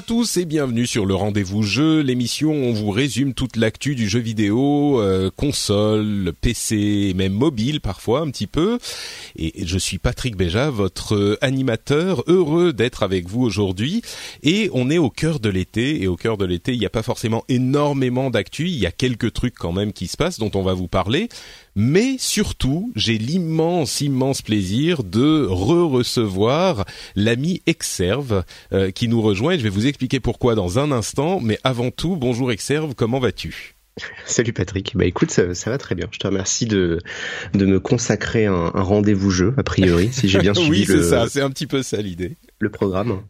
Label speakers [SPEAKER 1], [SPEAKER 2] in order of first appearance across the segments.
[SPEAKER 1] à tous et bienvenue sur le rendez-vous jeu, l'émission où on vous résume toute l'actu du jeu vidéo, euh, console, PC même mobile parfois un petit peu. Et je suis Patrick Béja, votre animateur, heureux d'être avec vous aujourd'hui. Et on est au cœur de l'été et au cœur de l'été, il n'y a pas forcément énormément d'actu, il y a quelques trucs quand même qui se passent dont on va vous parler. Mais surtout, j'ai l'immense, immense plaisir de re-recevoir l'ami Exerve euh, qui nous rejoint. Et je vais vous expliquer pourquoi dans un instant. Mais avant tout, bonjour Exerve, comment vas-tu?
[SPEAKER 2] Salut Patrick. Bah écoute, ça, ça, va très bien. Je te remercie de de me consacrer un, un rendez-vous jeu a priori, si j'ai bien suivi.
[SPEAKER 1] oui, c'est ça. C'est un petit peu ça l'idée.
[SPEAKER 2] Le programme.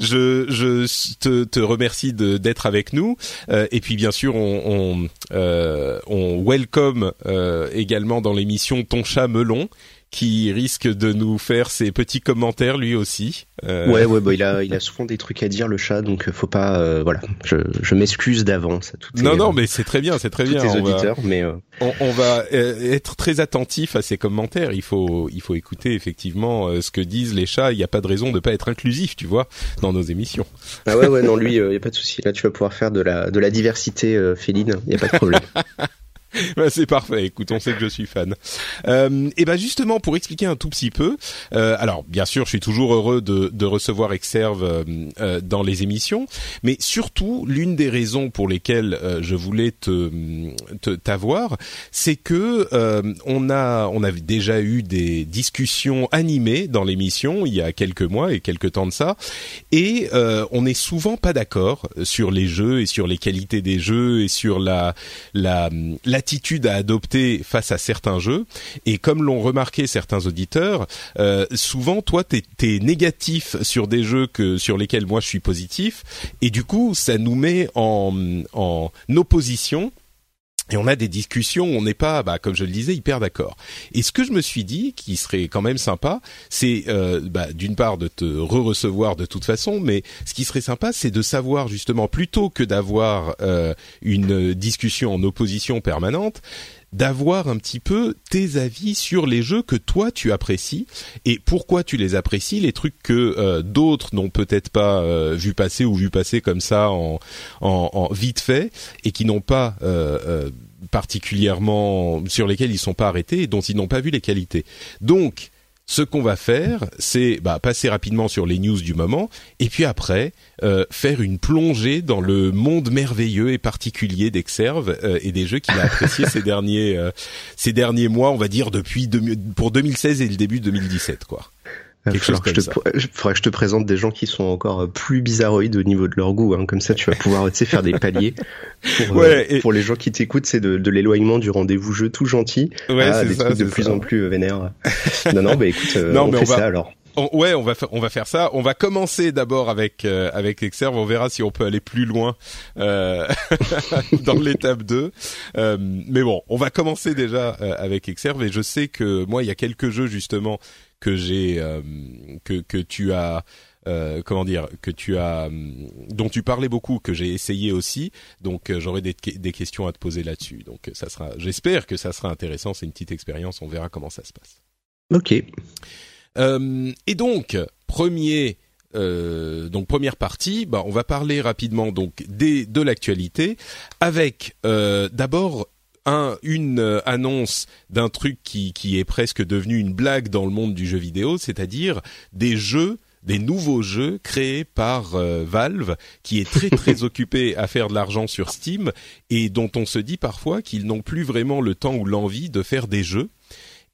[SPEAKER 1] Je je te, te remercie d'être avec nous euh, et puis bien sûr on on, euh, on welcome euh, également dans l'émission ton chat melon qui risque de nous faire ses petits commentaires lui aussi.
[SPEAKER 2] Euh... Ouais, ouais, bah, il a, il a souvent des trucs à dire le chat, donc faut pas, euh, voilà, je, je m'excuse d'avance.
[SPEAKER 1] Non, non, mais c'est très bien, c'est très bien.
[SPEAKER 2] Les auditeurs,
[SPEAKER 1] va,
[SPEAKER 2] mais euh...
[SPEAKER 1] on, on, va être très attentif à ces commentaires. Il faut, il faut écouter effectivement euh, ce que disent les chats. Il n'y a pas de raison de pas être inclusif, tu vois, dans nos émissions.
[SPEAKER 2] Ah ouais, ouais, non, lui, il y a pas de souci. Là, tu vas pouvoir faire de la, de la diversité euh, féline. Il y a pas de problème.
[SPEAKER 1] bah, c'est parfait. Écoute, on sait que je suis fan. Euh, et ben justement pour expliquer un tout petit peu. Euh, alors bien sûr, je suis toujours heureux de, de recevoir Exerve euh, euh, dans les émissions, mais surtout l'une des raisons pour lesquelles euh, je voulais te t'avoir, c'est que euh, on a on avait déjà eu des discussions animées dans l'émission il y a quelques mois et quelques temps de ça, et on est souvent pas d'accord sur les jeux et sur les qualités des jeux et sur la la, la attitude à adopter face à certains jeux. Et comme l'ont remarqué certains auditeurs, euh, souvent toi t'es es négatif sur des jeux que sur lesquels moi je suis positif, et du coup ça nous met en, en opposition. Et on a des discussions où on n'est pas, bah, comme je le disais, hyper d'accord. Et ce que je me suis dit, qui serait quand même sympa, c'est euh, bah, d'une part de te re-recevoir de toute façon, mais ce qui serait sympa, c'est de savoir justement, plutôt que d'avoir euh, une discussion en opposition permanente, d'avoir un petit peu tes avis sur les jeux que toi tu apprécies et pourquoi tu les apprécies, les trucs que euh, d'autres n'ont peut-être pas euh, vu passer ou vu passer comme ça en, en, en vite fait et qui n'ont pas euh, particulièrement sur lesquels ils sont pas arrêtés et dont ils n'ont pas vu les qualités. Donc ce qu'on va faire, c'est bah, passer rapidement sur les news du moment, et puis après euh, faire une plongée dans le monde merveilleux et particulier d'Exerve euh, et des jeux qu'il a appréciés ces derniers euh, ces derniers mois, on va dire depuis pour 2016 et le début de 2017, quoi.
[SPEAKER 2] Ça. faudrait que je te présente des gens qui sont encore plus bizarroïdes au niveau de leur goût. Hein. Comme ça, tu vas pouvoir tu sais, faire des paliers. Pour, ouais, euh, pour les gens qui t'écoutent, c'est de, de l'éloignement du rendez-vous jeu tout gentil
[SPEAKER 1] ouais,
[SPEAKER 2] à des
[SPEAKER 1] ça,
[SPEAKER 2] trucs de plus
[SPEAKER 1] ça.
[SPEAKER 2] en plus vénères. non, non, bah écoute, euh,
[SPEAKER 1] non,
[SPEAKER 2] on
[SPEAKER 1] mais
[SPEAKER 2] fait
[SPEAKER 1] on va...
[SPEAKER 2] ça alors.
[SPEAKER 1] On, ouais, on va on va faire ça. On va commencer d'abord avec euh, avec Exerve. On verra si on peut aller plus loin euh, dans l'étape 2. Euh, mais bon, on va commencer déjà euh, avec Exerve. Et je sais que moi, il y a quelques jeux justement que j'ai euh, que que tu as euh, comment dire que tu as dont tu parlais beaucoup que j'ai essayé aussi. Donc euh, j'aurai des, des questions à te poser là-dessus. Donc ça sera j'espère que ça sera intéressant. C'est une petite expérience. On verra comment ça se passe.
[SPEAKER 2] Ok.
[SPEAKER 1] Euh, et donc premier euh, donc première partie, bah, on va parler rapidement donc des, de l'actualité avec euh, d'abord un, une euh, annonce d'un truc qui, qui est presque devenu une blague dans le monde du jeu vidéo, c'est-à-dire des jeux des nouveaux jeux créés par euh, Valve, qui est très très occupé à faire de l'argent sur Steam et dont on se dit parfois qu'ils n'ont plus vraiment le temps ou l'envie de faire des jeux.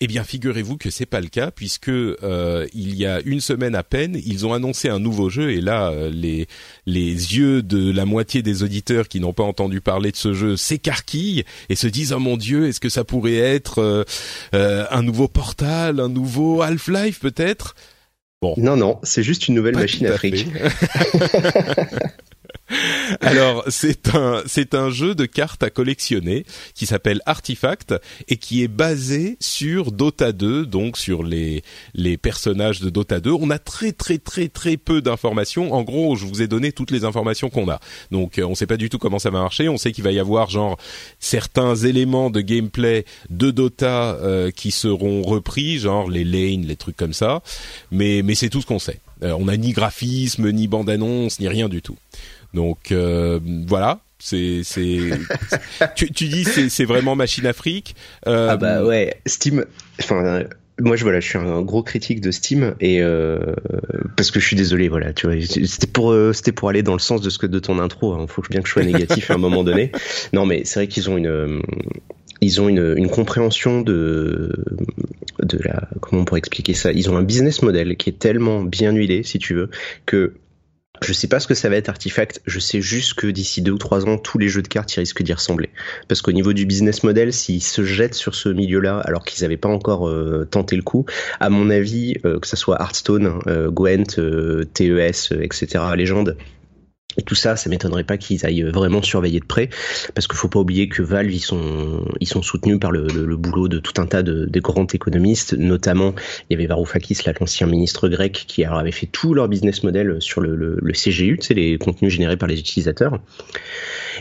[SPEAKER 1] Eh bien, figurez-vous que c'est pas le cas puisque euh, il y a une semaine à peine, ils ont annoncé un nouveau jeu et là, euh, les les yeux de la moitié des auditeurs qui n'ont pas entendu parler de ce jeu s'écarquillent et se disent oh mon Dieu, est-ce que ça pourrait être euh, un nouveau Portal, un nouveau Half-Life peut-être?
[SPEAKER 2] Bon. Non, non, c'est juste une nouvelle machine à fric.
[SPEAKER 1] Alors c'est un c'est un jeu de cartes à collectionner qui s'appelle Artifact et qui est basé sur Dota 2 donc sur les les personnages de Dota 2. On a très très très très peu d'informations. En gros, je vous ai donné toutes les informations qu'on a. Donc euh, on sait pas du tout comment ça va marcher. On sait qu'il va y avoir genre certains éléments de gameplay de Dota euh, qui seront repris, genre les lanes, les trucs comme ça. Mais mais c'est tout ce qu'on sait. Euh, on n'a ni graphisme, ni bande annonce, ni rien du tout. Donc euh, voilà, c'est c'est tu, tu dis c'est c'est vraiment machine afrique.
[SPEAKER 2] Euh, ah bah ouais, Steam. Enfin moi je voilà, je suis un gros critique de Steam et euh, parce que je suis désolé voilà, tu vois, c'était pour c'était pour aller dans le sens de ce que de ton intro. Il hein, faut bien que je sois négatif à un moment donné. Non mais c'est vrai qu'ils ont une ils ont une, une compréhension de de la comment on pourrait expliquer ça? Ils ont un business model qui est tellement bien huilé si tu veux que je sais pas ce que ça va être Artifact, je sais juste que d'ici deux ou trois ans, tous les jeux de cartes y risquent d'y ressembler. Parce qu'au niveau du business model, s'ils se jettent sur ce milieu-là, alors qu'ils n'avaient pas encore euh, tenté le coup, à mon avis, euh, que ce soit Hearthstone, euh, Gwent, TES, etc., Légende, et tout ça, ça m'étonnerait pas qu'ils aillent vraiment surveiller de près, parce qu'il faut pas oublier que Valve, ils sont, ils sont soutenus par le, le, boulot de tout un tas de, de grands économistes, notamment il y avait Varoufakis, l'ancien ministre grec, qui avait fait tout leur business model sur le, le, le CGU, tu les contenus générés par les utilisateurs.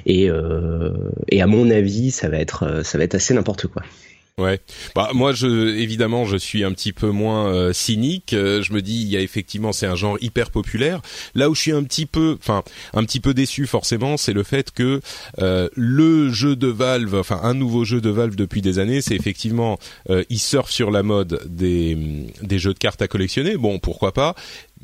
[SPEAKER 2] Et, euh, et à mon avis, ça va être, ça va être assez n'importe quoi.
[SPEAKER 1] Ouais. Bah moi je évidemment je suis un petit peu moins euh, cynique, euh, je me dis il y a effectivement c'est un genre hyper populaire. Là où je suis un petit peu enfin un petit peu déçu forcément, c'est le fait que euh, le jeu de Valve, enfin un nouveau jeu de Valve depuis des années, c'est effectivement il surfe sur la mode des des jeux de cartes à collectionner. Bon, pourquoi pas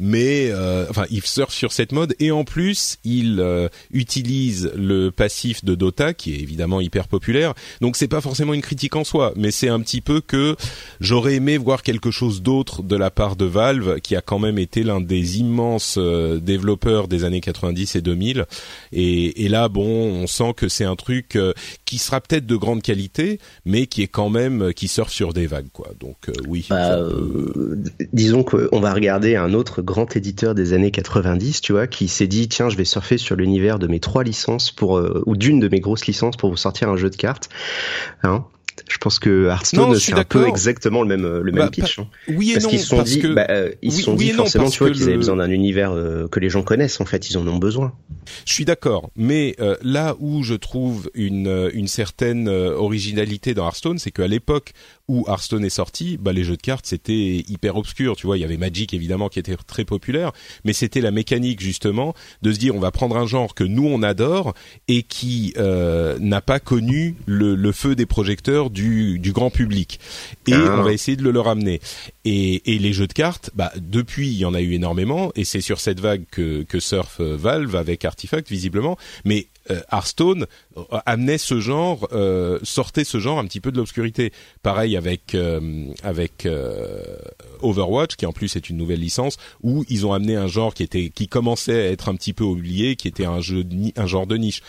[SPEAKER 1] mais euh, enfin il surfe sur cette mode. Et en plus il euh, utilise le passif de Dota qui est évidemment hyper populaire. Donc c'est pas forcément une critique en soi mais c'est un petit peu que j'aurais aimé voir quelque chose d'autre de la part de Valve qui a quand même été l'un des immenses euh, développeurs des années 90 et 2000 et, et là bon on sent que c'est un truc euh, qui sera peut-être de grande qualité mais qui est quand même qui surfe sur des vagues quoi. Donc oui.
[SPEAKER 2] Bah, disons qu'on va regarder un autre éditeur des années 90, tu vois, qui s'est dit tiens, je vais surfer sur l'univers de mes trois licences pour euh, ou d'une de mes grosses licences pour vous sortir un jeu de cartes. Hein je pense que Hearthstone c'est un peu exactement le même le même bah, pitch. Hein.
[SPEAKER 1] Oui et
[SPEAKER 2] parce qu'ils se sont dit, que... bah, euh, ils se sont dit forcément, tu vois, qu'ils avaient besoin d'un univers euh, que les gens connaissent. En fait, ils en ont besoin.
[SPEAKER 1] Je suis d'accord, mais là où je trouve une une certaine originalité dans Hearthstone, c'est qu'à l'époque où Hearthstone est sorti, bah les jeux de cartes c'était hyper obscur, tu vois, il y avait Magic évidemment qui était très populaire, mais c'était la mécanique justement de se dire on va prendre un genre que nous on adore et qui euh, n'a pas connu le, le, feu des projecteurs du, du grand public et ah. on va essayer de le leur amener. Et, et les jeux de cartes, bah depuis il y en a eu énormément et c'est sur cette vague que, que surfe euh, Valve avec Artifact visiblement, mais euh, Hearthstone euh, amenait ce genre, euh, sortait ce genre un petit peu de l'obscurité. Pareil avec avec Overwatch, qui en plus est une nouvelle licence, où ils ont amené un genre qui était qui commençait à être un petit peu oublié, qui était un jeu un genre de niche.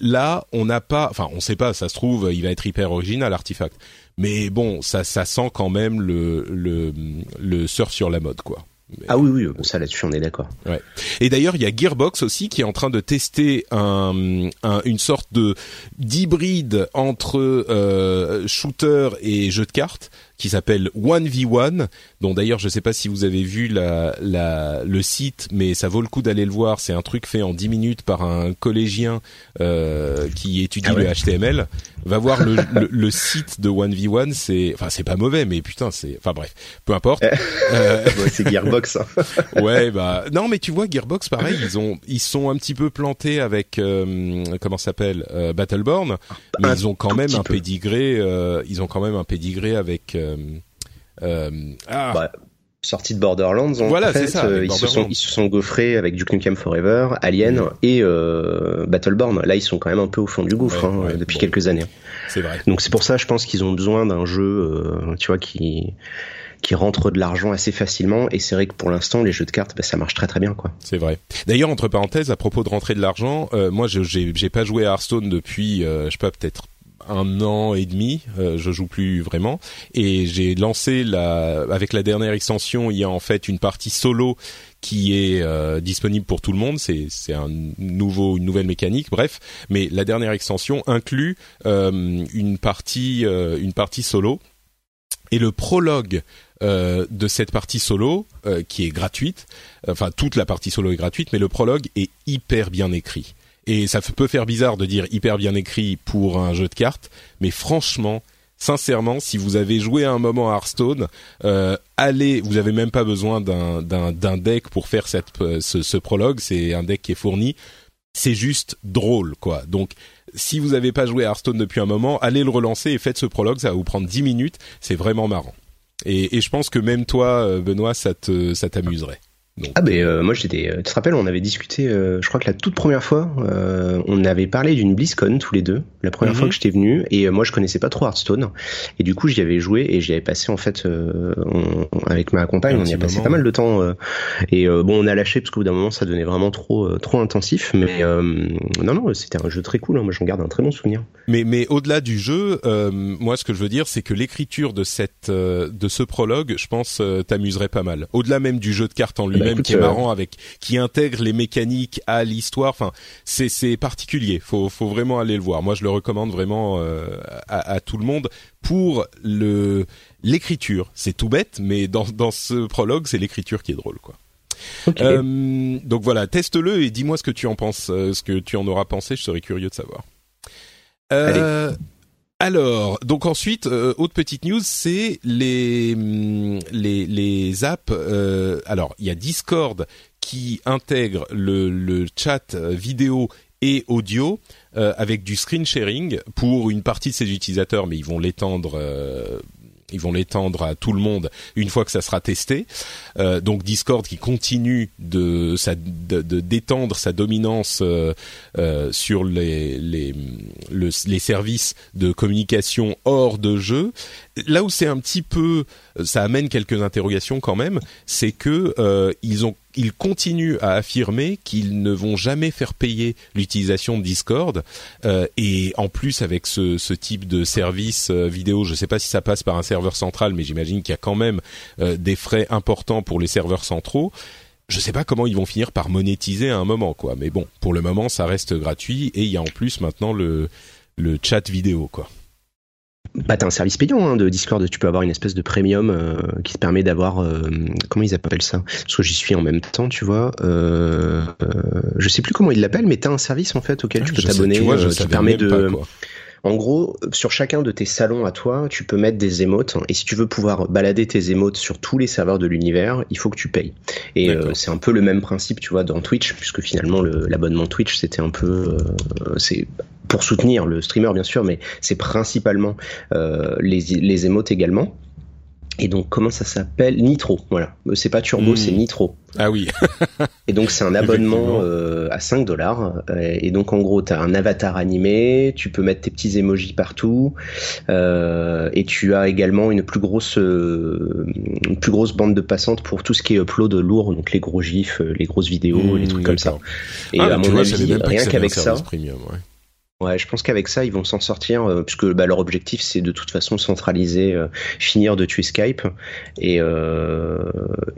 [SPEAKER 1] Là, on n'a pas, enfin, on sait pas. Ça se trouve, il va être hyper original, Artifact. Mais bon, ça, ça sent quand même le le le surf sur la mode, quoi.
[SPEAKER 2] Ah oui, oui, ça là-dessus on est d'accord.
[SPEAKER 1] Ouais. Et d'ailleurs, il y a Gearbox aussi qui est en train de tester un, un une sorte de d'hybride entre euh, shooter et jeu de cartes qui s'appelle 1v1, dont d'ailleurs je sais pas si vous avez vu la, la, le site, mais ça vaut le coup d'aller le voir. C'est un truc fait en 10 minutes par un collégien euh, qui étudie ah le HTML. Va voir le, le, site de 1v1, c'est, enfin c'est pas mauvais, mais putain c'est, enfin bref, peu importe.
[SPEAKER 2] euh... c'est Gearbox. Hein.
[SPEAKER 1] ouais bah non mais tu vois Gearbox pareil, ils ont ils sont un petit peu plantés avec euh, comment s'appelle euh, Battleborn, mais ils ont quand même un pédigré, euh, ils ont quand même un pédigré avec
[SPEAKER 2] euh, ah. bah, sortie de Borderlands. voilà, c'est ça. Euh, ils, se sont, ils se sont gaufrés avec Duke Nukem Forever, Alien et euh, Battleborn. Là, ils sont quand même un peu au fond du gouffre hein, depuis quelques années.
[SPEAKER 1] C'est vrai.
[SPEAKER 2] Donc c'est pour ça, je pense qu'ils ont besoin d'un jeu, euh, tu vois, qui qui rentre de l'argent assez facilement et c'est vrai que pour l'instant les jeux de cartes bah, ça marche très très bien quoi.
[SPEAKER 1] C'est vrai. D'ailleurs entre parenthèses à propos de rentrer de l'argent, euh, moi j'ai j'ai pas joué à Hearthstone depuis euh, je sais pas peut-être un an et demi, euh, je joue plus vraiment, et j'ai lancé la, avec la dernière extension, il y a en fait une partie solo qui est euh, disponible pour tout le monde. C'est c'est un nouveau une nouvelle mécanique. Bref, mais la dernière extension inclut euh, une partie une partie solo et le prologue de cette partie solo qui est gratuite. Enfin toute la partie solo est gratuite, mais le prologue est hyper bien écrit. Et ça peut faire bizarre de dire hyper bien écrit pour un jeu de cartes, mais franchement, sincèrement, si vous avez joué à un moment à Hearthstone, euh, allez, vous avez même pas besoin d'un deck pour faire cette euh, ce, ce prologue. C'est un deck qui est fourni. C'est juste drôle, quoi. Donc, si vous n'avez pas joué à Hearthstone depuis un moment, allez le relancer et faites ce prologue. Ça va vous prendre 10 minutes. C'est vraiment marrant. Et, et, je pense que même toi, euh, Benoît, ça te ça
[SPEAKER 2] ah ben euh, moi j'étais. Euh, tu te rappelles, on avait discuté. Euh, je crois que la toute première fois, on avait parlé d'une BlizzCon tous les deux. La première fois mhm. que j'étais venu et moi je connaissais pas trop Hearthstone et du coup j'y avais joué et j'y avais passé en fait avec ma compagne, on y a passé pas mal de temps et bon on a lâché parce qu'au bout d'un moment ça devenait vraiment trop trop intensif. Mais non non c'était un jeu très cool. Hein. moi j'en garde un très bon souvenir.
[SPEAKER 1] Mais mais au-delà du jeu, moi ce que je veux dire c'est que l'écriture de cette de ce prologue, je pense t'amuserait pas mal. Au-delà même du jeu de cartes en lui même qui est marrant avec qui intègre les mécaniques à l'histoire. Enfin, c'est c'est particulier. Faut faut vraiment aller le voir. Moi, je le recommande vraiment euh, à, à, tout le monde pour le l'écriture. C'est tout bête, mais dans dans ce prologue, c'est l'écriture qui est drôle, quoi. Euh, donc voilà, teste-le et dis-moi ce que tu en penses, euh, ce que tu en auras pensé. Je serais curieux de savoir. Euh, alors, donc ensuite, euh, autre petite news, c'est les, mm, les, les apps. Euh, alors, il y a Discord qui intègre le, le chat euh, vidéo et audio avec du screen sharing pour une partie de ses utilisateurs, mais ils vont l'étendre ils vont l'étendre à tout le monde une fois que ça sera testé. Euh, donc Discord qui continue de, d'étendre sa dominance euh, euh, sur les les, les services de communication hors de jeu. Là où c'est un petit peu, ça amène quelques interrogations quand même, c'est que ils ont ils continuent à affirmer qu'ils ne vont jamais faire payer l'utilisation de Discord euh, et en plus avec ce, type de service euh, vidéo, je ne sais pas si ça passe par un serveur central, mais j'imagine qu'il y a quand même euh, des frais importants pour les serveurs centraux. Je ne sais pas comment ils vont finir par monétiser à un moment, quoi. Mais bon, pour le moment, ça reste gratuit et il y a en plus maintenant le le chat vidéo, quoi
[SPEAKER 2] bah, t'as un service payant hein, de Discord, tu peux avoir une espèce de premium euh, qui te permet d'avoir euh, comment ils appellent ça? Parce que j'y suis en même temps, tu vois. Euh, je sais plus comment ils l'appellent, mais t'as un service en fait auquel ah, tu peux t'abonner, qui permet de. En gros, sur chacun de tes salons à toi, tu peux mettre des émotes. Et si tu veux pouvoir balader tes émotes sur tous les serveurs de l'univers, il faut que tu payes. Et euh, c'est un peu le même principe, tu vois, dans Twitch, puisque finalement l'abonnement Twitch, c'était un peu, euh, c'est pour soutenir le streamer bien sûr, mais c'est principalement euh, les, les émotes également. Et donc, comment ça s'appelle? Nitro, voilà. Euh, c'est pas Turbo, c'est hmm. Nitro.
[SPEAKER 1] Ah oui.
[SPEAKER 2] et donc, c'est un abonnement euh, à 5 dollars. Et donc, en gros, tu as un avatar animé, tu peux mettre tes petits emojis partout, euh, et tu as également une plus grosse, euh, une plus grosse bande de passantes pour tout ce qui est upload lourd, donc les gros gifs, les grosses vidéos, les hmm, trucs comme ça. Et ah, à mon avis, rien qu'avec ça. Premium, ouais Ouais, je pense qu'avec ça, ils vont s'en sortir, euh, puisque bah, leur objectif, c'est de toute façon centraliser, euh, finir de tuer Skype et, euh,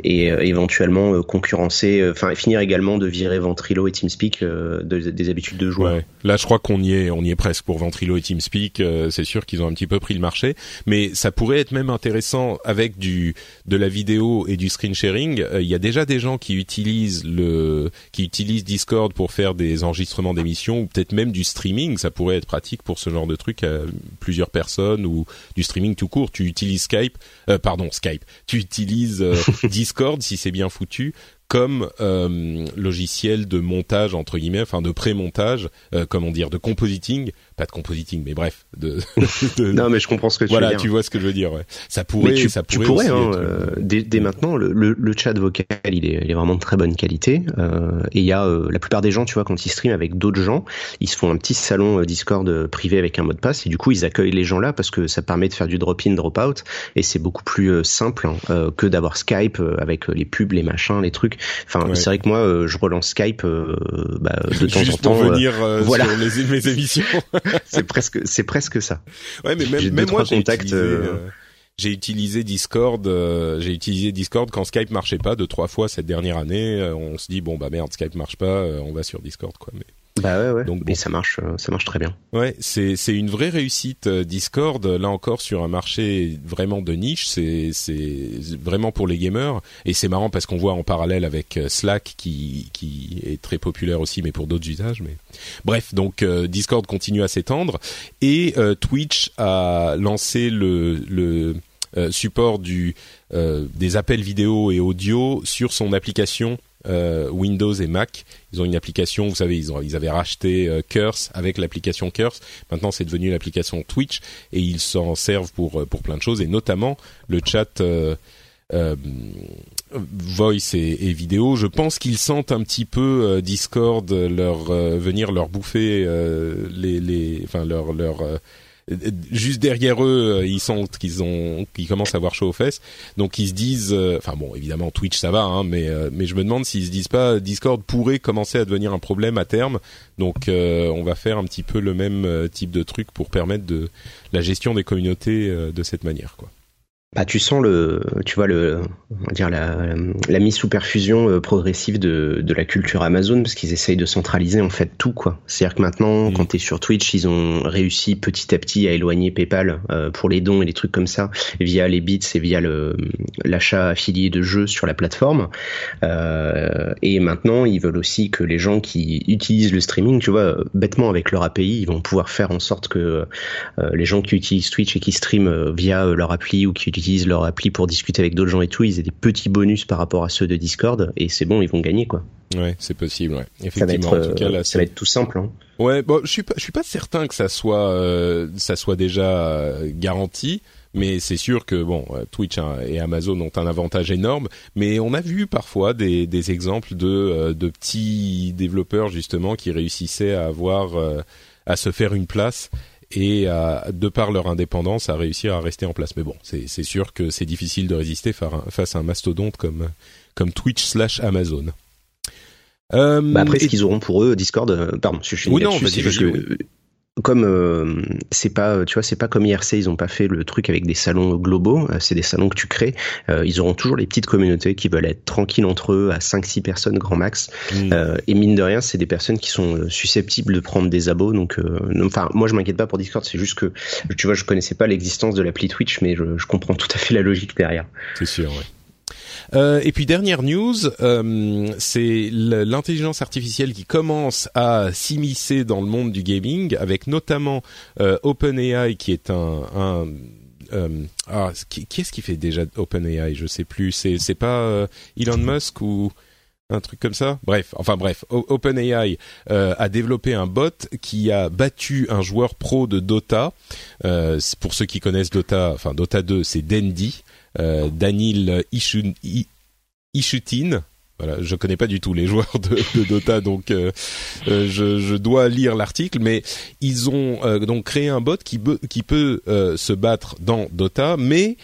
[SPEAKER 2] et éventuellement concurrencer, enfin finir également de virer Ventrilo et TeamSpeak des habitudes de joueurs. Ouais.
[SPEAKER 1] Là, je crois qu'on y est, on y est presque pour Ventrilo et TeamSpeak. c'est sûr qu'ils ont un petit peu pris le marché, mais ça pourrait être même intéressant avec du de la vidéo et du screen sharing. Il y a déjà des gens qui utilisent le, qui utilisent Discord pour faire des enregistrements d'émissions ou peut-être même du streaming ça pourrait être pratique pour ce genre de truc à plusieurs personnes ou du streaming tout court. Tu utilises Skype, euh, pardon Skype, tu utilises euh, Discord si c'est bien foutu comme euh, logiciel de montage entre guillemets, enfin de pré-montage, comment dire, de compositing pas de compositing, mais bref. De,
[SPEAKER 2] non, mais je comprends ce que tu
[SPEAKER 1] voilà,
[SPEAKER 2] veux dire.
[SPEAKER 1] tu vois ce que je veux dire. Ouais. Ça pourrait, tu, ça pourrait.
[SPEAKER 2] Tu pourrais, hein, euh, dès, dès, maintenant, le, le, le, chat vocal, il est, il est, vraiment de très bonne qualité. Euh, et il y a euh, la plupart des gens, tu vois, quand ils streament avec d'autres gens, ils se font un petit salon euh, Discord euh, privé avec un mot de passe, et du coup, ils accueillent les gens là parce que ça permet de faire du drop-in, drop-out, et c'est beaucoup plus simple hein, que d'avoir Skype avec les pubs, les machins, les trucs. Enfin, c'est vrai que moi, je relance Skype bah, de temps en temps.
[SPEAKER 1] Pour venir voilà. sur les, mes émissions.
[SPEAKER 2] c'est presque, c'est presque ça.
[SPEAKER 1] Ouais, mais même, même moi, j'ai utilisé, euh, euh, j'ai utilisé Discord, euh, j'ai utilisé Discord quand Skype marchait pas deux trois fois cette dernière année. on se dit bon bah merde, Skype marche pas, on va sur Discord quoi. Mais
[SPEAKER 2] bah ouais, ouais. Donc, Et ça marche, euh, ça marche très bien.
[SPEAKER 1] Ouais, c'est c'est une vraie réussite euh, Discord. Là encore sur un marché vraiment de niche, c'est c'est vraiment pour les gamers. Et c'est marrant parce qu'on voit en parallèle avec euh, Slack qui qui est très populaire aussi, mais pour d'autres usages. Mais bref, donc Discord continue à s'étendre et Twitch a lancé le le support du des appels vidéo et audio sur son application euh, Windows et Mac. Ils ont une application, vous savez, ils, avaient racheté euh, Curse avec l'application Curse. Maintenant, c'est devenu l'application Twitch et ils s'en servent pour euh, plein de choses et notamment le chat. voice et, vidéo, je pense qu'ils sentent un petit peu Discord leur venir leur bouffer les, les, enfin leur leur juste derrière eux, euh, ils sentent qu'ils ont, qu'ils commencent à avoir chaud aux fesses. Donc ils se disent, euh, enfin bon, évidemment Twitch ça va, hein, mais euh, mais je me demande s'ils se disent pas Discord pourrait commencer à devenir un problème à terme. Donc on va faire un petit peu le même type de truc pour permettre de la gestion des communautés de cette manière, quoi
[SPEAKER 2] bah, tu sens le, tu vois le, on va dire la, la mise sous perfusion euh, progressive de, de la culture Amazon parce qu'ils essayent de centraliser en fait tout quoi. C'est-à-dire que maintenant, mm. quand tu es sur Twitch, ils ont réussi petit à petit à éloigner PayPal euh, pour les dons et les trucs comme ça via les bits et via le l'achat affilié de jeux sur la plateforme. Euh, et maintenant, ils veulent aussi que les gens qui utilisent le streaming, tu vois, bêtement avec leur API, ils vont pouvoir faire en sorte que euh, les gens qui utilisent Twitch et qui streament via leur appli ou qui utilisent utilisent leur appli pour discuter avec d'autres gens et tout, ils aient des petits bonus par rapport à ceux de Discord et c'est bon, ils vont gagner quoi.
[SPEAKER 1] Ouais, c'est possible. Ouais. Effectivement, ça va être,
[SPEAKER 2] en tout cas, là, ça va être tout simple. Hein.
[SPEAKER 1] Ouais, bon, je suis pas, je suis pas certain que ça soit, euh, ça soit déjà euh, garanti. Mais c'est sûr que bon, euh, Twitch hein, et Amazon ont un avantage énorme. Mais on a vu parfois des, des exemples de, de petits développeurs justement qui réussissaient à avoir, à se faire une place et à, de par leur indépendance à réussir à rester en place. Mais bon, c'est sûr que c'est difficile de résister face à un mastodonte comme, comme Twitch slash Amazon.
[SPEAKER 2] Euh, bah après, ce qu'ils auront pour eux, Discord, euh, pardon, je suis
[SPEAKER 1] oui, non, c'est que
[SPEAKER 2] comme euh, c'est pas tu vois c'est pas comme IRC ils ont pas fait le truc avec des salons globaux euh, c'est des salons que tu crées. Euh, ils auront toujours les petites communautés qui veulent être tranquilles entre eux à 5 6 personnes grand max. Mm. et mine de rien c'est des personnes qui sont susceptibles de prendre des abos donc enfin moi je m'inquiète pas pour Discord c'est juste que tu vois je connaissais pas l'existence de l'appli Twitch mais je, je comprends tout à fait la logique derrière.
[SPEAKER 1] C'est sûr ouais euh, et puis dernière news, euh, c'est l'intelligence artificielle qui commence à s'immiscer dans le monde du gaming, avec notamment euh, OpenAI qui est un, un ah, qui, est-ce qui fait déjà OpenAI? Je sais plus. C'est pas Elon Musk ou un truc comme ça? Bref, enfin bref, OpenAI a développé un bot qui a battu un joueur pro de Dota. pour ceux qui connaissent Dota, enfin Dota 2, c'est Dendi. Euh, Danil Ishutin. Voilà, je connais pas du tout les joueurs de, Dota, donc euh, euh, je, dois lire l'article. Mais ils ont donc créé un bot qui, qui peut se battre dans Dota, mais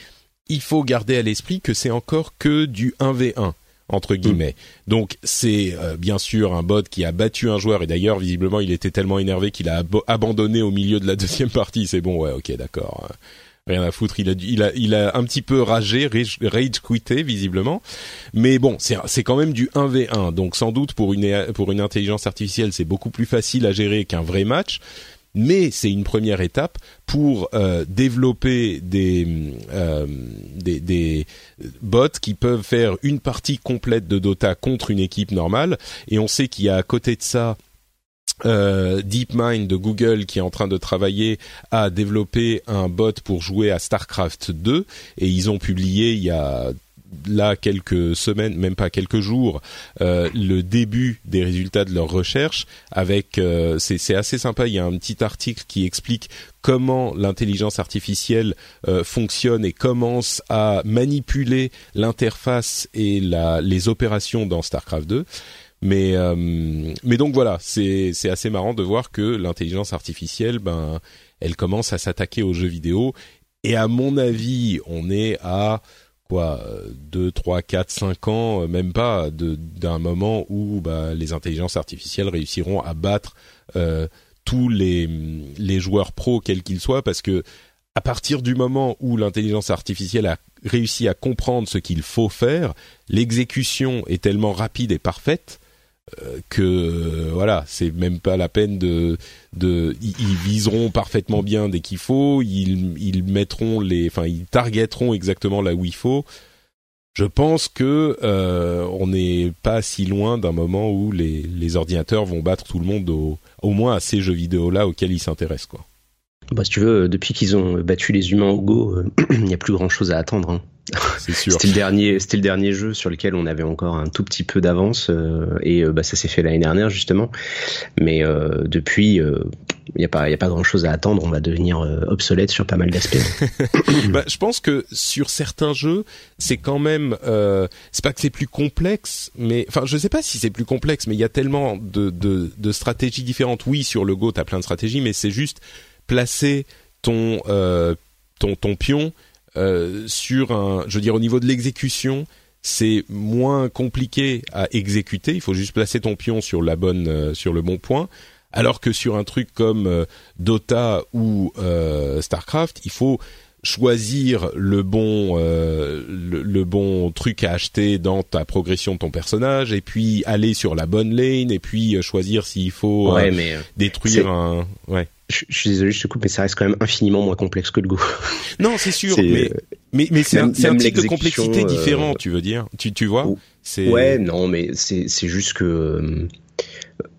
[SPEAKER 1] il faut garder à l'esprit que c'est encore que du 1v1. entre guillemets. Donc c'est euh, bien sûr un bot qui a battu un joueur et d'ailleurs visiblement il était tellement énervé qu'il a abandonné au milieu de la deuxième partie. C'est bon, ouais, ok, d'accord. Rien à foutre, il a, il a, il a un petit peu ragé, rage, quitté visiblement, mais bon, c'est, c'est quand même du 1v1, donc sans doute pour une, pour une intelligence artificielle, c'est beaucoup plus facile à gérer qu'un vrai match, mais c'est une première étape pour euh, développer des, euh, des, des bots qui peuvent faire une partie complète de Dota contre une équipe normale. Et on sait qu'il y a à côté de ça euh, DeepMind de Google qui est en train de travailler à développer un bot pour jouer à StarCraft 2 et ils ont publié il y a là quelques semaines, même pas quelques jours, euh, le début des résultats de leur recherche. Avec, euh, c'est assez sympa. Il y a un petit article qui explique comment l'intelligence artificielle fonctionne et commence à manipuler l'interface et les opérations dans Starcraft 2. Mais mais donc voilà, c'est c'est assez marrant de voir que l'intelligence artificielle, ben, elle commence à s'attaquer aux jeux vidéo. Et à mon avis, on est à quoi, 2, 3, 4, 5 ans, euh, même pas, d'un moment où bah, les intelligences artificielles réussiront à battre euh, tous les, les joueurs pros, quels qu'ils soient, parce que à partir du moment où l'intelligence artificielle a réussi à comprendre ce qu'il faut faire, l'exécution est tellement rapide et parfaite euh, que voilà, c'est même pas la peine de de ils, viseront parfaitement bien dès qu'il faut, ils ils mettront les enfin ils targeteront exactement là où il faut. Je pense que euh, on n'est pas si loin d'un moment où les les ordinateurs vont battre tout le monde au au moins à ces jeux vidéo là auxquels ils s'intéressent quoi.
[SPEAKER 2] Bah, si tu veux, depuis qu'ils ont battu les humains au Go, euh, il n'y a plus grand chose à attendre. Hein. C'est sûr. c'était le dernier, c'était le dernier jeu sur lequel on avait encore un tout petit peu d'avance euh, et euh, bah, ça s'est fait l'année dernière justement. Mais depuis, il n'y a pas, il a pas grand chose à attendre. On va devenir obsolète sur pas mal d'aspects.
[SPEAKER 1] bah, je pense que sur certains jeux, c'est quand même, c'est pas que c'est plus complexe, mais enfin, je sais pas si c'est plus complexe, mais il y a tellement de, de, de stratégies différentes. Oui, sur le Go, t'as plein de stratégies, mais c'est juste placer ton euh, ton ton pion euh, sur un, je veux dire au niveau de l'exécution, c'est moins compliqué à exécuter. Il faut juste placer ton pion sur la bonne, euh, sur le bon point. Alors que sur un truc comme Dota ou Starcraft, il faut choisir le bon euh, le, bon truc à acheter dans ta progression de ton personnage et puis aller sur la bonne lane et puis euh, choisir s'il faut euh, détruire un ouais
[SPEAKER 2] je, suis désolé je te coupe mais ça reste quand même infiniment moins complexe que le Go
[SPEAKER 1] non c'est sûr mais mais mais c'est un, un type de complexité différent tu veux dire. Tu tu vois
[SPEAKER 2] c'est ouais non mais c'est c'est juste que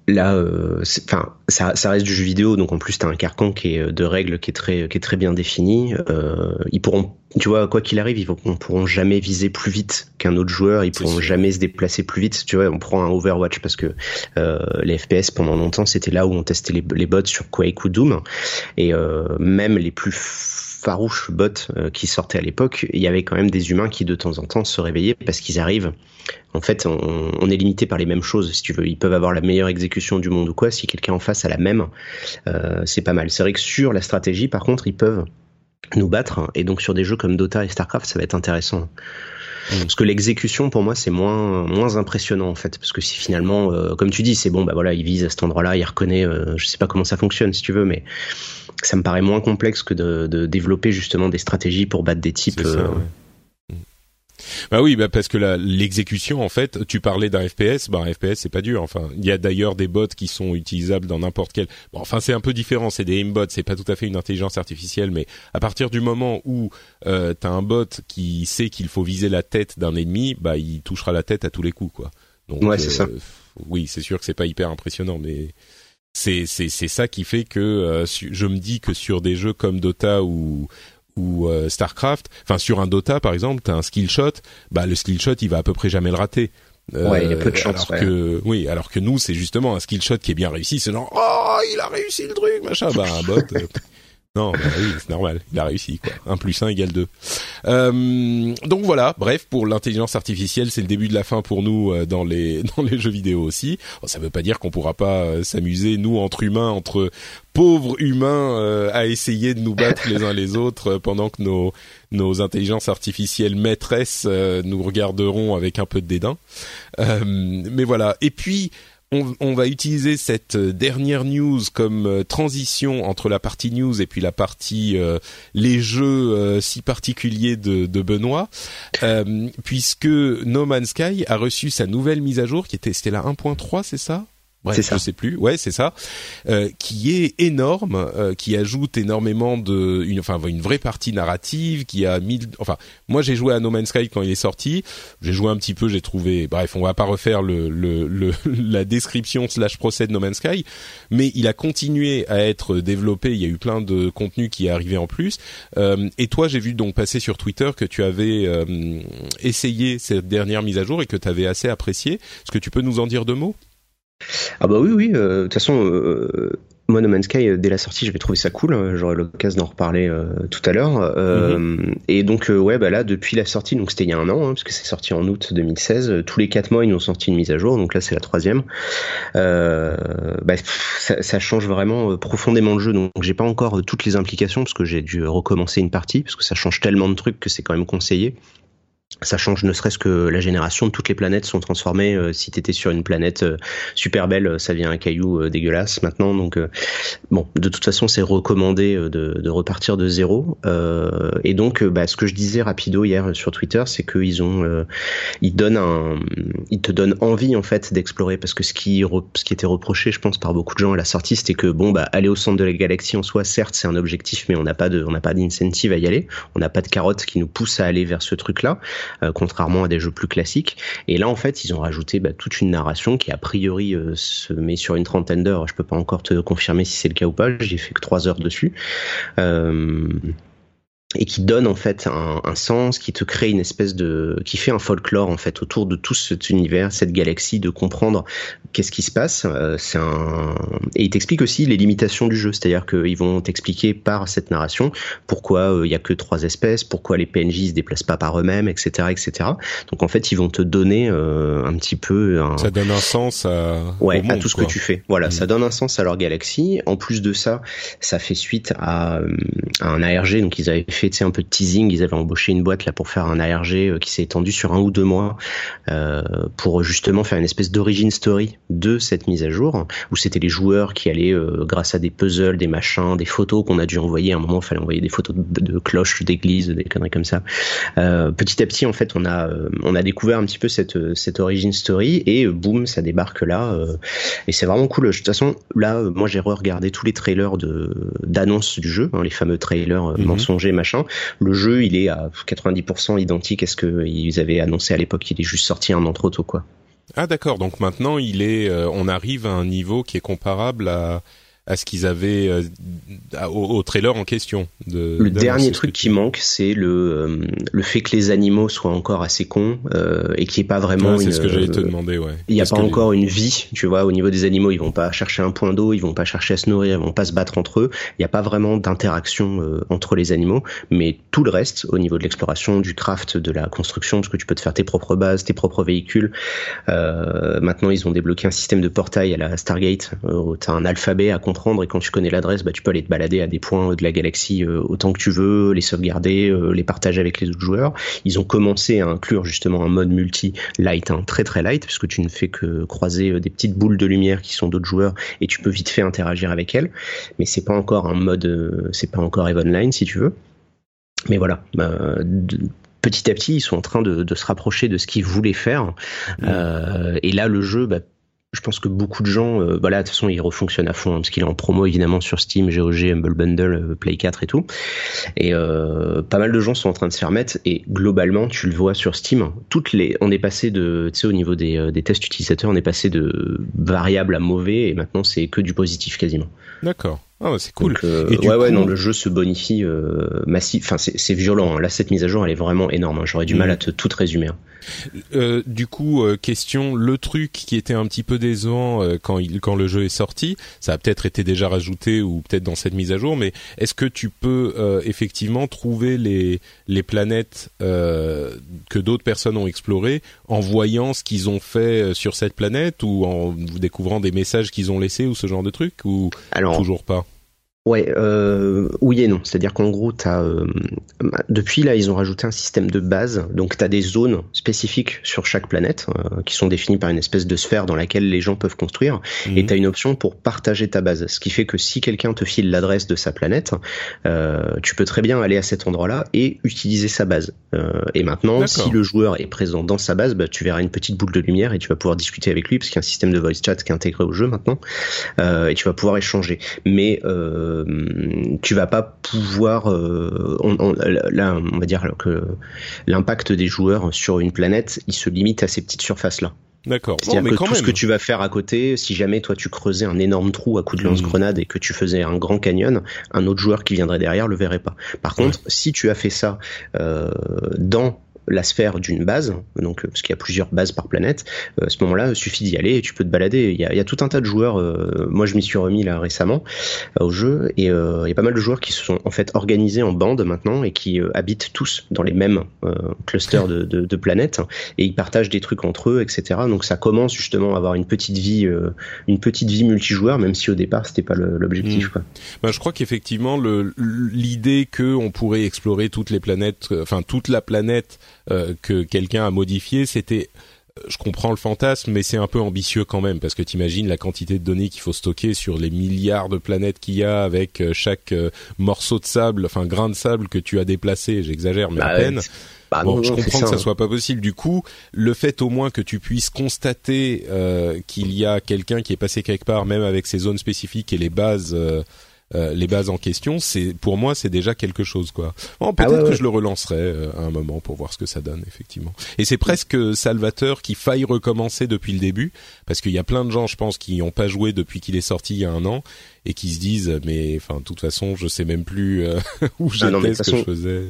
[SPEAKER 2] là, euh, enfin, ça, ça, reste du jeu vidéo, donc en plus t'as un carcan qui est euh, de règles qui est très, qui est très bien défini. Euh, ils pourront, tu vois, quoi qu'il arrive, ils vont, pourront jamais viser plus vite qu'un autre joueur. Ils pourront jamais se déplacer plus vite. Tu vois, on prend un Overwatch parce que euh, les FPS pendant longtemps c'était là où on testait les, les bots sur Quake ou Doom, et euh, même les plus farouches bots euh, qui sortaient à l'époque, il y avait quand même des humains qui de temps en temps se réveillaient parce qu'ils arrivent. En fait, on, est limité par les mêmes choses, si tu veux. Ils peuvent avoir la meilleure exécution du monde ou quoi. Si quelqu'un en face a la même, euh, c'est pas mal. C'est vrai que sur la stratégie, par contre, ils peuvent nous battre. Et donc sur des jeux comme Dota et Starcraft, ça va être intéressant. Mm. Parce que l'exécution, pour moi, c'est moins moins impressionnant en fait, parce que si finalement, euh, comme tu dis, c'est bon, bah voilà, il vise à cet endroit-là, il reconnaît. je sais pas comment ça fonctionne, si tu veux, mais ça me paraît moins complexe que de, développer justement des stratégies pour battre des types. Euh,
[SPEAKER 1] bah oui, bah parce que l'exécution en fait, tu parlais d'un FPS, bah un FPS c'est pas dur. Enfin, il y a d'ailleurs des bots qui sont utilisables dans n'importe quel. Bon, enfin c'est un peu différent, c'est des aimbots, c'est pas tout à fait une intelligence artificielle, mais à partir du moment où euh, t'as un bot qui sait qu'il faut viser la tête d'un ennemi, bah il touchera la tête à tous les coups quoi.
[SPEAKER 2] Donc, ouais, c'est ça. Euh,
[SPEAKER 1] oui, c'est sûr que c'est pas hyper impressionnant, mais c'est c'est c'est ça qui fait que euh, je me dis que sur des jeux comme Dota ou ou euh, Starcraft, enfin sur un Dota par exemple, t'as un skill shot, bah le skill shot il va à peu près jamais le rater.
[SPEAKER 2] Euh, ouais, il y a peu de chance.
[SPEAKER 1] Alors que oui, alors que nous c'est justement un skill shot qui est bien réussi, c'est genre oh il a réussi le truc machin, bah un bot Non, bah oui, c'est normal. Il a réussi, quoi. 1 plus 1 égale 2. Euh, donc voilà, bref, pour l'intelligence artificielle, c'est le début de la fin pour nous euh, dans les dans les jeux vidéo aussi. Ça veut pas dire qu'on pourra pas euh, s'amuser, nous, entre humains, entre pauvres humains, euh, à essayer de nous battre les uns les autres pendant que nos nos intelligences artificielles maîtresses nous regarderont avec un peu de dédain. mais voilà. Et puis on, va utiliser cette euh, dernière news comme euh, transition entre la partie news et puis la partie euh, les jeux si particuliers de, de Benoît, puisque No Man's Sky a reçu sa nouvelle mise à jour qui était c'était la 1.3, c'est ça? Bref, je sais plus, ouais, c'est ça, euh, qui est énorme, euh, qui ajoute énormément de, une, enfin, une vraie partie narrative, qui a mis, enfin, moi j'ai joué à No Man's Sky quand il est sorti, j'ai joué un petit peu, j'ai trouvé, bref, on va pas refaire le, le, le la description slash procès de No Man's Sky, mais il a continué à être développé, il y a eu plein de contenu qui est arrivé en plus, euh, et toi j'ai vu donc passer sur Twitter que tu avais euh, essayé cette dernière mise à jour et que tu avais assez apprécié, est-ce que tu peux nous en dire deux mots?
[SPEAKER 2] Ah bah oui, oui. Euh, de toute façon, euh, moi, No Man's Sky, dès la sortie, j'avais trouvé ça cool. Hein, j'aurai l'occasion d'en reparler euh, tout à l'heure. Mhm. Et donc, ouais, bah là, depuis la sortie, donc c'était il y a un an, hein, parce que c'est sorti en août 2016. tous les quatre mois, ils nous ont sorti une mise à jour. Donc là, c'est la troisième. Bah, ça, ça, change vraiment profondément le jeu. Donc, j'ai pas encore toutes les implications, parce que j'ai dû recommencer une partie, parce que ça change tellement de trucs que c'est quand même conseillé ça change ne serait-ce que la génération toutes les planètes sont transformées. Euh, si tu étais sur une planète euh, super belle, euh, ça vient un caillou dégueulasse maintenant. Donc bon, de toute façon, c'est recommandé de, de, repartir de zéro. et donc, bah, ce que je disais rapido hier sur Twitter, c'est qu'ils ont, ils donnent un, ils te donnent envie en fait d'explorer parce que ce qui, ce qui était reproché, je pense, par beaucoup de gens à la sortie, c'était que bon, bah aller au centre de la galaxie en soi, certes, c'est un objectif, mais on n'a pas de, on n'a pas d'incentive à y aller. On n'a pas de carotte qui nous pousse à aller vers ce truc-là. Euh, contrairement à des jeux plus classiques. Et là, en fait, ils ont rajouté bah, toute une narration qui a priori euh, se met sur une trentaine d'heures. Je peux pas encore te confirmer si c'est le cas ou pas. J'ai fait que trois heures dessus. Euh, et qui donne en fait un, un, sens, qui te crée une espèce de, qui fait un folklore en fait autour de tout cet univers, cette galaxie, de comprendre qu'est-ce qui se passe. Euh, c'est un et il t'explique aussi les limitations du jeu, c'est-à-dire qu'ils vont t'expliquer par cette narration pourquoi euh, il y a que trois espèces, pourquoi les PNJ se déplacent pas par eux-mêmes, etc., etc. Donc en fait, ils vont te donner euh, un petit peu. Un...
[SPEAKER 1] Ça donne un sens à.
[SPEAKER 2] Ouais, à tout ce que tu fais. Voilà, mm. ça donne un sens à leur galaxie. En plus de ça, ça fait suite à, à un ARG, donc ils avaient fait fait un peu de teasing. Ils avaient embauché une boîte là pour faire un ARG euh, qui s'est étendu sur un ou deux mois euh, pour justement faire une espèce d'origine story de cette mise à jour où c'était les joueurs qui allaient euh, grâce à des puzzles, des machins, des photos qu'on a dû envoyer. À un moment, il fallait envoyer des photos de, cloches d'église, des conneries comme ça. petit à petit, en fait, on a on a découvert un petit peu cette cette origin story et boum, ça débarque là et c'est vraiment cool. De toute façon, là, moi, j'ai re-regardé tous les trailers de d'annonce du jeu, hein, les fameux trailers mhm. mensongers machin le jeu, il est à 90% identique à ce qu'ils avaient annoncé à l'époque. Il est juste sorti un an trop tôt, quoi.
[SPEAKER 1] Ah d'accord. Donc maintenant, il est, euh, on arrive à un niveau qui est comparable à à ce qu'ils avaient euh, au, trailer en question. De,
[SPEAKER 2] le dernier truc qui manque, c'est le euh, le fait que les animaux soient encore assez cons euh, et qu'il n'y ait pas vraiment.
[SPEAKER 1] c'est ce que j'allais te demander, ouais.
[SPEAKER 2] Il n'y a pas encore une vie, tu vois, au niveau des animaux. Ils vont pas chercher un point d'eau, ils vont pas chercher à se nourrir, ils vont pas se battre entre eux. Il n'y a pas vraiment d'interaction entre les animaux, mais tout le reste, au niveau de l'exploration, du craft, de la construction, parce que tu peux te faire tes propres bases, tes propres véhicules. maintenant, ils ont débloqué un système de portail à la Stargate. tu as un alphabet à et quand tu connais l'adresse, bah, tu peux aller te balader à des points de la galaxie euh, autant que tu veux, les sauvegarder, euh, les partager avec les autres joueurs. Ils ont commencé à inclure justement un mode multi light, hein, très très light, puisque tu ne fais que croiser euh, des petites boules de lumière qui sont d'autres joueurs et tu peux vite fait interagir avec elles. Mais c'est pas encore un mode, c'est pas encore Line si tu veux. Mais voilà, bah, petit à petit, ils sont en train de, se rapprocher de ce qu'ils voulaient faire. et là, le jeu, bah, je pense que beaucoup de gens, euh, voilà, de toute façon, il refonctionne à fond, hein, parce qu'il est en promo évidemment sur Steam, GOG, Humble Bundle, euh, Play 4 et tout. Et euh, pas mal de gens sont en train de se faire mettre, et globalement, tu le vois sur Steam, toutes les, on est passé de, tu sais, au niveau des, euh, des tests utilisateurs, on est passé de variable à mauvais, et maintenant c'est que du positif quasiment.
[SPEAKER 1] D'accord. Ah, c'est cool.
[SPEAKER 2] ouais, ouais, non, le jeu se bonifie massif. Enfin, c'est violent. Hein. Là, cette mise à jour, elle est vraiment énorme. Hein. J'aurais du mal mm. à te tout résumer. Hein.
[SPEAKER 1] Euh, du coup, euh, question, le truc qui était un petit peu décevant euh, quand il, quand le jeu est sorti, ça a peut-être été déjà rajouté ou peut-être dans cette mise à jour, mais est-ce que tu peux effectivement trouver les les planètes que d'autres personnes ont explorées en voyant ce qu'ils ont fait sur cette planète ou en découvrant des messages qu'ils ont laissés ou ce genre de truc ou toujours pas?
[SPEAKER 2] Ouais, euh, oui et non. C'est-à-dire qu'en gros, as, euh, depuis là, ils ont rajouté un système de base. Donc, tu as des zones spécifiques sur chaque planète euh, qui sont définies par une espèce de sphère dans laquelle les gens peuvent construire. Et mhm. tu as une option pour partager ta base. Ce qui fait que si quelqu'un te file l'adresse de sa planète, euh, tu peux très bien aller à cet endroit-là et utiliser sa base. Euh, et maintenant, si le joueur est présent dans sa base, bah, tu verras une petite boule de lumière et tu vas pouvoir discuter avec lui parce qu'il y a un système de voice chat qui est intégré au jeu maintenant. et tu vas pouvoir échanger. Mais euh, tu vas pas pouvoir euh, on, là on va dire que l'impact des joueurs sur une planète il se limite à ces petites surfaces là
[SPEAKER 1] D'accord.
[SPEAKER 2] C'est-à-dire que tout ce que tu vas faire à côté, si jamais toi tu creusais un énorme trou à coup de lance-grenade et que tu faisais un grand canyon, un autre joueur qui viendrait derrière le verrait pas. Par contre, si tu as fait ça euh, dans la sphère d'une base, donc euh, parce qu'il y a plusieurs bases par planète, euh, à ce moment-là, il suffit d'y aller et tu peux te balader. Il y a, il y a tout un tas de joueurs. Euh, moi, je m'y suis remis là récemment au jeu et il y a pas mal de joueurs qui se sont en fait organisés en bandes maintenant et qui habitent tous dans les mêmes clusters de, de, de, planètes et ils partagent des trucs entre eux, etc. Donc ça commence justement à avoir une petite vie, une petite vie multijoueur, même si au départ c'était pas l'objectif.
[SPEAKER 1] Mmh. Ben, je crois qu'effectivement l'idée que on pourrait explorer toutes les planètes, enfin toute la planète euh, que quelqu'un a modifié, c'était euh, je comprends le fantasme, mais c'est un peu ambitieux quand même, parce que t'imagines la quantité de données qu'il faut stocker sur les milliards de planètes qu'il y a avec euh, chaque morceau de sable, enfin grain de sable que tu as déplacé, j'exagère, mais à bah, peine. Bah, bon, je comprends que ça, soit pas possible. Du coup, le fait au moins que tu puisses constater qu'il y a quelqu'un qui est passé quelque part, même avec ses zones spécifiques et les bases euh, les bases en question, c'est pour moi c'est déjà quelque chose quoi. Bon, ah peut-être que je le relancerai euh, à un moment pour voir ce que ça donne effectivement. Et c'est presque salvateur qu'il faille recommencer depuis le début parce qu'il y a plein de gens je pense qui n'ont pas joué depuis qu'il est sorti il y a un an et qui se disent mais enfin de toute façon je sais même plus euh, où ah j'étais ce que je faisais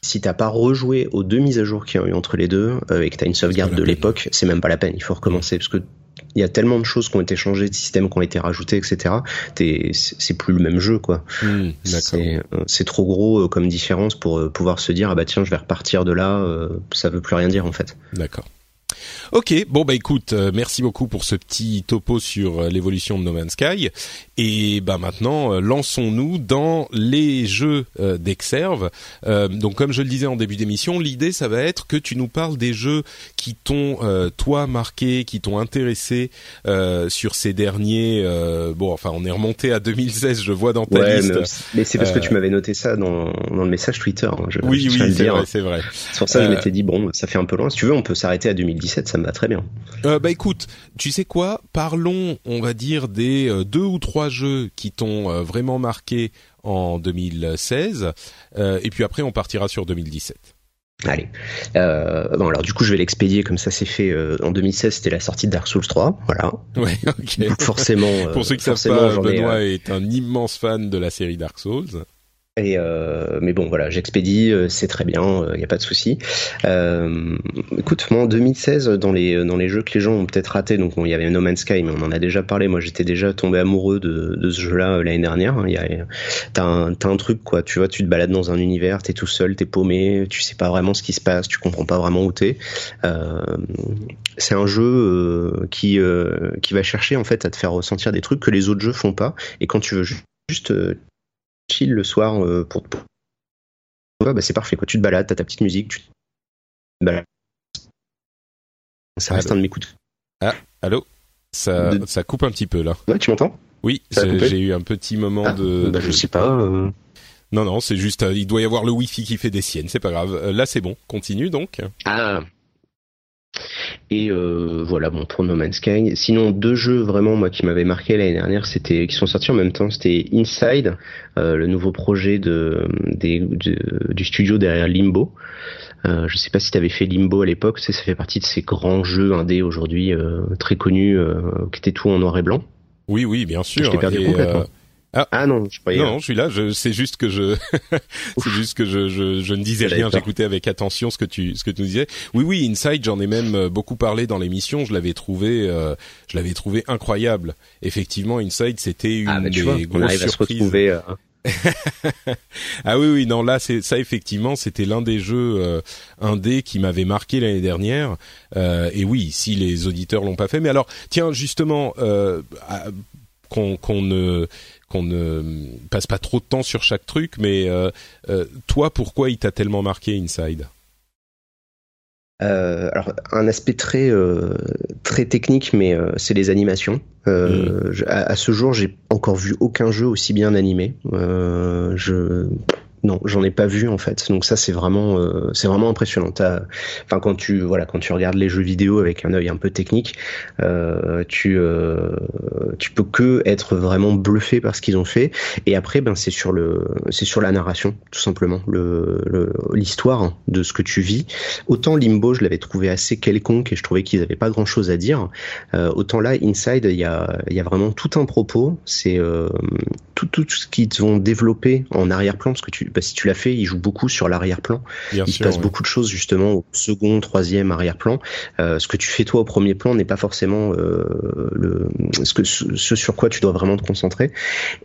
[SPEAKER 2] si t'as pas rejoué aux deux mises à jour qu'il y a eu entre les deux et que t'as une sauvegarde de l'époque, c'est même pas la peine. Il faut recommencer parce que il y a tellement de choses qui ont été changées, de systèmes qui ont été rajoutés, etc. C'est plus le même jeu, quoi. Hmm, euh, c'est trop gros euh, comme différence pour euh, pouvoir se dire ah bah tiens je vais repartir de là. ça veut plus rien dire en fait.
[SPEAKER 1] D'accord. Ok, bon bah écoute, euh, merci beaucoup pour ce petit topo sur euh, l'évolution de No Man's Sky. Et bah maintenant, euh, lançons-nous dans les jeux d'Exerve. donc comme je le disais en début d'émission, l'idée ça va être que tu nous parles des jeux qui t'ont toi marqué, qui t'ont intéressé sur ces derniers. bon, enfin on est remonté à 2016, je vois dans ta liste.
[SPEAKER 2] Mais, c'est parce que tu m'avais noté ça dans, dans le message Twitter. Hein,
[SPEAKER 1] je, oui, oui, c'est vrai, c'est vrai.
[SPEAKER 2] C'est pour ça que je m'étais dit bon, ça fait un peu loin. Si tu veux, on peut s'arrêter à 2017, ça me va très bien.
[SPEAKER 1] Euh, bah écoute, tu sais quoi? Parlons, on va dire, des euh, deux ou trois jeux qui t'ont euh, vraiment marqué en 2016, et puis après on partira sur 2017.
[SPEAKER 2] Allez. bon alors du coup je vais l'expédier comme ça c'est fait. en 2016 c'était la sortie de Dark Souls 3, voilà.
[SPEAKER 1] Ouais, ok.
[SPEAKER 2] forcément.
[SPEAKER 1] Pour ceux qui savent pas, Benoît est un immense fan de la série Dark Souls.
[SPEAKER 2] Euh, mais bon, voilà, j'expédie, euh, c'est très bien, il euh, n'y a pas de souci. écoute, moi en 2016, dans les dans les jeux que les gens ont peut-être raté, donc il y avait No Man's Sky, mais on en a déjà parlé. Moi, j'étais déjà tombé amoureux de, ce jeu-là l'année dernière. Hein. T'as un, un truc quoi, tu vois, tu te balades dans un univers, t'es tout seul, t'es paumé, tu sais pas vraiment ce qui se passe, tu comprends pas vraiment où t'es. c'est un jeu qui qui va chercher en fait à te faire ressentir des trucs que les autres jeux font pas. Et quand tu veux juste chill le soir euh, pour, pour... bah, c'est parfait quoi. Tu te balades, t'as ta petite musique, tu te balades. Ça reste un de mes coups.
[SPEAKER 1] Ah, allô ça, ça coupe un petit peu là.
[SPEAKER 2] Ouais, tu m'entends?
[SPEAKER 1] Oui, j'ai eu un petit moment ah, de,
[SPEAKER 2] bah, Je sais pas. Euh.
[SPEAKER 1] Non, non, c'est juste, euh, il doit y avoir le wifi qui fait des siennes, c'est pas grave. là, c'est bon, continue donc.
[SPEAKER 2] Ah, et euh, voilà, bon pour No Man's Sky. Sinon, deux jeux vraiment moi qui m'avaient marqué l'année dernière, c'était qui sont sortis en même temps. C'était Inside, euh, le nouveau projet de, du studio derrière Limbo. Euh, je sais pas si tu avais fait Limbo à l'époque, ça fait partie de ces grands jeux indés aujourd'hui euh, très connus, qui étaient tout en noir et blanc.
[SPEAKER 1] Oui, oui, bien sûr.
[SPEAKER 2] Je perdu complètement. Ah, ah non, je croyais.
[SPEAKER 1] Non, je suis là. Je, c'est juste que je, c'est juste que je, je, je ne disais rien. J'écoutais avec attention ce que tu, ce que tu nous disais. Oui, oui, Inside, j'en ai même euh, beaucoup parlé dans l'émission. Je l'avais trouvé, euh, je l'avais trouvé incroyable. Effectivement, Inside, c'était une ah, bah, des vois, grosses surprises. retrouver, euh, ah oui oui non là c'est ça effectivement c'était l'un des jeux euh, indés qui m'avait marqué l'année dernière euh, et oui si les auditeurs l'ont pas fait mais alors tiens justement euh, qu'on qu'on ne qu'on ne passe pas trop de temps sur chaque truc mais euh, euh, toi pourquoi il t'a tellement marqué Inside?
[SPEAKER 2] Euh, alors un aspect très euh, très technique, mais euh, c'est les animations. Mm. à, à, ce jour, j'ai encore vu aucun jeu aussi bien animé. je non, j'en ai pas vu en fait. Donc ça c'est vraiment euh, c'est vraiment impressionnant. Enfin quand tu voilà quand tu regardes les jeux vidéo avec un œil un peu technique, euh, tu euh, tu peux que être vraiment bluffé par ce qu'ils ont fait. Et après ben c'est sur le c'est sur la narration tout simplement le l'histoire de ce que tu vis. Autant Limbo je l'avais trouvé assez quelconque et je trouvais qu'ils avaient pas grand chose à dire. autant là Inside il y a il y a vraiment tout un propos. C'est tout tout ce qu'ils ont développé en arrière-plan parce que tu bah, si tu l'as fait, il joue beaucoup sur l'arrière-plan. Il se passe beaucoup de choses justement au second, troisième arrière-plan. Euh, ce que tu fais toi au premier plan n'est pas forcément euh, le ce que ce sur quoi tu dois vraiment te concentrer.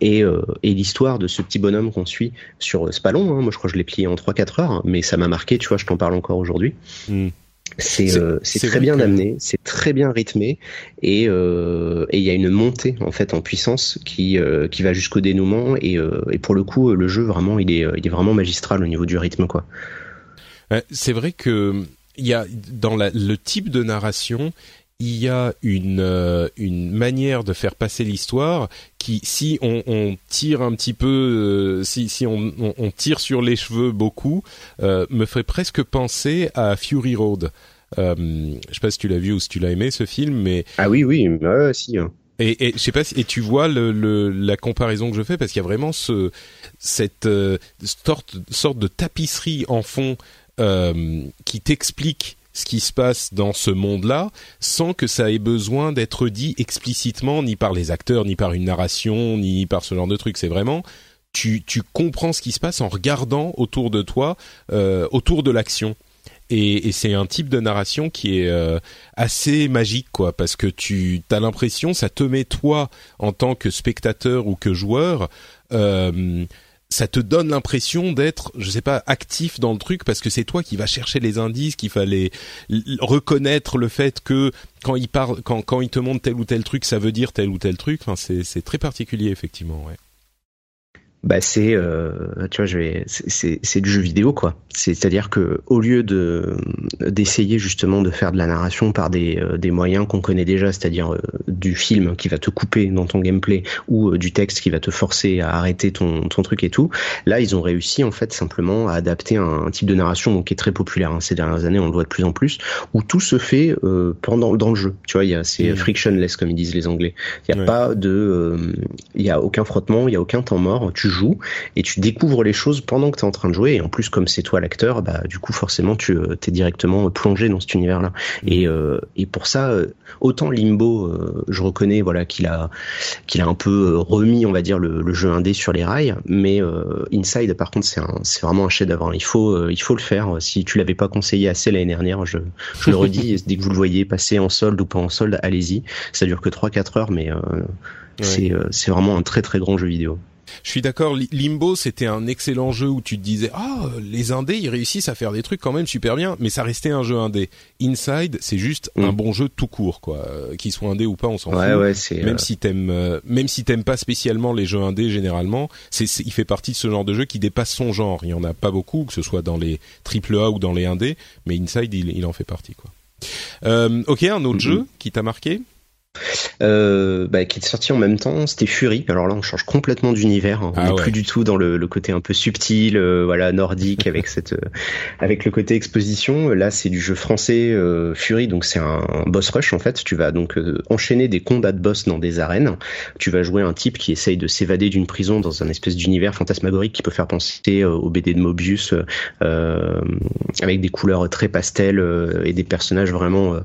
[SPEAKER 2] Et, euh, et l'histoire de ce petit bonhomme qu'on suit sur c'est pas long. Hein, moi je crois que je l'ai plié en 3-4 heures, mais ça m'a marqué. Tu vois, je t'en parle encore aujourd'hui. Hmm. C'est euh, très bien amené, c'est très bien rythmé et euh, il y a une montée en fait en puissance qui euh, qui va jusqu'au dénouement et, euh, et pour le coup le jeu vraiment il est il est vraiment magistral au niveau du rythme quoi.
[SPEAKER 1] C'est vrai que il y a dans la, le type de narration il y a une une manière de faire passer l'histoire qui si on, on, tire un petit peu si si on, on, tire sur les cheveux beaucoup me ferait presque penser à Fury Road euh, je sais pas si tu l'as vu ou si tu l'as aimé ce film, mais
[SPEAKER 2] ah oui oui, si. Hein.
[SPEAKER 1] Et, et je sais pas si, et tu vois le, le, la comparaison que je fais parce qu'il y a vraiment ce cette euh, sorte, sorte de tapisserie en fond euh, qui t'explique ce qui se passe dans ce monde-là sans que ça ait besoin d'être dit explicitement ni par les acteurs ni par une narration ni par ce genre de truc. C'est vraiment tu, tu comprends ce qui se passe en regardant autour de toi euh, autour de l'action. Et, et c'est un type de narration qui est euh, assez magique quoi parce que tu as l'impression ça te met toi en tant que spectateur ou que joueur euh, ça te donne l'impression d'être, je sais pas, actif dans le truc parce que c'est toi qui vas chercher les indices, qu'il fallait reconnaître le fait que quand il parle, quand il te montre tel ou tel truc, ça veut dire tel ou tel truc. Enfin, c'est c'est très particulier effectivement, ouais
[SPEAKER 2] bah c'est euh, tu vois je vais c'est c'est du jeu vidéo quoi. C'est à dire que au lieu de d'essayer justement de faire de la narration par des euh, des moyens qu'on connaît déjà c'est-à-dire euh, du film qui va te couper dans ton gameplay ou euh, du texte qui va te forcer à arrêter ton ton truc et tout là ils ont réussi en fait simplement à adapter un, type de narration donc, qui est très populaire hein, ces dernières années on le voit de plus en plus où tout se fait pendant dans le jeu. Tu vois il y a c'est mmh. frictionless comme ils disent les anglais. Il y a pas de il y a aucun frottement il y a aucun temps mort. Tu joues et tu découvres les choses pendant que tu es en train de jouer. Et en plus, comme c'est toi l'acteur, bah, du coup, forcément, tu euh, es directement plongé dans cet univers-là. Mmh. Et, euh, et pour ça, euh, autant Limbo, je reconnais voilà qu'il a qu'il a un peu remis, on va dire, le, jeu indé sur les rails. Mais Inside, par contre, c'est vraiment un chef-d'œuvre. Il faut il faut le faire. Si tu l'avais pas conseillé assez l'année dernière, je, je le redis. dès que vous le voyez passer en solde ou pas en solde, allez-y. Ça dure que 3-4 heures, mais c'est c'est vraiment un très très grand jeu vidéo.
[SPEAKER 1] Je suis d'accord. Limbo, c'était un excellent jeu où tu te disais, ah, les indés, ils réussissent à faire des trucs quand même super bien, mais ça restait un jeu indé. Inside, c'est juste un mm. bon jeu tout court, quoi. Euh, qu'il soit indé ou pas, on s'en fout. même euh, si t'aimes, euh, même si t'aimes pas spécialement les jeux indés généralement, c'est, il fait partie de ce genre de jeu qui dépasse son genre. Il y en a pas beaucoup, que ce soit dans les triple A ou dans les indés, mais Inside, il, en fait partie, quoi. ok, un autre mm-hmm. jeu qui t'a marqué?
[SPEAKER 2] Euh, bah, qui est sorti en même temps, c'était Fury. Alors là, on change complètement d'univers. Hein. On n'est ah plus du tout dans le, le côté un peu subtil, euh, voilà, nordique avec cette, euh, avec le côté exposition. Là, c'est du jeu français euh, Fury, donc c'est un, boss rush en fait. Tu vas donc enchaîner des combats de boss dans des arènes. Tu vas jouer un type qui essaye de s'évader d'une prison dans un espèce d'univers fantasmagorique qui peut faire penser au BD de Mobius, avec des couleurs très pastel et des personnages vraiment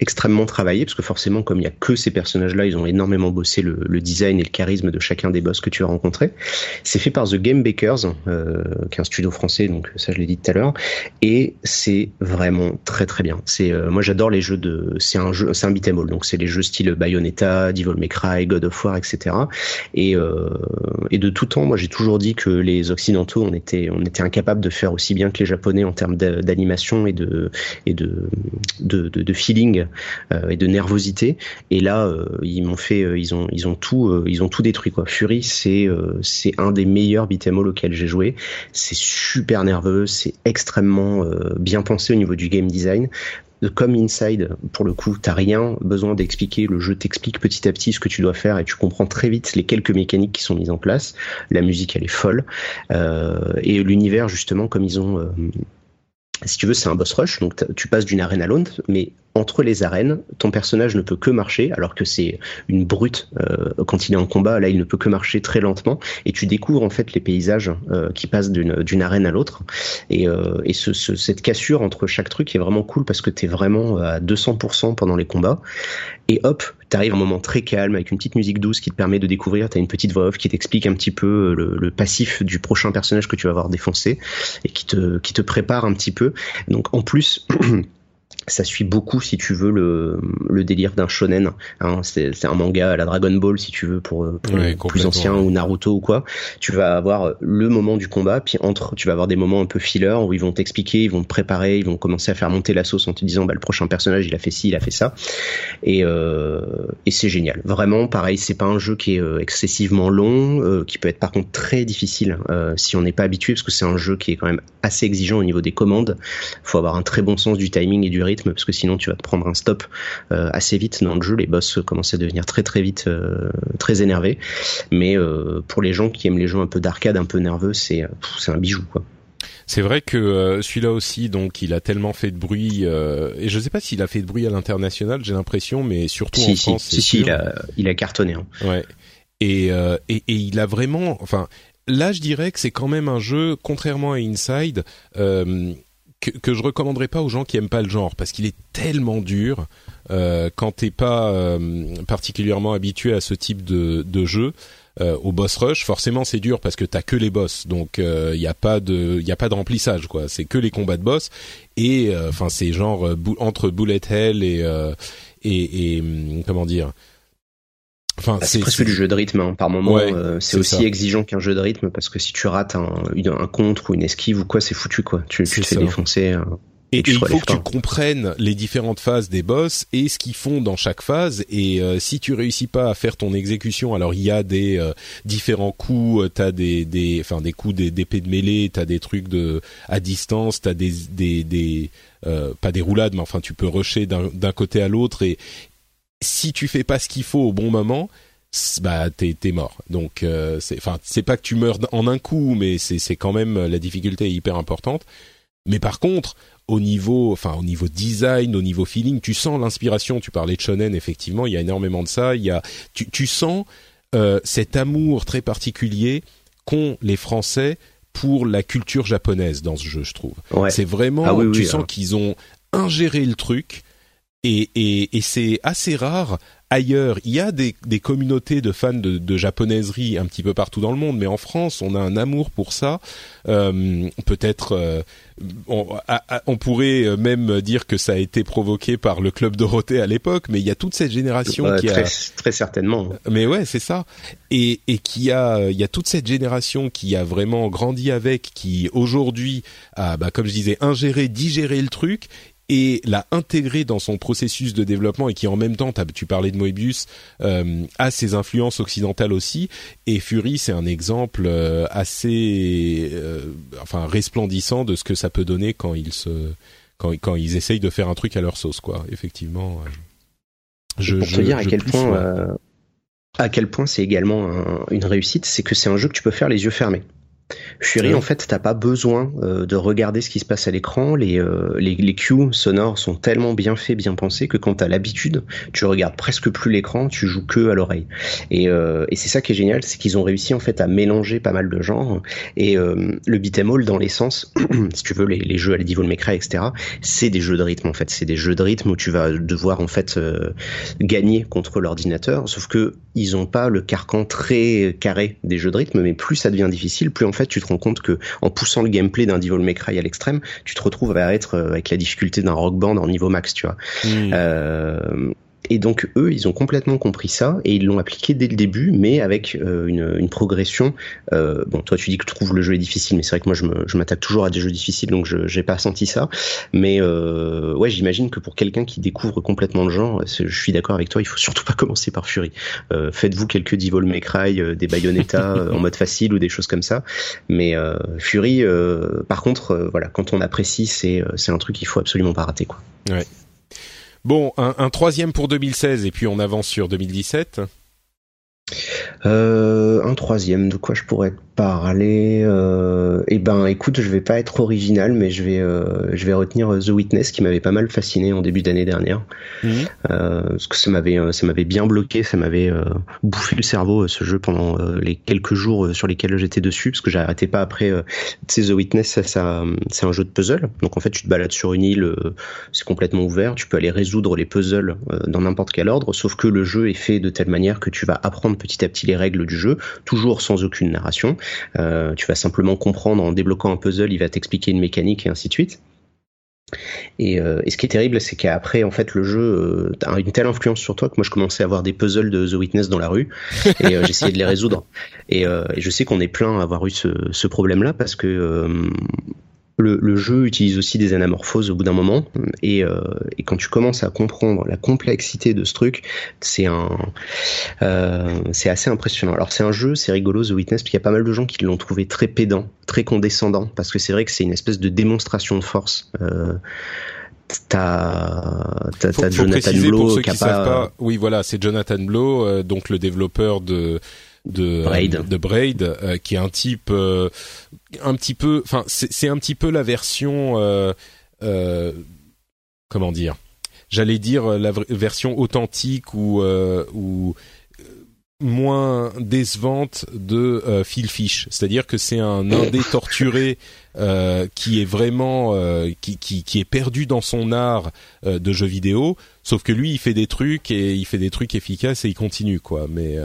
[SPEAKER 2] extrêmement travaillés, parce que forcément, comme il y a que ces personnages-là. Ils ont énormément bossé le, design et le charisme de chacun des boss que tu as rencontrés. C'est fait par The Game Bakers, euh, qui est un studio français, donc ça je l'ai dit tout à l'heure, et c'est vraiment très très bien. C'est euh, moi j'adore les jeux de, c'est un jeu, c'est un beat'em all, donc c'est les jeux style Bayonetta, Devil May Cry, God of War, etc. Et euh, de tout temps, moi j'ai toujours dit que les occidentaux on était on était incapables de faire aussi bien que les japonais en termes d'animation et de et de de, feeling et de nervosité. Et là, euh, ils m'ont fait, euh, ils ont, ils ont tout, ils ont tout détruit quoi. Fury, c'est, c'est un des meilleurs beat'em all auxquels j'ai joué. C'est super nerveux, c'est extrêmement bien pensé au niveau du game design comme Inside, pour le coup, t'as rien besoin d'expliquer. Le jeu t'explique petit à petit ce que tu dois faire et tu comprends très vite les quelques mécaniques qui sont mises en place. La musique, elle est folle. Euh, et l'univers, justement, comme ils ont... si tu veux, c'est un boss rush, donc tu passes d'une arène à l'autre, mais entre les arènes, ton personnage ne peut que marcher, alors que c'est une brute euh, quand il est en combat. Là, il ne peut que marcher très lentement, et tu découvres en fait les paysages euh, qui passent d'une arène à l'autre. Et, euh, ce, cette cassure entre chaque truc est vraiment cool parce que t'es vraiment à 200% pendant les combats. Et hop, t'arrives un moment très calme avec une petite musique douce qui te permet de découvrir. T'as une petite voix off qui t'explique un petit peu le, le, passif du prochain personnage que tu vas avoir défoncé et qui te qui te prépare un petit peu. Donc en plus ça suit beaucoup si tu veux le, le délire d'un shonen hein, c'est un manga à la Dragon Ball si tu veux pour, pour plus ancien ou Naruto ou quoi. Tu vas avoir le moment du combat puis entre tu vas avoir des moments un peu filler où ils vont t'expliquer ils vont te préparer ils vont commencer à faire monter la sauce en te disant bah le prochain personnage il a fait ci il a fait ça. Et euh, et c'est génial. Vraiment pareil c'est pas un jeu qui est euh, excessivement long euh, qui peut être par contre très difficile euh, si on n'est pas habitué parce que c'est un jeu qui est quand même assez exigeant au niveau des commandes. Faut avoir un très bon sens du timing et du rythme parce que sinon tu vas te prendre un stop euh, assez vite dans le jeu. Les boss commencent à devenir très très vite euh, très énervés. Mais euh, pour les gens qui aiment les jeux un peu d'arcade, un peu nerveux, c'est c'est un bijou quoi.
[SPEAKER 1] C'est vrai que celui-là aussi, donc, il a tellement fait de bruit, et je sais pas s'il a fait de bruit à l'international, j'ai l'impression, mais surtout en France.
[SPEAKER 2] Si, si, il a, il a cartonné. Hein.
[SPEAKER 1] Ouais. Et, et, et il a vraiment, enfin, là, je dirais que c'est quand même un jeu, contrairement à Inside, euh, que, que je recommanderais pas aux gens qui aiment pas le genre parce qu'il est tellement dur euh, quand t'es pas euh, particulièrement habitué à ce type de, de jeu. Euh, au boss rush, forcément c'est dur parce que t'as que les boss, donc il euh, y a pas de y a pas de remplissage quoi. C'est que les combats de boss et euh, enfin c'est genre entre bullet hell et et, et hum, comment dire
[SPEAKER 2] Enfin, bah, c'est presque du jeu de rythme hein. par moment. Euh, c'est aussi exigeant qu'un jeu de rythme parce que si tu rates un, un contre ou une esquive ou quoi, c'est foutu quoi. Tu, tu te fais défoncer. Euh,
[SPEAKER 1] et, il faut que tu comprennes les différentes phases des boss et ce qu'ils font dans chaque phase. Et euh, si tu réussis pas à faire ton exécution, alors il y a des différents coups. T'as des, des, enfin des coups d'épée de mêlée. T'as des trucs de à distance. T'as des, des, des pas des roulades, mais enfin tu peux rusher d'un côté à l'autre et si tu fais pas ce qu'il faut au bon moment, bah t'es mort. Donc euh, c'est enfin c'est pas que tu meurs en un coup, mais c'est c'est quand même la difficulté est hyper importante. Mais par contre, au niveau enfin au niveau design, au niveau feeling, tu sens l'inspiration. Tu parlais de shonen, effectivement, il y a énormément de ça. Il y a tu tu sens euh, cet amour très particulier qu'ont les Français pour la culture japonaise dans ce jeu, je trouve. C'est vraiment ah tu sens qu'ils ont ingéré le truc et, et, et c'est assez rare ailleurs. Il y a des, des communautés de fans de, de, japonaiserie un petit peu partout dans le monde, mais en France, on a un amour pour ça. Euh, Peut-être, euh, on, on, pourrait même dire que ça a été provoqué par le club Dorothée à l'époque, mais il y a toute cette génération qui
[SPEAKER 2] très,
[SPEAKER 1] a
[SPEAKER 2] très certainement.
[SPEAKER 1] Mais ouais, c'est ça. Et, et qui a, il y a toute cette génération qui a vraiment grandi avec, qui aujourd'hui a, bah, comme je disais, ingéré, digéré le truc et l'a intégré dans son processus de développement et qui en même temps, tu parlais de Moebius, euh, a ses influences occidentales aussi. Et Fury, c'est un exemple euh, assez, euh, enfin, resplendissant de ce que ça peut donner quand ils se, quand, quand ils essayent de faire un truc à leur sauce, quoi. Effectivement.
[SPEAKER 2] je, pour te dire à quel point, à quel point c'est également une réussite, c'est que c'est un jeu que tu peux faire les yeux fermés. Fury, en fait, t'as pas besoin euh, de regarder ce qui se passe à l'écran. Les, euh, les, les cues sonores sont tellement bien faits, bien pensés que quand t'as l'habitude, tu regardes presque plus l'écran, tu joues que à l'oreille. Et, euh, et c'est ça qui est génial, c'est qu'ils ont réussi en fait à mélanger pas mal de genres. Et le beat'em all, dans l'essence, si tu veux, les, les jeux à la Devil May Cry, etc., c'est des jeux de rythme en fait. C'est des jeux de rythme où tu vas devoir en fait gagner contre l'ordinateur. Sauf que ils ont pas le carcan très carré des jeux de rythme, mais plus ça devient difficile, plus en fait tu te rends compte que en poussant le gameplay d'un Devil May Cry à l'extrême, tu te retrouves à être euh, avec la difficulté d'un rock band en niveau max, tu vois. Euh, et donc eux, ils ont complètement compris ça et ils l'ont appliqué dès le début, mais avec euh, une, une, progression. Euh, bon, toi tu dis que tu trouves le jeu est difficile, mais c'est vrai que moi je m'attaque toujours à des jeux difficiles, donc je j'ai pas senti ça. Mais euh, ouais, j'imagine que pour quelqu'un qui découvre complètement le genre, je suis d'accord avec toi, il faut surtout pas commencer par Fury. Euh, Faites-vous quelques Devil May Cry, euh, des Bayonetta en mode facile ou des choses comme ça. Mais Fury, par contre, voilà, quand on apprécie, c'est c'est un truc qu'il faut absolument pas rater, quoi.
[SPEAKER 1] Ouais. Bon, un, troisième pour 2016 et puis on avance sur 2017.
[SPEAKER 2] Euh, un troisième, de quoi je pourrais parler euh, Eh ben, écoute, je vais pas être original, mais je vais, euh, je vais retenir The Witness qui m'avait pas mal fasciné en début d'année dernière, euh, parce que ça m'avait, euh, ça m'avait bien bloqué, ça m'avait euh, bouffé le cerveau ce jeu pendant les quelques jours sur lesquels j'étais dessus, parce que j'arrêtais pas après. tu sais, The Witness, ça, ça c'est un jeu de puzzle, donc en fait, tu te balades sur une île, c'est complètement ouvert, tu peux aller résoudre les puzzles dans n'importe quel ordre, sauf que le jeu est fait de telle manière que tu vas apprendre petit à petit les règles du jeu, toujours sans aucune narration. Euh, tu vas simplement comprendre en débloquant un puzzle, il va t'expliquer une mécanique et ainsi de suite. Et, euh, ce qui est terrible, c'est qu'après, en fait, le jeu euh, a une telle influence sur toi que moi, je commençais à avoir des puzzles de The Witness dans la rue et j'essayais de les résoudre. Et, je sais qu'on est plein à avoir eu ce, ce problème-là parce que le, jeu utilise aussi des anamorphoses au bout d'un moment, et, euh, et, quand tu commences à comprendre la complexité de ce truc, c'est un, euh, c'est assez impressionnant. Alors c'est un jeu, c'est rigolo The Witness, puis il y a pas mal de gens qui l'ont trouvé très pédant, très condescendant, parce que c'est vrai que c'est une espèce de démonstration de force. Euh, T'as
[SPEAKER 1] Jonathan Blow qui, pas... Oui, voilà, c'est Jonathan Blow, euh, donc le développeur de de Braid, de Braid euh, qui est un type euh, un petit peu, enfin c'est un petit peu la version euh, comment dire, j'allais dire la version authentique ou ou moins décevante de Phil Fish, c'est-à-dire que c'est un indé torturé qui est vraiment qui, qui, qui est perdu dans son art de jeu vidéo, sauf que lui il fait des trucs et il fait des trucs efficaces et il continue quoi, mais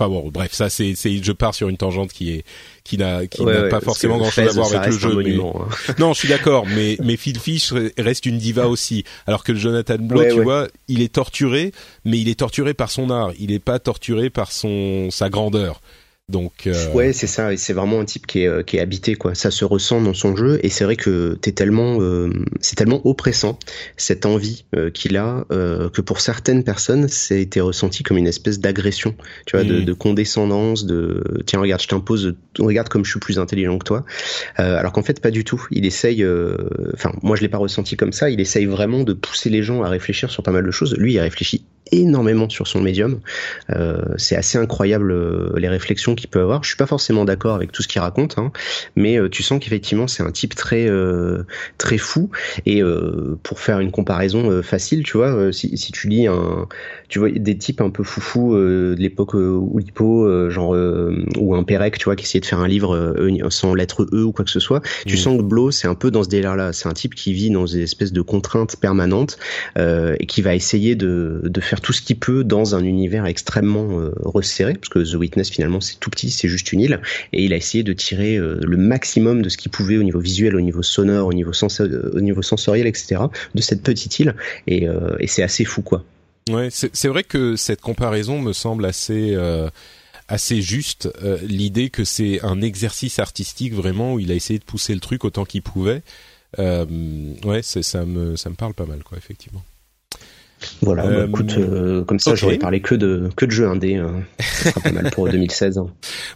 [SPEAKER 1] Enfin bon, bref, ça c'est, c'est, je pars sur une tangente qui est, qui n'a, qui n'a pas forcément grand chose à voir avec le jeu. Mais... Hein. non, je suis d'accord, mais mais Phil Fish reste une diva aussi. Alors que le Jonathan Blow, tu vois, il est torturé, mais il est torturé par son art. Il est pas torturé par son sa grandeur. Donc
[SPEAKER 2] euh... ouais, c'est ça. C'est vraiment un type qui est, qui est habité quoi. Ça se ressent dans son jeu et c'est vrai que t'es tellement, euh, c'est tellement oppressant cette envie euh, qu'il a euh, que pour certaines personnes, été ressenti comme une espèce d'agression, tu vois, de, mm. de, condescendance, de tiens regarde, je t'impose, regarde comme je suis plus intelligent que toi. alors qu'en fait pas du tout. Il essaye, enfin moi je l'ai pas ressenti comme ça. Il essaye vraiment de pousser les gens à réfléchir sur pas mal de choses. Lui il réfléchit énormément sur son médium. c'est assez incroyable les réflexions qu'il peut avoir. Je suis pas forcément d'accord avec tout ce qu'il raconte, hein, mais euh, tu sens qu'effectivement c'est un type très euh, très fou. Et euh, pour faire une comparaison facile, tu vois, si, tu lis un, tu vois des types un peu foufou de l'époque Oulipo, genre ou un Pérec, tu vois, qui essayait de faire un livre sans lettre E ou quoi que ce soit. Tu mmh. sens que Blo, c'est un peu dans ce délire-là. C'est un type qui vit dans une espèce de contraintes permanentes et qui va essayer de, de faire tout ce qu'il peut dans un univers extrêmement resserré, parce que The Witness finalement c'est tout petit, c'est juste une île, et il a essayé de tirer euh, le maximum de ce qu'il pouvait au niveau visuel, au niveau sonore, au niveau, euh, au niveau sensoriel, etc. de cette petite île, et, euh, et c'est assez fou, quoi.
[SPEAKER 1] Ouais, c'est vrai que cette comparaison me semble assez assez juste. L'idée que c'est un exercice artistique vraiment où il a essayé de pousser le truc autant qu'il pouvait. ouais, ça me ça me parle pas mal, quoi, effectivement.
[SPEAKER 2] Voilà, bah, écoute, comme ça, j'aurais parlé que de que de jeux indés. ça sera pas mal pour 2016.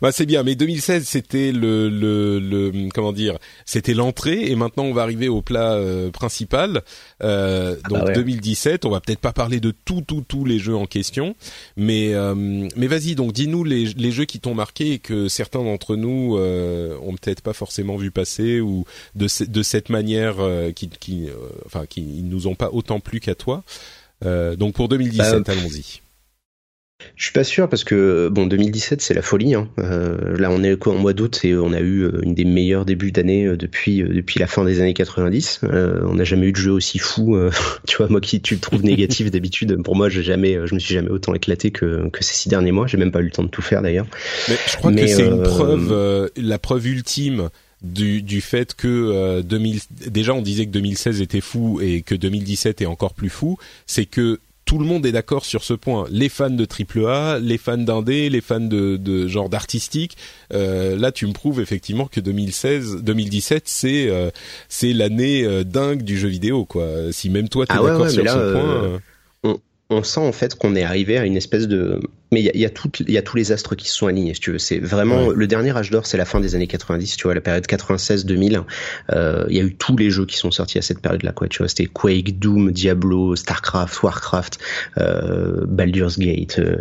[SPEAKER 1] Bah c'est bien, mais 2016 c'était le, le, le comment dire, c'était l'entrée et maintenant on va arriver au plat principal. Euh, ah donc 2017, bah on va peut-être pas parler de tout, tout, tous les jeux en question, mais euh, mais vas-y, donc dis-nous les, les jeux qui t'ont marqué et que certains d'entre nous euh, ont peut-être pas forcément vu passer ou de de cette manière euh, qui, qui enfin qui nous ont pas autant plu qu'à toi. donc pour 2017, bah, allons-y.
[SPEAKER 2] Je suis pas sûr parce que bon 2017 c'est la folie. Hein. Euh, là on est quoi en mois d'août et on a eu euh, une des meilleurs débuts d'année euh, depuis depuis la fin des années 90. on n'a jamais eu de jeu aussi fou. tu vois moi qui tu le trouves négatif d'habitude. Pour moi j'ai jamais je me suis jamais autant éclaté que que ces six derniers mois. J'ai même pas eu le temps de tout faire d'ailleurs.
[SPEAKER 1] Mais je crois que c'est une preuve la preuve ultime du, du fait que 2000, déjà on disait que 2016 était fou et que 2017 est encore plus fou, c'est que tout le monde est d'accord sur ce point. Les fans de AAA, les fans d'indé, les fans de, de genre d'artistique. Euh, là, tu me prouves effectivement que 2016, 2017, c'est euh, c'est l'année euh, dingue du jeu vidéo, quoi. Si même toi t'es es ah d'accord sur ce point.
[SPEAKER 2] On, on, sent en fait qu'on est arrivé à une espèce de mais il y a, y, a y a tous les astres qui se sont alignés, si tu veux. C'est vraiment le dernier âge d'or, c'est la fin des années 90, tu vois, la période 96-2000. Euh, il y a eu tous les jeux qui sont sortis à cette période-là, quoi. Tu vois, c'était Quake, Doom, Diablo, Starcraft, Warcraft, euh, Baldur's Gate, euh,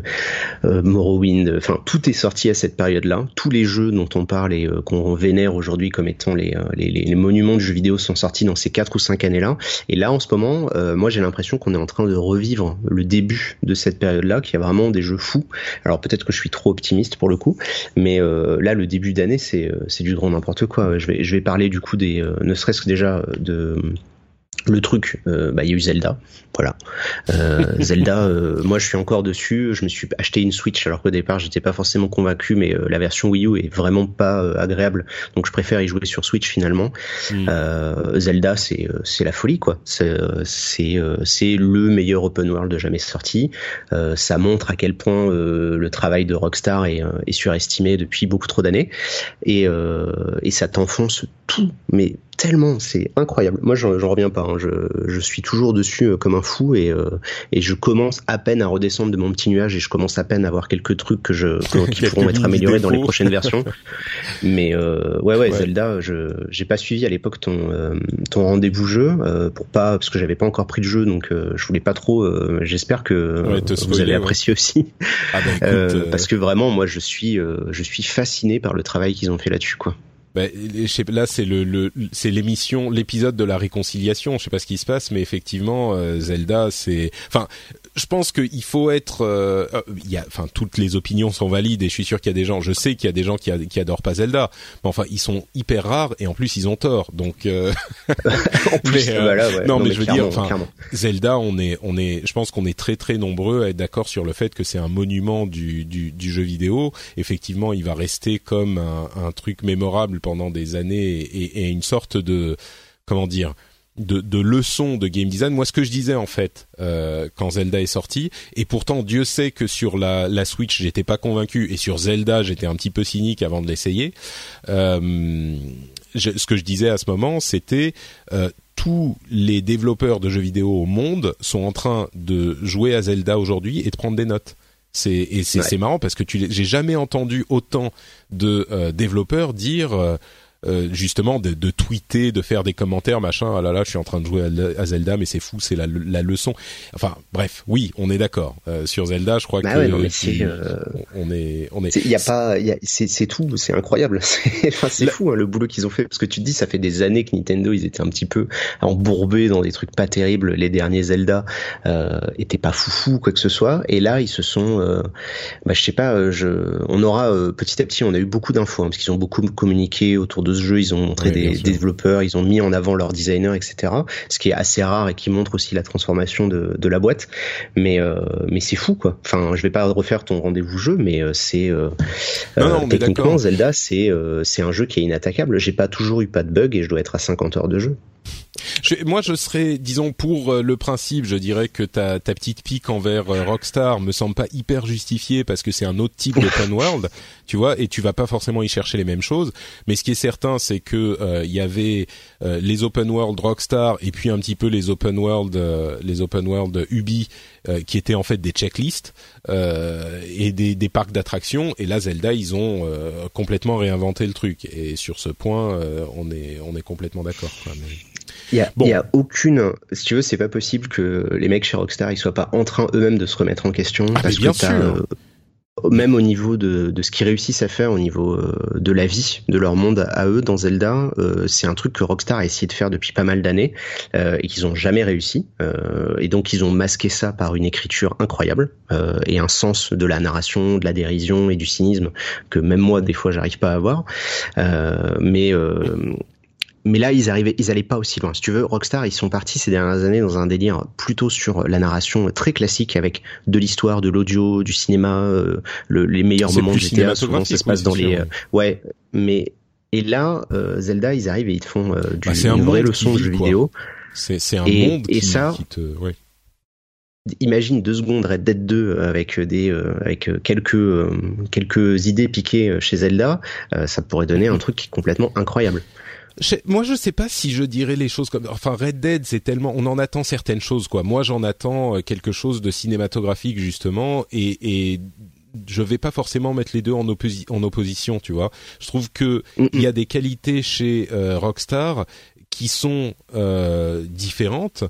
[SPEAKER 2] euh, Morrowind. Enfin, tout est sorti à cette période-là. Tous les jeux dont on parle et euh, qu'on vénère aujourd'hui comme étant les, les, les, monuments du jeu vidéo sont sortis dans ces quatre ou cinq années-là. Et là, en ce moment, moi, j'ai l'impression qu'on est en train de revivre le début de cette période-là, qui a vraiment des jeux fous alors peut-être que je suis trop optimiste pour le coup, mais euh, là le début d'année c'est euh, c'est du grand n'importe quoi. Je vais je vais parler du coup des euh, ne serait-ce que déjà de le truc, euh, bah, il y a eu Zelda, voilà. Euh, Zelda, euh, moi je suis encore dessus. Je me suis acheté une Switch alors qu'au départ j'étais pas forcément convaincu, mais la version Wii U est vraiment pas agréable, donc je préfère y jouer sur Switch finalement. Hmm. Zelda, c'est c'est la folie quoi. C'est c'est c'est le meilleur open world de jamais sorti. ça montre à quel point le travail de Rockstar est, est surestimé depuis beaucoup trop d'années et et ça t'enfonce tout, mais tellement, c'est incroyable. Moi, j'en reviens pas. Hein. Je, je, suis toujours dessus euh, comme un fou et, euh, et je commence à peine à redescendre de mon petit nuage et je commence à peine à voir quelques trucs que je qui pourront être améliorés dans les prochaines versions. Mais euh, ouais, ouais, Zelda, je j'ai pas suivi à l'époque ton ton rendez-vous jeu pour pas parce que j'avais pas encore pris de jeu donc je voulais pas trop. J'espère que vous allez apprécier aussi ah bah, parce que vraiment, moi, je suis je suis fasciné par le travail qu'ils ont fait là-dessus, quoi.
[SPEAKER 1] Ben, là, c'est le, le c'est l'émission, l'épisode de la réconciliation. Je sais pas ce qui se passe, mais effectivement, euh, Zelda, c'est, enfin, je pense qu'il faut être, euh, euh, il y a, enfin, toutes les opinions sont valides et je suis sûr qu'il y a des gens, je sais qu'il y a des gens qui, qui adorent pas Zelda, mais enfin, ils sont hyper rares et en plus ils ont tort. Donc, euh... en plus, ouais. non, mais, je veux dire, enfin, Zelda, on est, on est, je pense qu'on est très très nombreux à être d'accord sur le fait que c'est un monument du, du, du, jeu vidéo. Effectivement, il va rester comme un, un truc mémorable pendant des années et, et une sorte de, comment dire de, de leçons de game design. Moi, ce que je disais en fait euh, quand Zelda est sorti, et pourtant Dieu sait que sur la, la Switch j'étais pas convaincu, et sur Zelda j'étais un petit peu cynique avant de l'essayer. Euh, ce que je disais à ce moment, c'était euh, tous les développeurs de jeux vidéo au monde sont en train de jouer à Zelda aujourd'hui et de prendre des notes. C'est et c'est marrant parce que tu j'ai jamais entendu autant de euh, développeurs dire euh, euh, justement de, de, tweeter, de faire des commentaires, machin. Ah là là, je suis en train de jouer à, Zelda, mais c'est fou, c'est la, la, leçon. Enfin, bref, oui, on est d'accord euh, sur Zelda. Je crois bah que euh, on est, on est.
[SPEAKER 2] Il y a pas, c'est tout, c'est incroyable. Enfin, c'est fou hein, le boulot qu'ils ont fait parce que tu te dis, ça fait des années que Nintendo, ils étaient un petit peu embourbés dans des trucs pas terribles. Les derniers Zelda euh, étaient pas foufou quoi que ce soit, et là, ils se sont, bah, je sais pas, je, on aura petit à petit, on a eu beaucoup d'infos hein, parce qu'ils ont beaucoup communiqué autour de ce jeu, ils ont montré des, développeurs, ils ont mis en avant leurs designers, etc. Ce qui est assez rare et qui montre aussi la transformation de, de la boîte. Mais euh, mais c'est fou quoi. Enfin, je vais pas refaire ton rendez-vous jeu, mais euh, c'est euh, euh techniquement Zelda, c'est c'est un jeu qui est inattaquable. J'ai pas toujours eu pas de bug et je dois être à 50 heures de jeu.
[SPEAKER 1] Moi, je serais, disons, pour euh, le principe, je dirais que ta, ta petite pique envers euh, Rockstar me semble pas hyper justifiée parce que c'est un autre type d'open world, tu vois, et tu vas pas forcément y chercher les mêmes choses. Mais ce qui est certain, c'est que euh, il y avait les open world Rockstar et puis un petit peu les open world, les open world Ubi qui étaient en fait des checklists et des, des parcs d'attractions. Et là, Zelda, ils ont complètement réinventé le truc. Et sur ce point, on est on est complètement d'accord.
[SPEAKER 2] Il y a, y a, aucune, si tu veux, c'est pas possible que les mecs chez Rockstar ils soient pas en train eux-mêmes de se remettre en question
[SPEAKER 1] ah, parce bien que sûr. Euh,
[SPEAKER 2] même au niveau de, de ce qu'ils réussissent à faire au niveau euh, de la vie de leur monde à eux dans Zelda, euh, c'est un truc que Rockstar a essayé de faire depuis pas mal d'années et qu'ils ont jamais réussi. et donc ils ont masqué ça par une écriture incroyable et un sens de la narration, de la dérision et du cynisme que même moi des fois j'arrive pas à avoir. mais mais là, ils arrivaient, ils allaient pas aussi loin. Si tu veux, Rockstar, ils sont partis ces dernières années dans un délire plutôt sur la narration très classique avec de l'histoire, de l'audio, du cinéma, euh, les meilleurs moments de GTA. Souvent, ça se passe dans les, euh, ouais. Mais et là, euh, Zelda, ils arrivent et ils te font du, bah, une vraie leçon de jeu vidéo.
[SPEAKER 1] C'est un monde et qui, ça, qui te, ouais.
[SPEAKER 2] Imagine deux secondes Red Dead 2 avec des avec quelques quelques idées piquées chez Zelda, ça pourrait donner un truc qui est complètement incroyable
[SPEAKER 1] moi, je sais pas si je dirais les choses comme. Enfin, Red Dead, c'est tellement. On en attend certaines choses, quoi. Moi, j'en attends euh, quelque chose de cinématographique justement, et, et je vais pas forcément mettre les deux en, en opposition, tu vois. Je trouve que il y a des qualités chez euh, Rockstar qui sont euh, différentes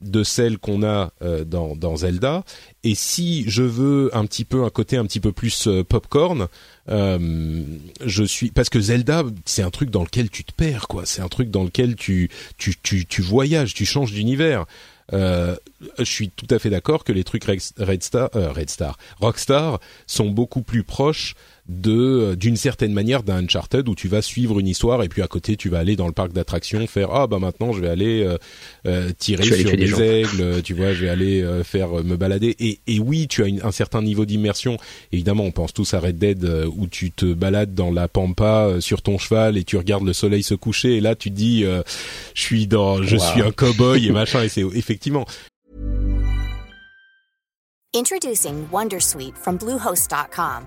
[SPEAKER 1] de celles qu'on a euh, dans, dans, Zelda. Et si je veux un petit peu un côté un petit peu plus euh, popcorn, euh, je suis parce que Zelda c'est un truc dans lequel tu te perds quoi. C'est un truc dans lequel tu tu tu, tu voyages, tu changes d'univers. Euh, je suis tout à fait d'accord que les trucs Red Star, Red Star, Rockstar sont beaucoup plus proches de d'une certaine manière d'un Uncharted où tu vas suivre une histoire et puis à côté tu vas aller dans le parc d'attractions faire ah bah maintenant je vais aller euh, euh tirer sur des, aigles tu vois je vais aller euh, faire me balader. Et, et oui tu as un certain niveau d'immersion. Évidemment on pense tous à Red Dead euh, où tu te balades dans la pampa sur ton cheval et tu regardes le soleil se coucher et là tu te dis je suis dans je suis un cowboy et machin et c'est effectivement.
[SPEAKER 3] Introducing Wondersuite from bluehost.com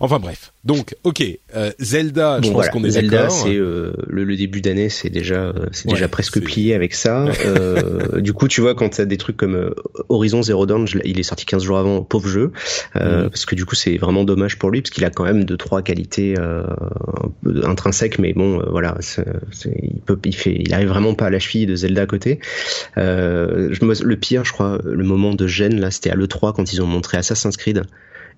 [SPEAKER 1] Enfin bref, donc ok, euh, Zelda, je pense qu'on est
[SPEAKER 2] Zelda, c'est euh, le, début d'année, c'est déjà euh, c'est déjà presque plié avec ça. du coup, tu vois quand t'as des trucs comme Horizon Zero Dawn, il est sorti 15 jours avant, pauvre jeu, mm. parce que du coup c'est vraiment dommage pour lui parce qu'il a quand même deux trois qualités intrinsèques, mais bon voilà, il peut il fait il arrive vraiment pas à la cheville de Zelda à côté. Je, le pire, je crois, le moment de gêne là, c'était à le 3 quand ils ont montré Assassin's Creed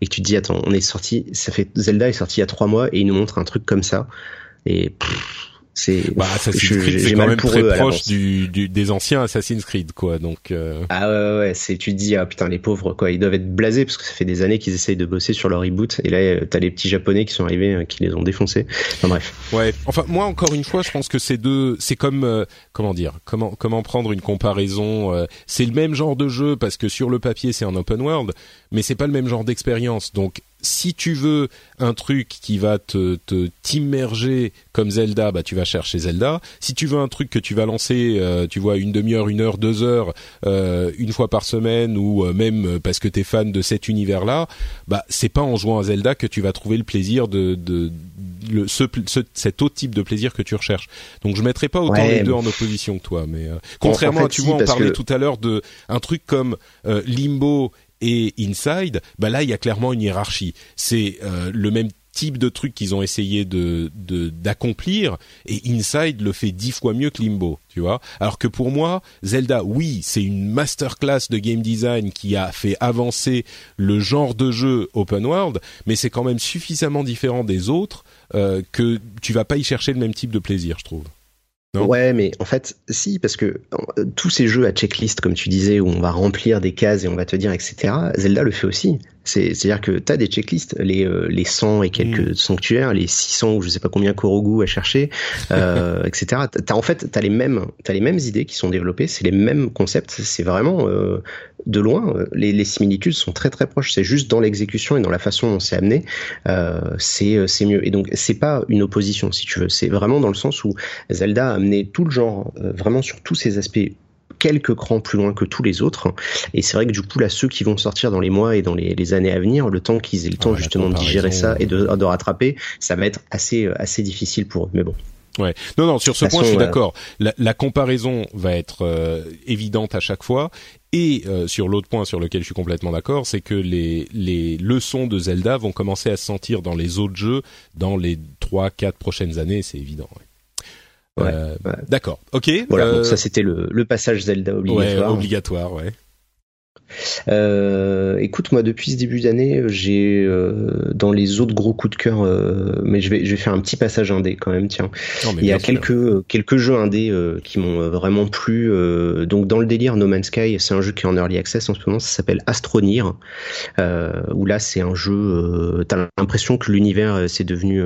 [SPEAKER 2] et que tu te dis attends on est sorti ça fait Zelda est sorti il y a trois mois et il nous montre un truc comme ça. Et c'est
[SPEAKER 1] bah, Assassin's Creed c'est quand même très proche du, du, des anciens Assassin's Creed quoi donc euh...
[SPEAKER 2] ah ouais ouais c'est tu te dis ah putain les pauvres quoi ils doivent être blasés parce que ça fait des années qu'ils essayent de bosser sur leur reboot et là euh, t'as les petits japonais qui sont arrivés euh, qui les ont défoncés. Enfin bref.
[SPEAKER 1] Ouais enfin moi encore une fois je pense que c'est deux c'est comme euh, comment dire comment comment prendre une comparaison c'est le même genre de jeu parce que sur le papier c'est un open world mais c'est pas le même genre d'expérience donc si tu veux un truc qui va te t'immerger comme Zelda, bah tu vas chercher Zelda. Si tu veux un truc que tu vas lancer, euh, tu vois une demi-heure, une heure, deux heures, euh, une fois par semaine, ou euh, même parce que t'es fan de cet univers-là, bah c'est pas en jouant à Zelda que tu vas trouver le plaisir de le, ce, cet autre type de plaisir que tu recherches. Donc je mettrais pas autant les deux en opposition que toi, mais contrairement à tu vois, on parlait tout à l'heure de un truc comme Limbo et Inside, bah là il y a clairement une hiérarchie. C'est le même type de truc qu'ils ont essayé de d'accomplir et Inside le fait dix fois mieux que Limbo, tu vois. Alors que pour moi, Zelda, oui, c'est une masterclass de game design qui a fait avancer le genre de jeu open world, mais c'est quand même suffisamment différent des autres euh, que tu vas pas y chercher le même type de plaisir, je trouve.
[SPEAKER 2] Ouais, mais en fait, si, parce que euh, tous ces jeux à checklist, comme tu disais, où on va remplir des cases et on va te dire, etc., Zelda le fait aussi. C'est-à-dire que tu as des checklists, les, euh, les 100 et quelques mm. sanctuaires, les 600 ou je sais pas combien Korogu à chercher, euh, etc. T'as en fait, tu as les mêmes, as les mêmes idées qui sont développées, c'est les mêmes concepts. C'est vraiment euh, de loin, les, les, similitudes sont très très proches. C'est juste dans l'exécution et dans la façon dont c'est amené, c'est c'est mieux. Et donc c'est pas une opposition si tu veux. C'est vraiment dans le sens où Zelda a amené tout le genre, vraiment sur tous ses aspects quelques crans plus loin que tous les autres. Et c'est vrai que du coup, là, ceux qui vont sortir dans les mois et dans les, années à venir, le temps qu'ils aient le temps justement de digérer ça et de, de rattraper, ça va être assez, euh, assez difficile pour eux. Mais bon.
[SPEAKER 1] Ouais. Non, non. Sur ce point, je suis d'accord. La, la, comparaison va être euh, évidente à chaque fois. Et euh, sur l'autre point sur lequel je suis complètement d'accord, c'est que les, les leçons de Zelda vont commencer à se sentir dans les autres jeux dans les trois, quatre prochaines années. C'est évident. Euh, ouais, D'accord. Ok.
[SPEAKER 2] Voilà. Donc ça c'était le, le passage Zelda obligatoire.
[SPEAKER 1] Ouais, obligatoire, ouais.
[SPEAKER 2] Euh, écoute, moi depuis ce début d'année, j'ai euh, dans les autres gros coups de cœur, euh, mais je vais je vais faire un petit passage indé quand même. Tiens, il y a quelques quelques jeux indés euh, qui m'ont vraiment plu. Euh, donc dans le délire No Man's Sky, c'est un jeu qui est en early access en ce moment. Ça s'appelle Astronir. où là c'est un jeu. T'as l'impression que l'univers c'est devenu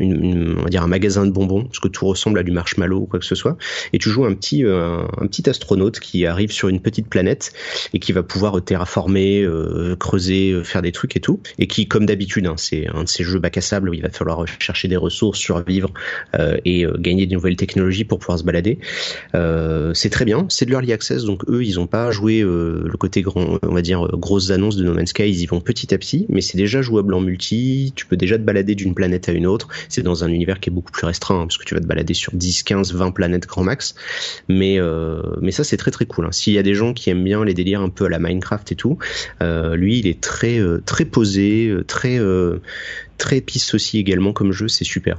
[SPEAKER 2] une, une, on va dire un magasin de bonbons parce que tout ressemble à du marshmallow ou quoi que ce soit. Et tu joues un petit un, un petit astronaute qui arrive sur une petite planète et qui va pouvoir terraformer, euh, creuser, euh, faire des trucs et tout, et qui, comme d'habitude, hein, c'est un de ces jeux bac à sable où il va falloir chercher des ressources, survivre euh, et gagner de nouvelles technologies pour pouvoir se balader. c'est très bien, c'est de l'early access, donc eux, ils ont pas joué le côté grand, on va dire grosses annonces de No Man's Sky, ils y vont petit à petit, mais c'est déjà jouable en multi, tu peux déjà te balader d'une planète à une autre, c'est dans un univers qui est beaucoup plus restreint, hein, parce que tu vas te balader sur 10, 15, 20 planètes grand max, mais mais ça c'est très très cool. Hein. S'il y a des gens qui aiment bien les délires un peu à la Mine Minecraft et tout. Euh, lui, il est très euh, très posé, euh, très très pisse aussi également comme jeu, c'est super.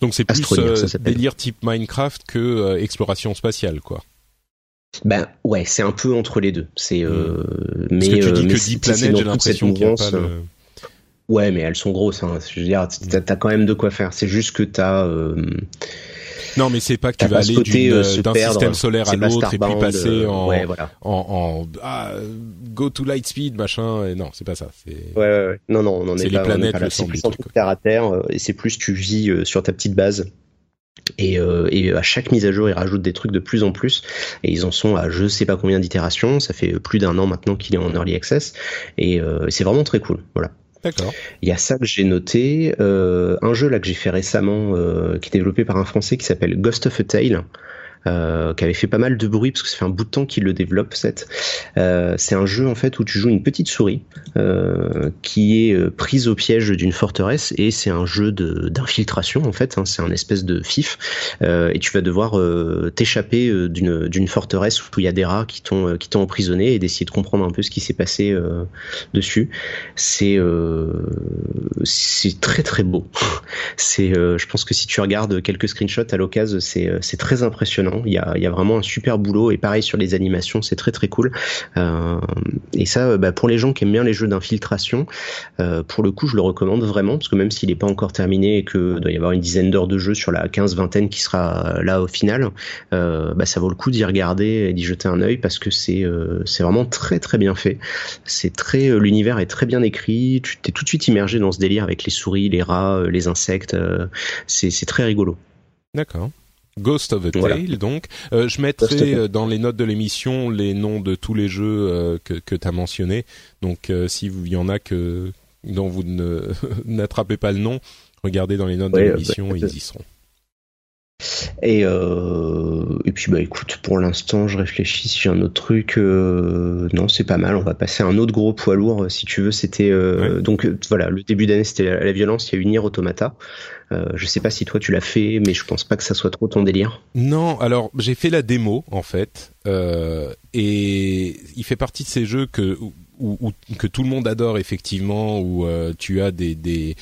[SPEAKER 1] Donc c'est plus euh, délire type Minecraft que exploration spatiale, quoi.
[SPEAKER 2] Ben ouais, c'est un peu entre les deux. C'est
[SPEAKER 1] hmm. mais que tu dis que 10 planètes, j'ai l'impression qu'il a pas le...
[SPEAKER 2] Ouais, mais elles sont grosses. Hein. Je veux dire, t'as as quand même de quoi faire. C'est juste que t'as
[SPEAKER 1] non, mais c'est pas que tu vas aller euh, d'un système solaire à l'autre et puis passer en, en, en ah, go to light speed machin. Et non, c'est pas ça.
[SPEAKER 2] Ouais, ouais, ouais, Non, non, on en est, les planètes, C'est plus terre à terre euh, et c'est plus tu vis euh, sur ta petite base. Et, euh, et, à chaque mise à jour, ils rajoutent des trucs de plus en plus. Et ils en sont à je sais pas combien d'itérations. Ça fait plus d'un an maintenant qu'il est en early access. Et euh, c'est vraiment très cool. Voilà.
[SPEAKER 1] D'accord.
[SPEAKER 2] Il y a ça que j'ai noté. Euh, un jeu là que j'ai fait récemment, euh, qui est développé par un Français qui s'appelle Ghost of a Tale. Euh, qui avait fait pas mal de bruit parce que ça fait un bout de temps qu'il le développe. Cette, euh, c'est un jeu en fait où tu joues une petite souris euh, qui est prise au piège d'une forteresse et c'est un jeu d'infiltration en fait. Hein, c'est un espèce de fif et tu vas devoir t'échapper d'une, d'une forteresse où il y a des rats qui t'ont qui t'ont emprisonné et d'essayer de comprendre un peu ce qui s'est passé dessus. C'est c'est très très beau. c'est je pense que si tu regardes quelques screenshots à l'occasion, c'est c'est très impressionnant. Il y a, vraiment un super boulot et pareil sur les animations, c'est très très cool. Euh, et ça, bah, pour les gens qui aiment bien les jeux d'infiltration, euh, pour le coup, je le recommande vraiment parce que même s'il n'est pas encore terminé et que doit y avoir une dizaine d'heures de jeu sur la 15 vingtaine qui sera là au final, euh, bah, ça vaut le coup d'y regarder et d'y jeter un œil parce que c'est vraiment très très bien fait. L'univers est très bien écrit. Tu t'es tout de suite immergé dans ce délire avec les souris, les rats, les insectes. c'est très rigolo.
[SPEAKER 1] D'accord. Ghost of a Tale, donc. Euh, je mettrai euh, dans les notes de l'émission les noms de tous les jeux euh, que, que tu as mentionnés. Donc, s'il y en a que dont vous n'attrapez pas le nom, regardez dans les notes de l'émission, ils y seront.
[SPEAKER 2] Et, et puis bah écoute, pour l'instant, je réfléchis si j'ai un autre truc. non, c'est pas mal. On va passer à un autre gros poids lourd, si tu veux. C'était donc voilà, le début d'année, c'était la, violence. Il y a eu Nier Automata. Euh, je sais pas si toi tu l'as fait, mais je pense pas que ça soit trop ton délire.
[SPEAKER 1] Non, alors j'ai fait la démo en fait, euh, et il fait partie de ces jeux que que tout le monde adore effectivement, où euh, tu as des, des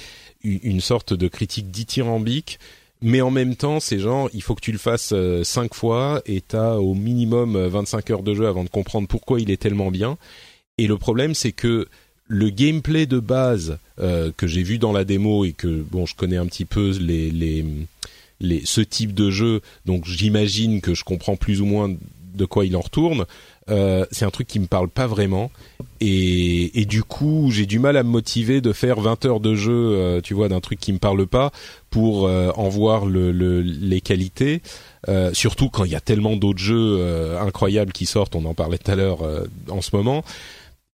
[SPEAKER 1] une sorte de critique dithyrambique mais en même temps, c'est genre, il faut que tu le fasses cinq fois et t'as au minimum 25 heures de jeu avant de comprendre pourquoi il est tellement bien. Et le problème, c'est que le gameplay de base euh, que j'ai vu dans la démo et que bon je connais un petit peu les les, les ce type de jeu donc j'imagine que je comprends plus ou moins de quoi il en retourne euh, c'est un truc qui me parle pas vraiment. Et, et du coup j'ai du mal à me motiver de faire 20 heures de jeu euh, tu vois d'un truc qui me parle pas pour euh, en voir le, le, les qualités. Euh, surtout quand il y a tellement d'autres jeux incroyables qui sortent on en parlait tout à l'heure en ce moment.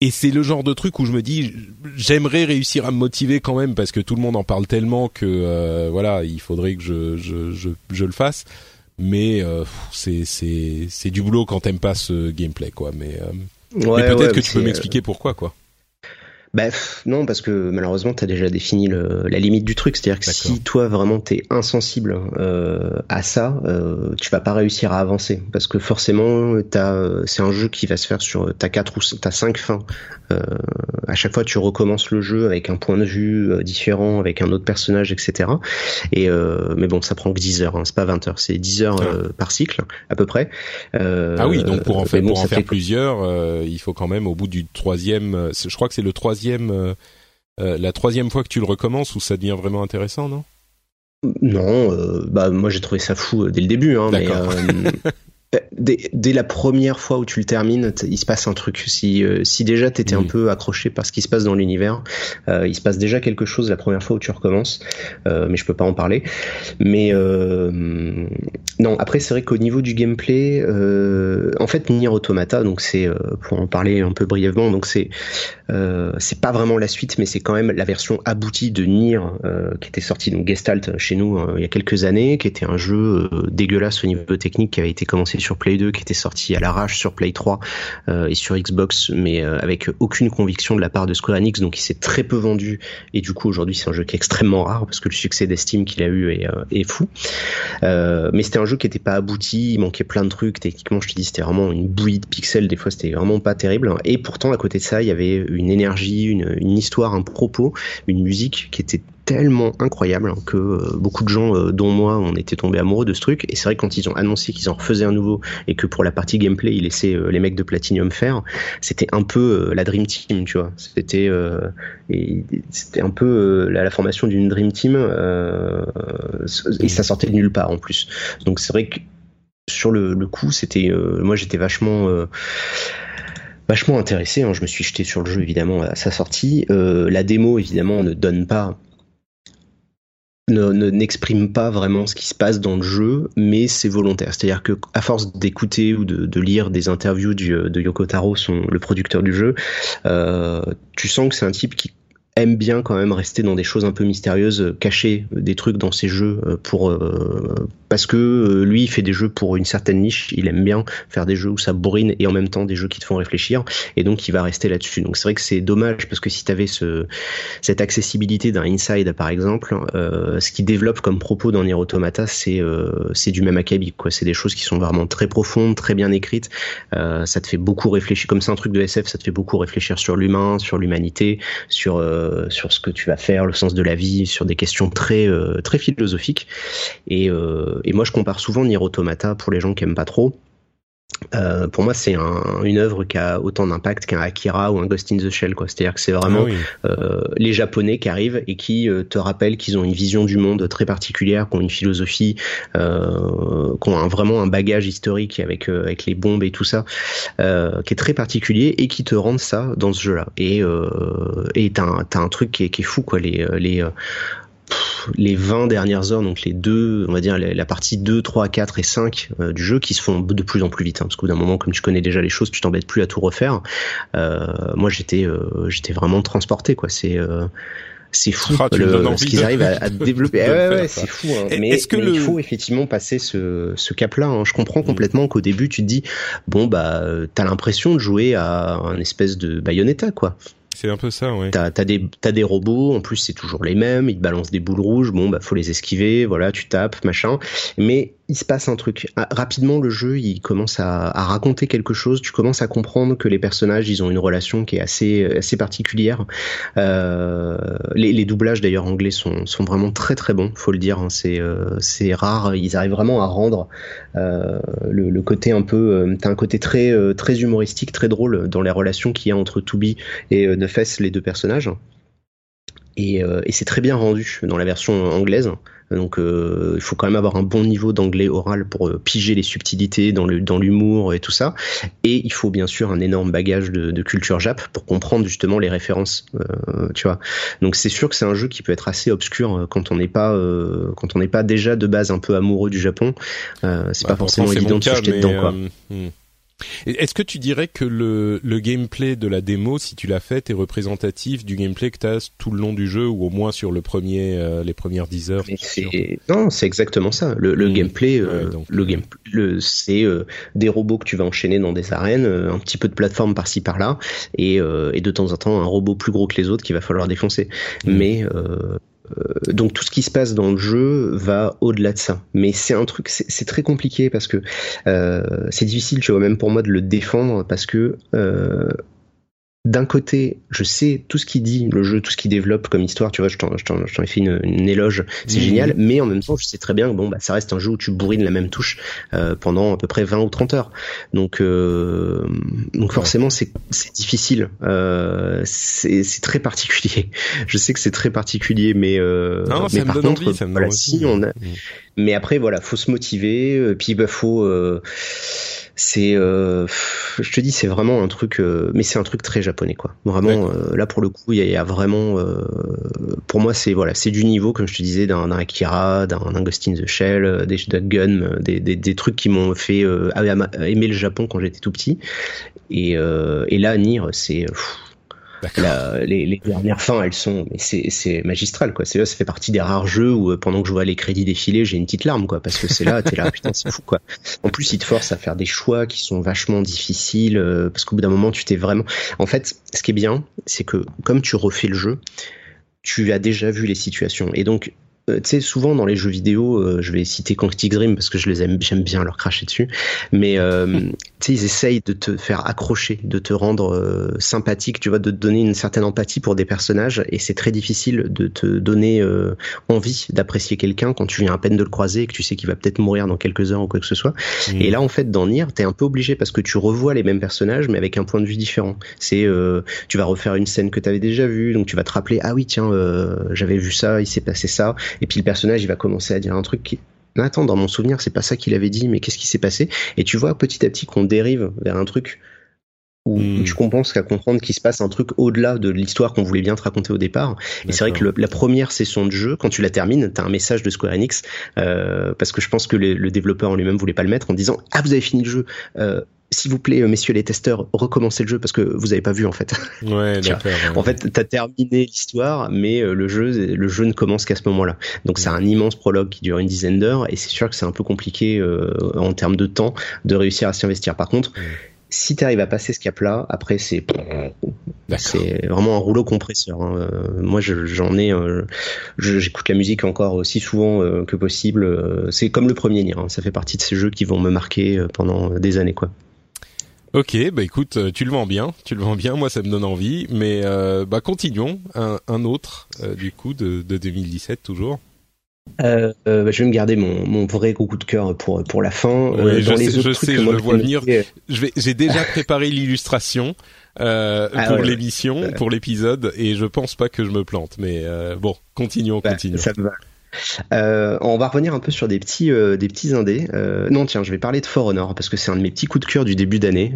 [SPEAKER 1] Et c'est le genre de truc où je me dis j'aimerais réussir à me motiver quand même parce que tout le monde en parle tellement que euh, voilà il faudrait que je je, je, je le fasse mais euh, c'est c'est c'est du boulot quand t'aimes pas ce gameplay quoi. Mais, euh, mais peut-être que tu peux m'expliquer pourquoi quoi
[SPEAKER 2] bah non, parce que malheureusement, tu as déjà défini le, la limite du truc. C'est-à-dire que si toi vraiment t'es insensible euh, à ça, euh, tu vas pas réussir à avancer. Parce que forcément, c'est un jeu qui va se faire sur ta quatre ou ta cinq fins. Euh, à chaque fois, tu recommences le jeu avec un point de vue euh, différent, avec un autre personnage, etc. Et euh, mais bon, ça prend que 10 heures, hein, c'est pas 20 heures, c'est 10 heures euh, par cycle à peu près.
[SPEAKER 1] ah oui, donc pour en, fait, pour en faire plusieurs, il faut quand même au bout du troisième, je crois que c'est le troisième euh, euh, la troisième fois que tu le recommences où ça devient vraiment intéressant, non?
[SPEAKER 2] Non, euh, bah moi j'ai trouvé ça fou dès le début, hein, mais Dès, la première fois où tu le termines, il se passe un truc. Si, euh, si déjà t'étais un peu accroché par ce qui se passe dans l'univers, euh, il se passe déjà quelque chose la première fois où tu recommences. Euh, mais je peux pas en parler. Mais non, après c'est vrai qu'au niveau du gameplay, en fait Nier Automata, donc c'est pour en parler un peu brièvement, donc c'est c'est pas vraiment la suite, mais c'est quand même la version aboutie de Nier qui était sortie donc Gestalt chez nous il y a quelques années, qui était un jeu dégueulasse au niveau technique qui avait été commencé sur Play 2, qui était sorti à l'arrache sur Play 3 euh, et sur Xbox, mais euh, avec aucune conviction de la part de Square Enix, donc il s'est très peu vendu. Et du coup, aujourd'hui, c'est un jeu qui est extrêmement rare parce que le succès d'Esteam qu'il a eu est, euh, est fou. mais c'était un jeu qui n'était pas abouti, il manquait plein de trucs. Techniquement, je te dis, c'était vraiment une bouillie de pixels. Des fois, c'était vraiment pas terrible. Et pourtant, à côté de ça, il y avait une énergie, une, histoire, un propos, une musique qui était tellement incroyable que euh, beaucoup de gens, euh, dont moi, on était tombés amoureux de ce truc. Et c'est vrai quand ils ont annoncé qu'ils en refaisaient un nouveau et que pour la partie gameplay, ils laissaient euh, les mecs de Platinum faire, c'était un peu la Dream Team, tu vois. C'était un peu la, formation d'une Dream Team et ça sortait de nulle part en plus. Donc c'est vrai que sur le, le coup, c'était moi j'étais vachement vachement intéressé. Hein. Je me suis jeté sur le jeu évidemment à sa sortie. la démo évidemment ne donne pas ne n'exprime pas vraiment ce qui se passe dans le jeu, mais c'est volontaire. C'est-à-dire que à force d'écouter ou de, lire des interviews de Yoko Taro, le producteur du jeu, euh, tu sens que c'est un type qui aime bien quand même rester dans des choses un peu mystérieuses, euh, cacher des trucs dans ses jeux euh, pour euh, parce que lui il fait des jeux pour une certaine niche, il aime bien faire des jeux où ça bourrine et en même temps des jeux qui te font réfléchir et donc il va rester là-dessus. Donc c'est vrai que c'est dommage parce que si tu avais ce cette accessibilité d'un Inside par exemple, ce qui développe comme propos dans Nier Automata, c'est c'est du même acabit quoi, c'est des choses qui sont vraiment très profondes, très bien écrites, ça te fait beaucoup réfléchir comme c'est un truc de SF, ça te fait beaucoup réfléchir sur l'humain, sur l'humanité, sur euh, sur ce que tu vas faire, le sens de la vie, sur des questions très euh, très philosophiques. Et, euh, et moi, je compare souvent Nier Automata pour les gens qui aiment pas trop euh, pour moi, c'est un, une œuvre qui a autant d'impact qu'un Akira ou un Ghost in the Shell. Quoi. C'est-à-dire que c'est vraiment ah euh, les Japonais qui arrivent et qui euh, te rappellent qu'ils ont une vision du monde très particulière, qui ont une philosophie, euh, qui ont un, vraiment un bagage historique avec euh, avec les bombes et tout ça, qui est très particulier et qui te rendent ça dans ce jeu-là. Et et t'as un, un truc qui est, qui est fou, quoi. Les les les 20 dernières heures, donc les deux, on va dire la partie 2, 3, 4 et 5 euh, du jeu qui se font de plus en plus vite, hein, parce qu'au d'un moment, comme tu connais déjà les choses, tu t'embêtes plus à tout refaire. Euh, moi, j'étais, euh, j'étais vraiment transporté, quoi. C'est c'est fou ah, ce qu'ils arrivent à, développer. ouais, ouais, c'est fou. Hein. Mais, est-ce que il faut effectivement passer ce, ce cap-là. Hein. Je comprends mm. complètement qu'au début tu te dis bon bah t'as l'impression de jouer à un espèce de Bayonetta quoi.
[SPEAKER 1] C'est un peu ça, ouais.
[SPEAKER 2] T'as as des des robots, en plus c'est toujours les mêmes, ils te balancent des boules rouges, bon bah faut les esquiver, voilà, tu tapes, machin. Mais il se passe un truc. Ah, rapidement, le jeu, il commence à, raconter quelque chose. Tu commences à comprendre que les personnages, ils ont une relation qui est assez, assez particulière. Euh, les, doublages, d'ailleurs, anglais sont, vraiment très très bons, faut le dire. Hein. C'est, euh, c'est rare. Ils arrivent vraiment à rendre euh, le, côté un peu. Euh, t'as un côté très, euh, très humoristique, très drôle dans les relations qu'il y a entre Toubi et Nefes, les deux personnages. Et c'est très bien rendu dans la version anglaise. Donc euh, il faut quand même avoir un bon niveau d'anglais oral pour euh, piger les subtilités dans le dans l'humour et tout ça. Et il faut bien sûr un énorme bagage de, de culture jap pour comprendre justement les références. Euh, tu vois. Donc c'est sûr que c'est un jeu qui peut être assez obscur quand on n'est pas quand on n'est pas déjà de base un peu amoureux du Japon. c'est pas forcément évident de se jeter dedans quoi. Hmm.
[SPEAKER 1] Est-ce que tu dirais que le, le gameplay de la démo, si tu l'as fait, est représentatif du gameplay que tu as tout le long du jeu ou au moins sur le premier, euh, les premières 10 heures
[SPEAKER 2] Non, c'est exactement ça. Le, le mmh. gameplay, euh, le game, le, c'est euh, des robots que tu vas enchaîner dans des arènes, un petit peu de plateforme par-ci par-là, et, et de temps en temps un robot plus gros que les autres qu'il va falloir défoncer. Mmh. Mais euh, donc tout ce qui se passe dans le jeu va au-delà de ça. Mais c'est un truc, c'est très compliqué parce que euh, c'est difficile, tu vois, même pour moi de le défendre parce que euh, d'un côté, je sais tout ce qu'il dit, le jeu, tout ce qu'il développe comme histoire, tu vois, je t'en, ai fait une, éloge, c'est génial, mais en même temps, je sais très bien que bon, bah, ça reste un jeu où tu bourrines la même touche euh, pendant à peu près 20 ou 30 heures. Donc, euh, donc forcément, c'est, c'est difficile, euh, c'est, c'est très particulier. Je sais que c'est très particulier, mais, euh,
[SPEAKER 1] non, mais par contre, envie, voilà,
[SPEAKER 2] si on a, mm. mais après, voilà, faut se motiver, puis bah faut c'est euh, je te dis c'est vraiment un truc euh, mais c'est un truc très japonais quoi. Vraiment euh, là pour le coup il y, a vraiment pour moi c'est voilà c'est du niveau comme je te disais d'un Akira d'un Ghost in the Shell des Gun des, des, des, trucs qui m'ont fait aimer le Japon quand j'étais tout petit. Et, et là Nier c'est les, les, dernières fins, elles sont, mais c'est magistral quoi. C'est là, ça fait partie des rares jeux où euh, pendant que je vois les crédits défiler, j'ai une petite larme quoi, parce que c'est là, t'es là, putain, c'est fou quoi. En plus, il te force à faire des choix qui sont vachement difficiles, euh, parce qu'au bout d'un moment, tu t'es vraiment. En fait, ce qui est bien, c'est que comme tu refais le jeu, tu as déjà vu les situations, et donc tu sais, souvent dans les jeux vidéo, euh, je vais citer Quantic Dream parce que je les aime, j'aime bien leur cracher dessus, mais euh, tu sais, ils essayent de te faire accrocher, de te rendre sympathique, tu vois, de te donner une certaine empathie pour des personnages, et c'est très difficile de te donner envie d'apprécier quelqu'un quand tu viens à peine de le croiser et que tu sais qu'il va peut-être mourir dans quelques heures ou quoi que ce soit. Mmh. Et là, en fait, dans Nier, t'es un peu obligé parce que tu revois les mêmes personnages, mais avec un point de vue différent. C'est, tu vas refaire une scène que t'avais déjà vue, donc tu vas te rappeler, ah oui, tiens, j'avais vu ça, il s'est passé ça, et puis le personnage, il va commencer à dire un truc qui, attends, dans mon souvenir, c'est pas ça qu'il avait dit, mais qu'est-ce qui s'est passé? Et tu vois petit à petit qu'on dérive vers un truc où, hmm. tu commences à comprendre qu'il se passe un truc au-delà de l'histoire qu'on voulait bien te raconter au départ. Et c'est vrai que la première session de jeu, quand tu la termines, t'as un message de Square Enix, euh, parce que je pense que le, développeur en lui-même voulait pas le mettre, en disant ah vous avez fini le jeu. Euh, s'il vous plaît, messieurs les testeurs, recommencez le jeu parce que vous avez pas vu en fait.
[SPEAKER 1] Ouais, d'accord.
[SPEAKER 2] En fait, t'as terminé l'histoire, mais euh, le jeu, le jeu ne commence qu'à ce moment-là. Donc c'est un immense prologue qui dure une dizaine d'heures et c'est sûr que c'est un peu compliqué euh, en termes de temps de réussir à s'y investir. Par contre, si tu arrives à passer ce cap-là, après c'est c'est vraiment un rouleau compresseur. Hein. Euh, moi, j'en ai, j'écoute la musique encore aussi souvent que possible. C'est comme le premier Nier. Hein. Ça fait partie de ces jeux qui vont me marquer pendant des années, quoi.
[SPEAKER 1] Ok, bah écoute, euh, tu le vends bien, tu le vends bien, moi ça me donne envie, mais euh, bah continuons, un, un autre euh, du coup de, de 2017 toujours.
[SPEAKER 2] Euh, bah, je vais me garder mon, mon vrai coup de cœur pour pour la fin.
[SPEAKER 1] Oui, je, sais, je sais, je le vois venir. J'ai déjà préparé l'illustration euh, ah pour l'émission, pour l'épisode, et je pense pas que je me plante. Mais bon, continuons, bah, continuons.
[SPEAKER 2] Ça me va. Euh, on va revenir un peu sur des petits, euh, indés. Euh, non, tiens, je vais parler de For Honor parce que c'est un de mes petits coups de cœur du début d'année.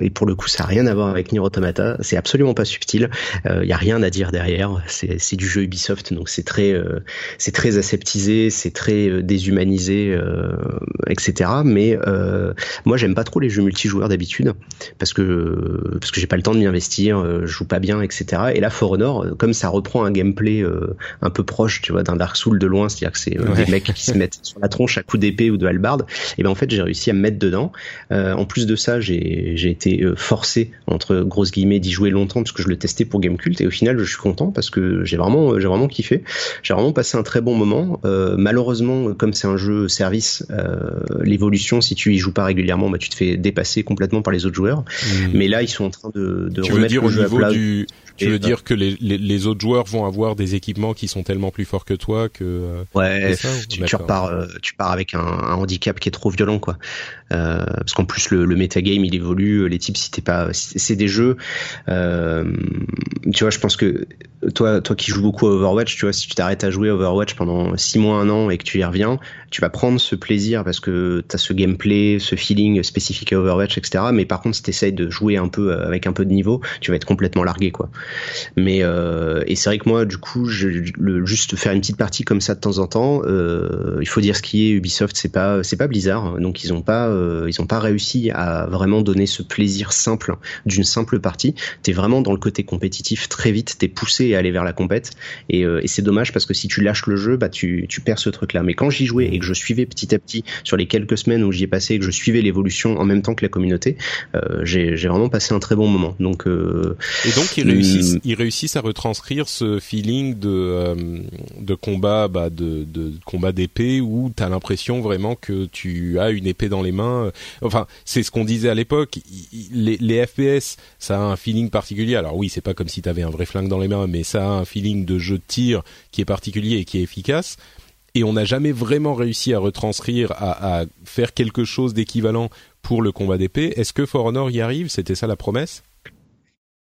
[SPEAKER 2] et pour le coup, ça n'a rien à voir avec Nier Automata. C'est absolument pas subtil. Il y a rien à dire derrière. C'est du jeu Ubisoft, donc c'est très, c'est très aseptisé, c'est très déshumanisé, etc. Mais moi, j'aime pas trop les jeux multijoueurs d'habitude parce que parce que j'ai pas le temps de m'y investir, je joue pas bien, etc. Et là, For Honor, comme ça reprend un gameplay un peu proche, tu vois, d'un Dark Souls de loin, c'est-à-dire que c'est euh, des mecs qui se mettent sur la tronche à coups d'épée ou de hallebarde. Et ben en fait, j'ai réussi à me mettre dedans. Euh, en plus de ça, j'ai été euh, forcé entre grosses guillemets d'y jouer longtemps parce que je le testais pour Gamecult et au final, je suis content parce que j'ai vraiment j'ai vraiment kiffé. J'ai vraiment passé un très bon moment. malheureusement, comme c'est un jeu service, l'évolution, si tu y joues pas régulièrement, bah, tu te fais dépasser complètement par les autres joueurs. Mmh. Mais là, ils sont en train de, de
[SPEAKER 1] tu
[SPEAKER 2] remettre
[SPEAKER 1] veux dire
[SPEAKER 2] le jeu
[SPEAKER 1] au niveau
[SPEAKER 2] à plat.
[SPEAKER 1] Du, tu veux dire que les, les, les, autres joueurs vont avoir des équipements qui sont tellement plus forts que toi que
[SPEAKER 2] euh, ouais, tu, tu, repars, euh, tu pars avec un, un, handicap qui est trop violent quoi. Euh, parce qu'en plus le, le metagame il évolue, les types si t'es pas, c'est des jeux. Tu vois, je pense que toi, toi qui joues beaucoup à Overwatch, tu vois, si tu t'arrêtes à jouer à Overwatch pendant 6 mois, un an et que tu y reviens, tu vas prendre ce plaisir parce que tu as ce gameplay, ce feeling spécifique à Overwatch, etc. Mais par contre, si tu de jouer un peu avec un peu de niveau, tu vas être complètement largué, quoi. Mais euh, et c'est vrai que moi, du coup, je, le, juste faire une petite partie comme ça de temps en temps, euh, il faut dire ce qui est Ubisoft, c'est pas c'est pas Blizzard, donc ils ont pas euh, ils ont pas réussi à vraiment donner ce plaisir simple d'une simple partie. T'es vraiment dans le côté compétitif très vite, t'es poussé à aller vers la compète et, et c'est dommage parce que si tu lâches le jeu, bah tu tu perds ce truc là. Mais quand j'y jouais et que je suivais petit à petit sur les quelques semaines où j'y ai passé et que je suivais l'évolution en même temps que la communauté, j'ai j'ai vraiment passé un très bon moment. Donc
[SPEAKER 1] et donc ils réussissent ils réussissent à retranscrire ce feeling de euh, de combat bah de, de d'épée où t'as l'impression vraiment que tu as une épée dans les mains enfin c'est ce qu'on disait à l'époque les, FPS ça a un feeling particulier. Alors oui c'est pas comme si t'avais un vrai flingue dans les mains mais ça a un feeling de jeu de tir qui est particulier et qui est efficace. Et on n'a jamais vraiment réussi à retranscrire, à, à faire quelque chose d'équivalent pour le combat d'épée. Est-ce que For Honor y arrive? C'était ça la promesse?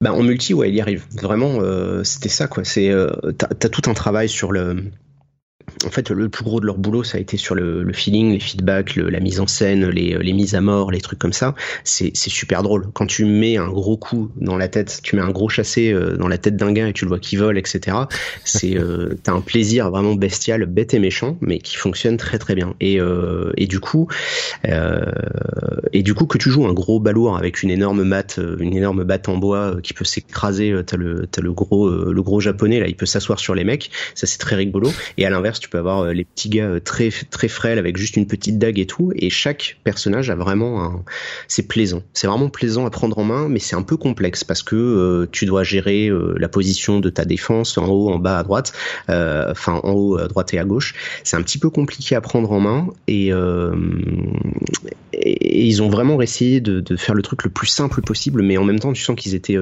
[SPEAKER 2] Bah, en multi, ouais, il y arrive. Vraiment, euh, c'était ça, quoi. C'est, euh, t'as, t'as tout un travail sur le, en fait, le plus gros de leur boulot, ça a été sur le, le feeling, les feedbacks, le, la mise en scène, les, les, mises à mort, les trucs comme ça. C'est super drôle. Quand tu mets un gros coup dans la tête, tu mets un gros chassé euh, dans la tête d'un gars et tu le vois qui vole, etc. C'est, euh, t'as un plaisir vraiment bestial, bête et méchant, mais qui fonctionne très très bien. Et, euh, et du coup, euh, et du coup que tu joues un gros balourd avec une énorme mat, une énorme batte en bois qui peut s'écraser. T'as le, as le gros, le gros japonais là, il peut s'asseoir sur les mecs. Ça c'est très rigolo. Et à l'inverse tu peux avoir euh, les petits gars euh, très très frêles avec juste une petite dague et tout. Et chaque personnage a vraiment un... c'est plaisant. C'est vraiment plaisant à prendre en main, mais c'est un peu complexe parce que euh, tu dois gérer la position de ta défense en haut, en bas, à droite, enfin en haut, à droite et à gauche. C'est un petit peu compliqué à prendre en main et, ils ont vraiment essayé de, faire le truc le plus simple possible, mais en même temps tu sens qu'ils étaient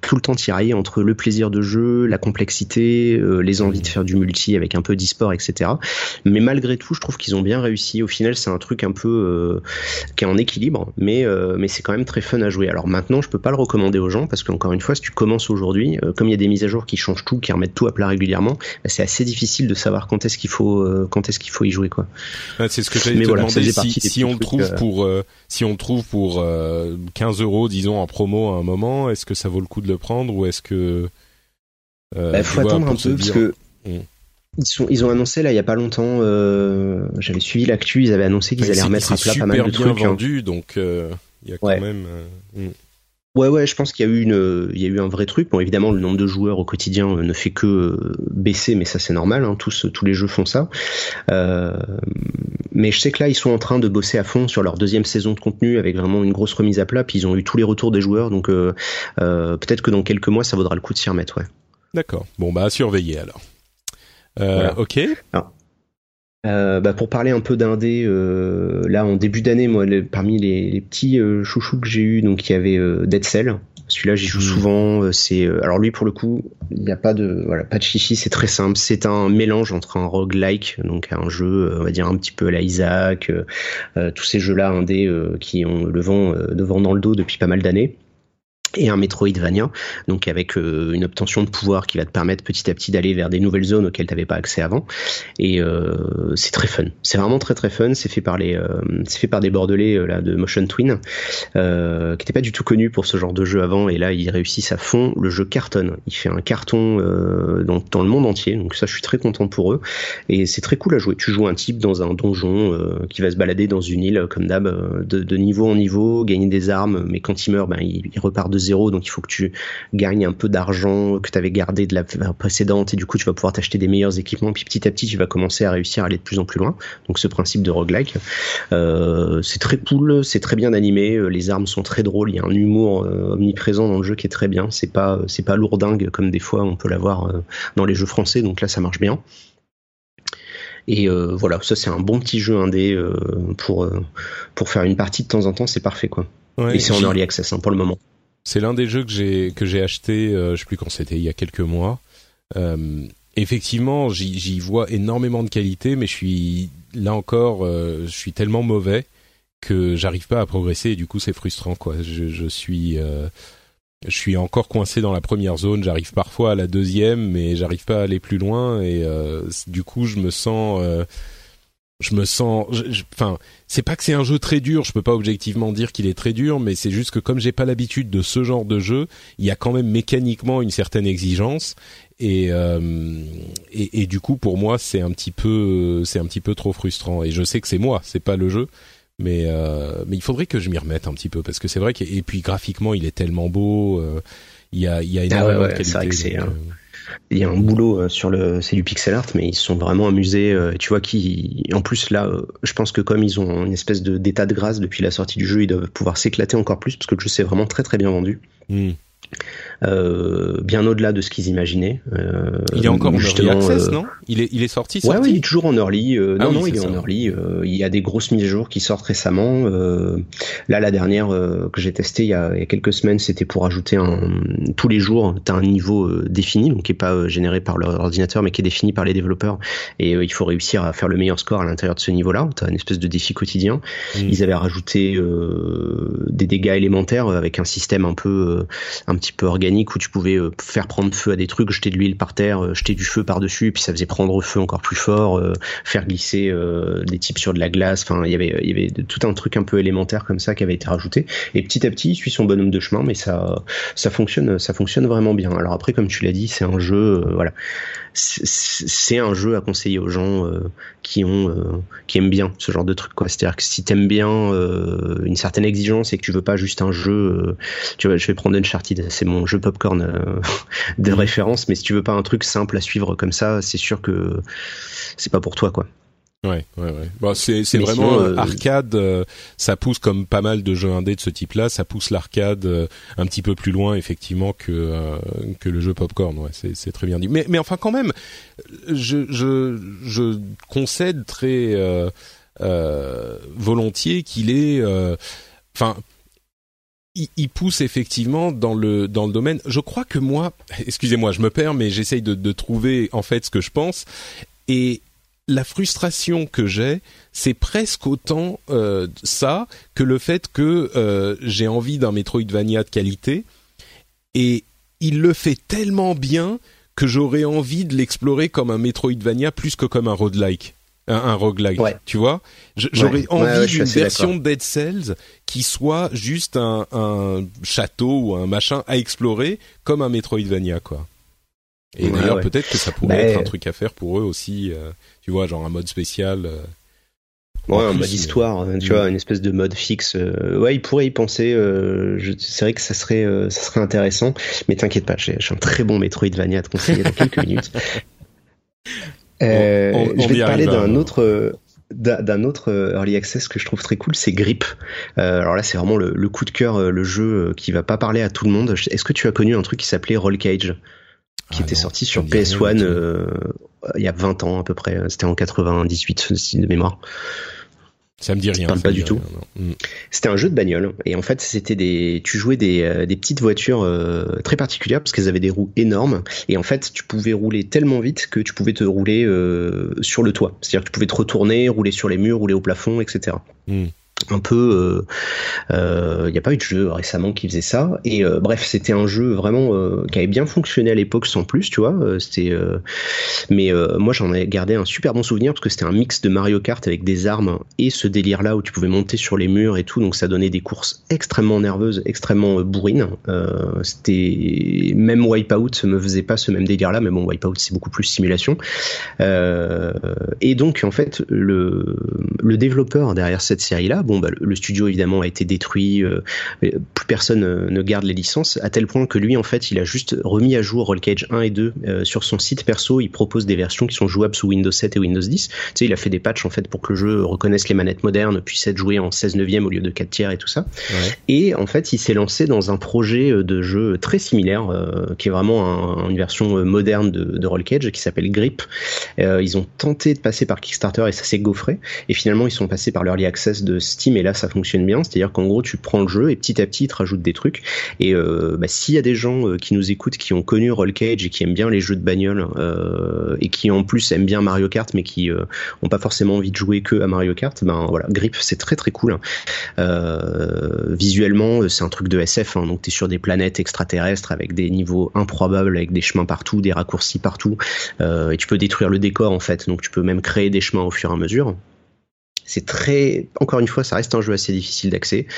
[SPEAKER 2] tout le temps tiraillés entre le plaisir de jeu, la complexité, les envies de faire du multi avec un peu etc. Mais malgré tout, je trouve qu'ils ont bien réussi. Au final, c'est un truc un peu euh, qui est en équilibre, mais euh, mais c'est quand même très fun à jouer. Alors maintenant, je peux pas le recommander aux gens parce qu'encore une fois, si tu commences aujourd'hui, euh, comme il y a des mises à jour qui changent tout, qui remettent tout à plat régulièrement, bah, c'est assez difficile de savoir quand est-ce qu'il faut quand est-ce qu'il faut y jouer quoi.
[SPEAKER 1] c'est ce que j'allais te voilà, demander. Si, si on le trouve pour si on le trouve pour 15 euros, disons en promo à un moment, est-ce que ça vaut le coup de le prendre ou est-ce que
[SPEAKER 2] il bah, faut attendre un peu parce que. Ils, sont, ils ont annoncé là il y a pas longtemps, euh, j'avais suivi l'actu, ils avaient annoncé qu'ils allaient remettre à plat pas mal de
[SPEAKER 1] bien
[SPEAKER 2] trucs.
[SPEAKER 1] Hein. vendu, donc euh, il y a quand
[SPEAKER 2] ouais.
[SPEAKER 1] même. Euh, mm.
[SPEAKER 2] Ouais ouais, je pense qu'il y a eu une, il y a eu un vrai truc. Bon évidemment le nombre de joueurs au quotidien ne fait que baisser, mais ça c'est normal. Hein, tous tous les jeux font ça. Euh, mais je sais que là ils sont en train de bosser à fond sur leur deuxième saison de contenu avec vraiment une grosse remise à plat. Puis ils ont eu tous les retours des joueurs, donc euh, peut-être que dans quelques mois ça vaudra le coup de s'y remettre. Ouais.
[SPEAKER 1] D'accord. Bon bah à surveiller alors. Euh, voilà. Ok.
[SPEAKER 2] Alors, euh, bah pour parler un peu d'indé, euh, là en début d'année, moi, parmi les, les petits euh, chouchous que j'ai eu, donc il y avait Dead Cell. Celui-là, j'y joue mmh. souvent. C'est alors lui pour le coup, il n'y a pas de voilà pas de chichi, c'est très simple. C'est un mélange entre un roguelike, donc un jeu, on va dire un petit peu à la Isaac, tous ces jeux-là indé qui ont le vent, le vent dans le dos depuis pas mal d'années et un Metroidvania, donc avec euh, une obtention de pouvoir qui va te permettre petit à petit d'aller vers des nouvelles zones auxquelles tu n'avais pas accès avant. Et euh, c'est très fun. C'est vraiment très très fun. C'est fait par les, euh, c'est fait par des Bordelais là de Motion Twin, qui n'étaient pas du tout connus pour ce genre de jeu avant. Et là, ils réussissent à fond. Le jeu cartonne. Il fait un carton dans, dans, le monde entier. Donc ça, je suis très content pour eux. Et c'est très cool à jouer. Tu joues un type dans un donjon qui va se balader dans une île comme d'hab, de, de, niveau en niveau, gagner des armes, mais quand il meurt, ben il, il repart de zéro, donc il faut que tu gagnes un peu d'argent que tu avais gardé de la précédente et du coup tu vas pouvoir t'acheter des meilleurs équipements puis petit à petit tu vas commencer à réussir à aller de plus en plus loin. Donc ce principe de roguelike, euh, c'est très cool, c'est très bien animé, euh, les armes sont très drôles, il y a un humour euh, omniprésent dans le jeu qui est très bien, c'est pas c'est pas lourdingue comme des fois on peut l'avoir dans les jeux français, donc là ça marche bien. Et voilà, ça c'est un bon petit jeu indé pour pour faire une partie de temps en temps, c'est parfait quoi. et c'est en early access hein, pour le moment.
[SPEAKER 1] C'est l'un des jeux que j'ai que j'ai acheté, euh, je sais plus quand c'était, il y a quelques mois. Euh, effectivement, j'y vois énormément de qualité, mais je suis là encore, euh, je suis tellement mauvais que j'arrive pas à progresser. Et du coup, c'est frustrant, quoi. Je, suis euh, je suis encore coincé dans la première zone. J'arrive parfois à la deuxième, mais j'arrive pas à aller plus loin. Et du coup, je me sens je me sens enfin c'est pas que c'est un jeu très dur je peux pas objectivement dire qu'il est très dur mais c'est juste que comme j'ai pas l'habitude de ce genre de jeu il y a quand même mécaniquement une certaine exigence. Et euh, et, et, du coup pour moi c'est un petit peu c'est un petit peu trop frustrant. Et je sais que c'est moi c'est pas le jeu. Mais euh, mais il faudrait que je m'y remette un petit peu parce que c'est vrai que et puis graphiquement il est tellement beau euh, il y a il y a ah énormément de qualité
[SPEAKER 2] il y a un boulot euh, sur le, c'est du pixel art, mais ils sont vraiment amusés. Euh, tu vois qui, en plus là, euh, je pense que comme ils ont une espèce d'état de grâce depuis la sortie du jeu, ils doivent pouvoir s'éclater encore plus parce que le jeu s'est vraiment très très bien vendu. Hmm. Euh, bien au-delà de ce qu'ils imaginaient.
[SPEAKER 1] Euh, il est encore en early access, euh, non? Il est, il est sorti,
[SPEAKER 2] sorti? Ouais, il est toujours en early. Euh, ah non, non, il est, en early. il y a des grosses mises à jour qui sortent récemment. là, la dernière que j'ai testée il y, a, il y a quelques semaines, c'était pour ajouter un tous les jours, tu as un niveau défini, donc qui est pas généré par l'ordinateur, mais qui est défini par les développeurs. Et il faut réussir à faire le meilleur score à l'intérieur de ce niveau-là. Tu as une espèce de défi quotidien. Mm. Ils avaient rajouté des dégâts élémentaires avec un système un peu un petit peu organique où tu pouvais euh, faire prendre feu à des trucs, jeter de l'huile par terre, euh, jeter du feu par-dessus, puis ça faisait prendre feu encore plus fort, euh, faire glisser des types sur de la glace. Enfin, il y avait, il y avait tout un truc un peu élémentaire comme ça qui avait été rajouté. Et petit à petit, il suit son bonhomme de chemin, mais ça, ça fonctionne, ça fonctionne vraiment bien. Alors après, comme tu l'as dit, c'est un jeu, voilà c'est un jeu à conseiller aux gens euh, qui ont euh, qui aiment bien ce genre de truc quoi. C'est à dire que si t'aimes bien euh, une certaine exigence et que tu veux pas juste un jeu tu vois je vais prendre Uncharted c'est mon jeu popcorn de référence mais si tu veux pas un truc simple à suivre comme ça c'est sûr que c'est pas pour toi quoi
[SPEAKER 1] Ouais, ouais, ouais. Bon, c'est c'est vraiment euh, arcade. Euh, ça pousse comme pas mal de jeux indés de ce type-là. Ça pousse l'arcade euh, un petit peu plus loin, effectivement, que que le jeu popcorn. Ouais, c'est c'est très bien dit. Mais mais enfin, quand même, je je je concède très volontiers qu'il est. Enfin. Il, il, pousse effectivement dans le dans le domaine. Je crois que moi, excusez-moi, je me perds, mais j'essaye de, de trouver en fait ce que je pense. Et la frustration que j'ai, c'est presque autant euh, ça que le fait que euh, j'ai envie d'un Metroidvania de qualité et il le fait tellement bien que j'aurais envie de l'explorer comme un Metroidvania plus que comme un roguelike. Un, un roguelike, tu vois? J'aurais envie d'une version de Dead Cells qui soit juste un, un, château ou un machin à explorer comme un Metroidvania, quoi. Et d'ailleurs, peut-être que ça pourrait être un truc à faire pour eux aussi. Euh, tu vois, genre un mode spécial. Euh,
[SPEAKER 2] ouais, un mode histoire, euh, tu vois, une espèce de mode fixe. Euh, ouais, il pourrait y penser. c'est vrai que ça serait, ça serait intéressant. Mais t'inquiète pas, j'ai un très bon Metroidvania à te conseiller dans quelques minutes. je vais te parler d'un autre d'un autre early access que je trouve très cool, c'est Grip. alors là, c'est vraiment le, coup de cœur, le jeu qui va pas parler à tout le monde. Est-ce que tu as connu un truc qui s'appelait Roll Cage, qui ah était sorti sur PS1 il y a 20 ans à peu près. C'était en 98 de mémoire.
[SPEAKER 1] Ça me dit rien.
[SPEAKER 2] pas du tout. Mm. C'était un jeu de bagnole et en fait c'était des, tu jouais des, euh, des petites voitures euh, très particulières parce qu'elles avaient des roues énormes et en fait tu pouvais rouler tellement vite que tu pouvais te rouler euh, sur le toit. C'est-à-dire que tu pouvais te retourner, rouler sur les murs, rouler au plafond, etc. un peu il euh, n'y a pas eu de jeu récemment qui faisait ça. Et bref c'était un jeu vraiment qui avait bien fonctionné à l'époque sans plus tu vois c'était mais moi j'en ai gardé un super bon souvenir parce que c'était un mix de Mario Kart avec des armes et ce délire là où tu pouvais monter sur les murs et tout donc ça donnait des courses extrêmement nerveuses extrêmement bourrines. C'était même Wipeout me faisait pas ce même délire là mais bon Wipeout c'est beaucoup plus simulation. Et donc en fait le le développeur derrière cette série là bon bah, le studio évidemment a été détruit, euh, plus personne euh, ne garde les licences, à tel point que lui en fait il a juste remis à jour Roll Cage 1 et 2 euh, sur son site perso, il propose des versions qui sont jouables sous Windows 7 et Windows 10. Tu sais, il a fait des patchs en fait pour que le jeu reconnaisse les manettes modernes, puisse être joué en 16 neuvième au lieu de 4 tiers et tout ça. Et en fait il s'est lancé dans un projet de jeu très similaire, qui est vraiment une version moderne de, de Roll Cage qui s'appelle Grip. ils ont tenté de passer par Kickstarter et ça s'est gaufré. Et finalement ils sont passés par l'early access de Steam et là ça fonctionne bien. C'est-à-dire qu'en gros, tu prends le jeu et petit à petit, ils te rajoutent des trucs. Et euh, bah, s'il y a des gens euh, qui nous écoutent, qui ont connu Roll Cage et qui aiment bien les jeux de bagnole euh, et qui en plus aiment bien Mario Kart, mais qui euh, ont pas forcément envie de jouer que à Mario Kart, ben voilà, Grip, c'est très très cool. Euh, visuellement, c'est un truc de SF. Hein, donc, t'es sur des planètes extraterrestres avec des niveaux improbables, avec des chemins partout, des raccourcis partout, et tu peux détruire le décor en fait. Donc, tu peux même créer des chemins au fur et à mesure. C'est très, encore une fois, ça reste un jeu assez difficile d'accès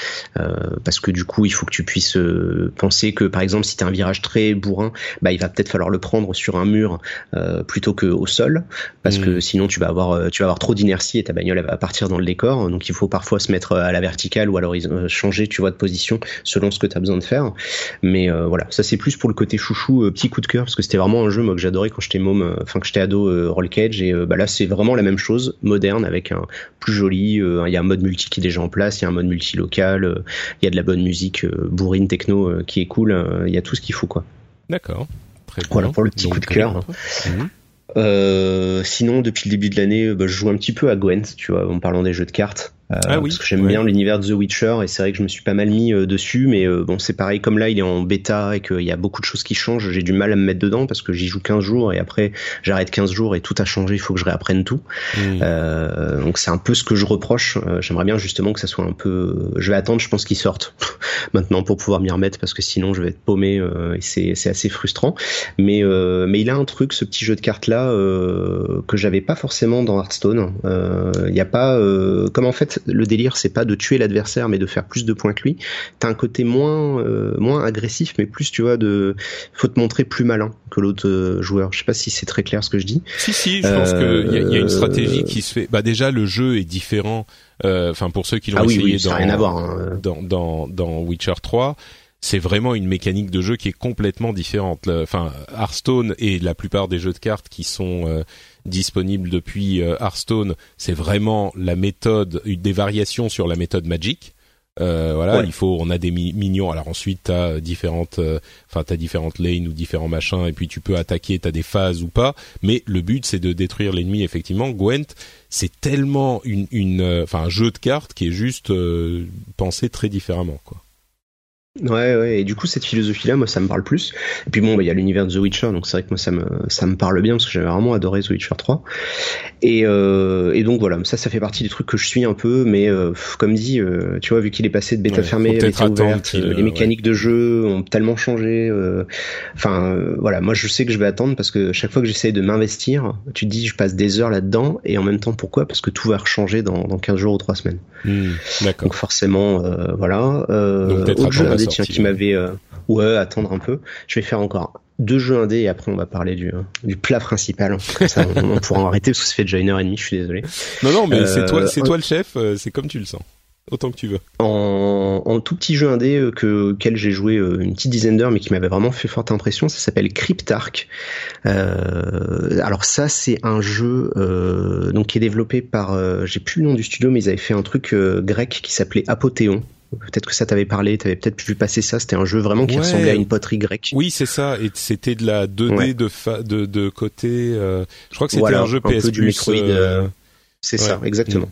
[SPEAKER 2] euh, parce que du coup, il faut que tu puisses euh, penser que, par exemple, si tu as un virage très bourrin, bah, il va peut-être falloir le prendre sur un mur euh, plutôt que au sol parce que mm. sinon tu vas avoir, tu vas avoir trop d'inertie et ta bagnole elle va partir dans le décor. Donc, il faut parfois se mettre à la verticale ou alors changer, tu vois, de position selon ce que tu as besoin de faire. Mais voilà, ça c'est plus pour le côté chouchou, petit coup de cœur parce que c'était vraiment un jeu moi que j'adorais quand j'étais môme, enfin que j'étais ado, Roll Cage et bah là c'est vraiment la même chose, moderne avec un plus joli. Euh, il y a un mode multi qui est déjà en place, il y a un mode multi local, euh, il y a de la bonne musique euh, bourrine techno qui est cool. Il y a tout ce qu'il faut quoi.
[SPEAKER 1] D'accord.
[SPEAKER 2] Très Voilà pour le petit coup de cœur. Mhm. sinon, depuis le début de l'année, bah, je joue un petit peu à Gwent, tu vois, en parlant des jeux de cartes. Euh, ah oui. Parce que j'aime bien l'univers de The Witcher et c'est vrai que je me suis pas mal mis euh, dessus, mais euh, bon, c'est pareil, comme là il est en bêta et qu'il y a beaucoup de choses qui changent, j'ai du mal à me mettre dedans parce que j'y joue 15 jours et après j'arrête 15 jours et tout a changé, il faut que je réapprenne tout. Hmm. donc c'est un peu ce que je reproche. J'aimerais bien justement que ça soit un peu. Je vais attendre, je pense qu'il sorte maintenant pour pouvoir m'y remettre parce que sinon je vais être paumé et c'est assez frustrant. Mais mais il a un truc, ce petit jeu de cartes là que j'avais pas forcément dans Hearthstone. Il n'y a pas comme en fait le délire c'est pas de tuer l'adversaire mais de faire plus de points que lui. T'as un côté moins euh, moins agressif mais plus tu vois de faut te montrer plus malin que l'autre euh, joueur. Je sais pas si c'est très clair ce que je dis.
[SPEAKER 1] Si si, je pense qu'il y, a une stratégie qui se fait. Bah déjà le jeu est différent. Euh, enfin pour ceux qui l'ont ah essayé dans, rien à voir, hein. dans, dans dans Witcher 3 c'est vraiment une mécanique de jeu qui est complètement différente. Enfin, Hearthstone et la plupart des jeux de cartes qui sont disponible depuis euh, Hearthstone, c'est vraiment la méthode, des variations sur la méthode Magic. Euh, voilà, il faut, on a des minions. Alors ensuite, t'as différentes, euh, enfin t'as différentes lanes ou différents machins, et puis tu peux attaquer, t'as des phases ou pas. Mais le but, c'est de détruire l'ennemi. Effectivement, Gwent, c'est tellement une, une, enfin un jeu de cartes qui est juste pensé très différemment, quoi.
[SPEAKER 2] Ouais, ouais, et du coup, cette philosophie-là, moi, ça me parle plus. Et puis bon, bah, il y a l'univers de The Witcher, donc c'est vrai que moi, ça me, ça me parle bien parce que j'avais vraiment adoré The Witcher 3. Et, euh, et donc voilà, ça, ça fait partie des trucs que je suis un peu, mais euh, comme dit, euh, tu vois, vu qu'il est passé de bêta fermée à bêta ouverte, euh, les mécaniques de jeu ont tellement changé. Euh, enfin, voilà, moi, je sais que je vais attendre parce que chaque fois que j'essaye de m'investir, tu te dis, je passe des heures là-dedans, et en même temps, pourquoi? Parce que tout va changer dans, dans 15 jours ou 3 semaines. Hmm, donc forcément, voilà. Euh, tiens, qui m'avait euh, ouais attendre un peu. Je vais faire encore deux jeux indés et après on va parler du, du plat principal. Comme ça, on, pourra arrêter parce que ça fait déjà une heure et demie. Je suis désolé.
[SPEAKER 1] Non non, mais c'est toi, c'est toi le chef. Euh, c'est comme tu le sens. Autant que tu veux.
[SPEAKER 2] En, en tout petit jeu indé euh, que auquel j'ai joué une petite dizaine d'heures, mais qui m'avait vraiment fait forte impression, ça s'appelle Cryptark. Euh, alors ça, c'est un jeu euh, donc qui est développé par, j'ai plus le nom du studio, mais ils avaient fait un truc grec qui s'appelait Apothéon. Peut-être que ça t'avait parlé, t'avais peut-être vu passer ça. C'était un jeu vraiment qui ressemblait à une poterie grecque.
[SPEAKER 1] Oui, c'est ça. Et c'était de la 2D de, de, côté. Euh, je crois que c'était un jeu PS
[SPEAKER 2] Plus. Euh, euh, c'est ça, exactement.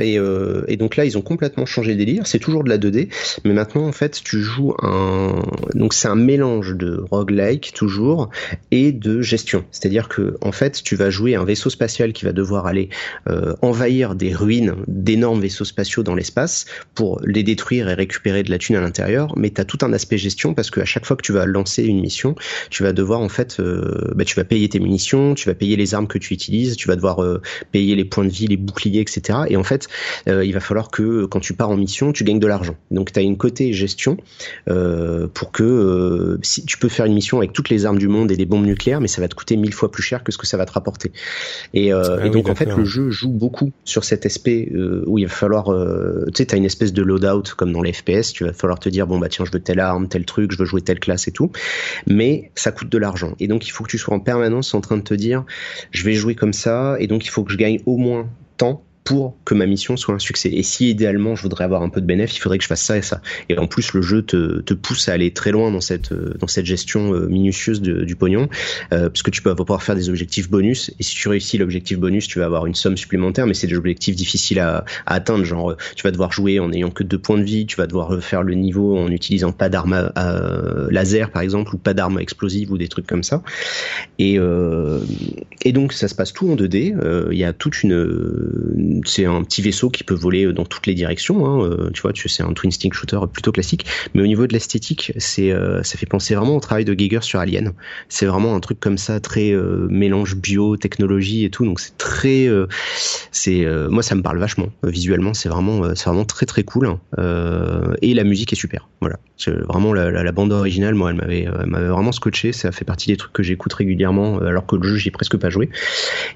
[SPEAKER 2] Et, euh, et, donc là, ils ont complètement changé les délire. C'est toujours de la 2D, mais maintenant, en fait, tu joues un. Donc c'est un mélange de roguelike toujours et de gestion. C'est-à-dire que en fait, tu vas jouer un vaisseau spatial qui va devoir aller euh, envahir des ruines d'énormes vaisseaux spatiaux dans l'espace pour les détruire et récupérer de la thune à l'intérieur. Mais tu as tout un aspect gestion parce qu'à chaque fois que tu vas lancer une mission, tu vas devoir en fait, euh, bah, tu vas payer tes munitions, tu vas payer les armes que tu utilises, tu vas devoir euh, payer les points de vie, les boucliers, etc. Et en fait, euh, il va falloir que quand tu pars en mission, tu gagnes de l'argent. Donc tu as une côté gestion euh, pour que euh, si tu peux faire une mission avec toutes les armes du monde et des bombes nucléaires, mais ça va te coûter mille fois plus cher que ce que ça va te rapporter. Et, ah et donc en fait, le jeu joue beaucoup sur cet aspect où il va falloir, tu sais, t'as une espèce de loadout comme dans les FPS, tu vas falloir te dire bon bah tiens, je veux telle arme, tel truc, je veux jouer telle classe et tout, mais ça coûte de l'argent. Et donc il faut que tu sois en permanence en train de te dire je vais jouer comme ça, et donc il faut que je gagne au moins tant pour que ma mission soit un succès. Et si idéalement je voudrais avoir un peu de bénéfice, il faudrait que je fasse ça et ça. Et en plus, le jeu te, te pousse à aller très loin dans cette dans cette gestion euh, minutieuse du pognon, euh, parce que tu peux pouvoir faire des objectifs bonus. Et si tu réussis l'objectif bonus, tu vas avoir une somme supplémentaire, mais c'est des objectifs difficiles à, à, atteindre. Genre, tu vas devoir jouer en ayant que deux points de vie, tu vas devoir faire le niveau en utilisant pas d'arme laser par exemple, ou pas d'arme explosive ou des trucs comme ça. Et euh, et donc ça se passe tout en 2D. Euh, il y a toute une c'est un petit vaisseau qui peut voler euh, dans toutes les directions. Hein, euh, tu vois, c'est un twin stick shooter plutôt classique. Mais au niveau de l'esthétique, c'est euh, ça fait penser vraiment au travail de Giger sur Alien. C'est vraiment un truc comme ça, très mélange bio, technologie et tout. Donc c'est très, c'est moi ça me parle vachement. Visuellement, c'est vraiment c'est vraiment très très cool. Et la musique est super. Voilà, vraiment la, la, bande originale, moi, elle m'avait m'avait vraiment scotché. Ça fait partie des trucs que j'écoute régulièrement, alors que le jeu j'ai presque pas joué.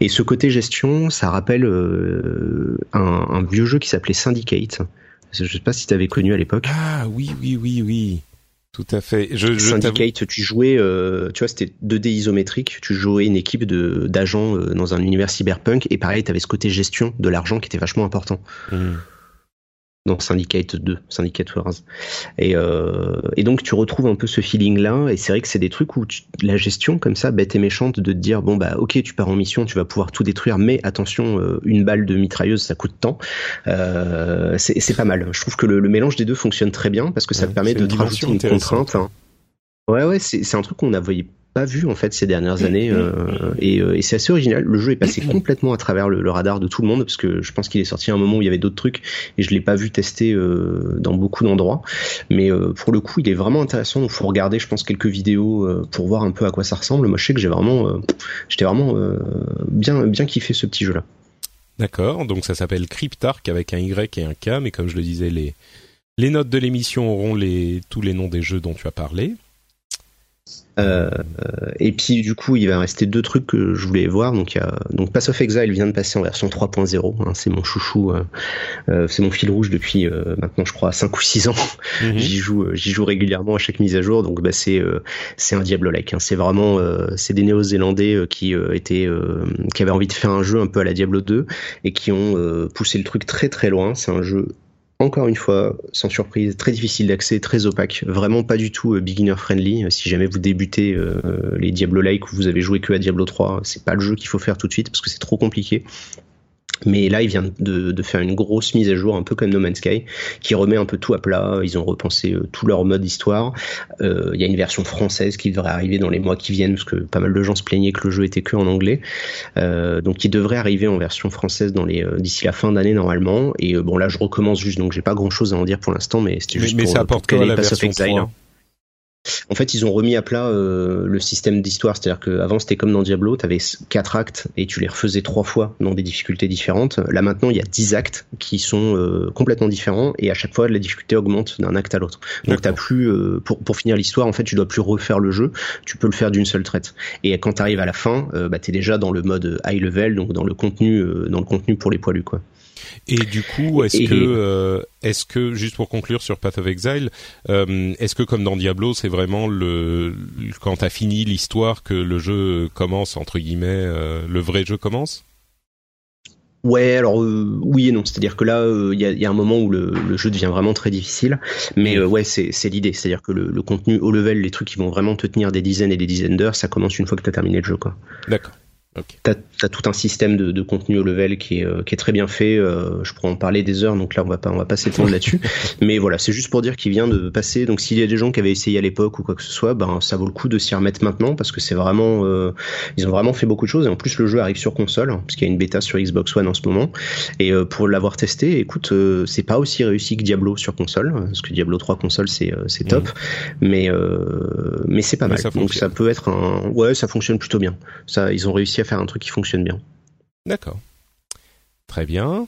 [SPEAKER 2] Et ce côté gestion, ça rappelle un, vieux jeu qui s'appelait Syndicate. Je sais pas si tu avais connu à l'époque.
[SPEAKER 1] Ah oui, oui, oui, oui. Tout à fait. Je,
[SPEAKER 2] Syndicate, tu jouais, euh, tu vois, c'était 2D isométrique. Tu jouais une équipe de d'agents euh, dans un univers cyberpunk et pareil, tu avais ce côté gestion de l'argent qui était vachement important. Hmm dans Syndicate 2, Syndicate Wars. Et, euh, et donc tu retrouves un peu ce feeling-là, et c'est vrai que c'est des trucs où la gestion comme ça, bête et méchante, de te dire bon bah ok tu pars en mission, tu vas pouvoir tout détruire, mais attention, euh, une balle de mitrailleuse ça coûte tant. Euh, c'est pas mal. Je trouve que le, mélange des deux fonctionne très bien parce que ça te permet de te rajouter une contrainte. Hein. Ouais ouais, c'est un truc qu'on a voyé pas vu en fait ces dernières mm, années mm, euh, mm. et, euh, et c'est assez original. Le jeu est passé complètement à travers le, radar de tout le monde parce que je pense qu'il est sorti à un moment où il y avait d'autres trucs et je l'ai pas vu tester euh, dans beaucoup d'endroits. Mais pour le coup, il est vraiment intéressant. Donc faut regarder, je pense, quelques vidéos pour voir un peu à quoi ça ressemble. Moi, je sais que j'ai vraiment, j'étais vraiment bien bien kiffé ce petit jeu là.
[SPEAKER 1] D'accord. Donc ça s'appelle Cryptark avec un Y et un K, mais comme je le disais, les les notes de l'émission auront les tous les noms des jeux dont tu as parlé.
[SPEAKER 2] Euh, et puis du coup, il va rester deux trucs que je voulais voir. Donc, il y a, donc Pass of Exile vient de passer en version 3.0. Hein, c'est mon chouchou, euh, euh, c'est mon fil rouge depuis maintenant, je crois, 5 ou 6 ans. Mhm. j'y joue, j'y joue régulièrement à chaque mise à jour. Donc, bah, c'est c'est un Diablo-like. Hein. C'est vraiment, c'est des Néo-Zélandais qui étaient, qui avaient envie de faire un jeu un peu à la Diablo 2 et qui ont poussé le truc très très loin. C'est un jeu encore une fois, sans surprise, très difficile d'accès, très opaque, vraiment pas du tout euh, beginner friendly. Si jamais vous débutez euh, les Diablo-like ou vous avez joué que à Diablo 3, c'est pas le jeu qu'il faut faire tout de suite parce que c'est trop compliqué. Mais là, il vient de, faire une grosse mise à jour, un peu comme No Man's Sky, qui remet un peu tout à plat. Ils ont repensé euh, tout leur mode histoire. Euh, il y a une version française qui devrait arriver dans les mois qui viennent, parce que pas mal de gens se plaignaient que le jeu était que en anglais. Euh, donc, il devrait arriver en version française dans les d'ici la fin d'année normalement. Et bon, là, je recommence juste, donc j'ai pas grand chose à en dire pour l'instant, mais c'était juste
[SPEAKER 1] mais,
[SPEAKER 2] pour,
[SPEAKER 1] ça apporte quoi la version
[SPEAKER 2] en fait, ils ont remis à plat euh, le système d'histoire, c'est-à-dire qu'avant c'était comme dans Diablo, tu avais quatre actes et tu les refaisais trois fois dans des difficultés différentes. Là maintenant, il y a dix actes qui sont euh, complètement différents et à chaque fois la difficulté augmente d'un acte à l'autre. Donc t'as plus euh, pour pour finir l'histoire, en fait, tu dois plus refaire le jeu, tu peux le faire d'une seule traite. Et quand tu arrives à la fin, bah t'es déjà dans le mode high level, donc dans le contenu dans le contenu pour les poilus quoi.
[SPEAKER 1] Et du coup, est-ce que, euh, est-ce que, juste pour conclure sur Path of Exile, euh, est-ce que comme dans Diablo, c'est vraiment le quand t'as fini l'histoire que le jeu commence entre guillemets, euh, le vrai jeu commence?
[SPEAKER 2] Ouais, alors oui et non. C'est-à-dire que là, il y, a, un moment où le, jeu devient vraiment très difficile. Mais ouais, c'est l'idée. C'est-à-dire que le, contenu haut level, les trucs qui vont vraiment te tenir des dizaines et des dizaines d'heures, ça commence une fois que tu as terminé le jeu. quoi.
[SPEAKER 1] D'accord.
[SPEAKER 2] Okay. As tout un système de, de, contenu au level qui est, euh, qui est très bien fait. Euh, je pourrais en parler des heures, donc là on va pas on va pas s'étendre là-dessus. Mais voilà, c'est juste pour dire qu'il vient de passer. Donc s'il y a des gens qui avaient essayé à l'époque ou quoi que ce soit, ben ça vaut le coup de s'y remettre maintenant parce que c'est vraiment euh, ils ont vraiment fait beaucoup de choses et en plus le jeu arrive sur console parce qu'il y a une bêta sur Xbox One en ce moment. Et pour l'avoir testé, écoute, c'est pas aussi réussi que Diablo sur console parce que Diablo 3 console c'est top, mmh. mais mais c'est pas mal. donc ça peut être un ouais, ça fonctionne plutôt bien. Ça ils ont réussi à faire un truc qui fonctionne bien.
[SPEAKER 1] D'accord. Très bien.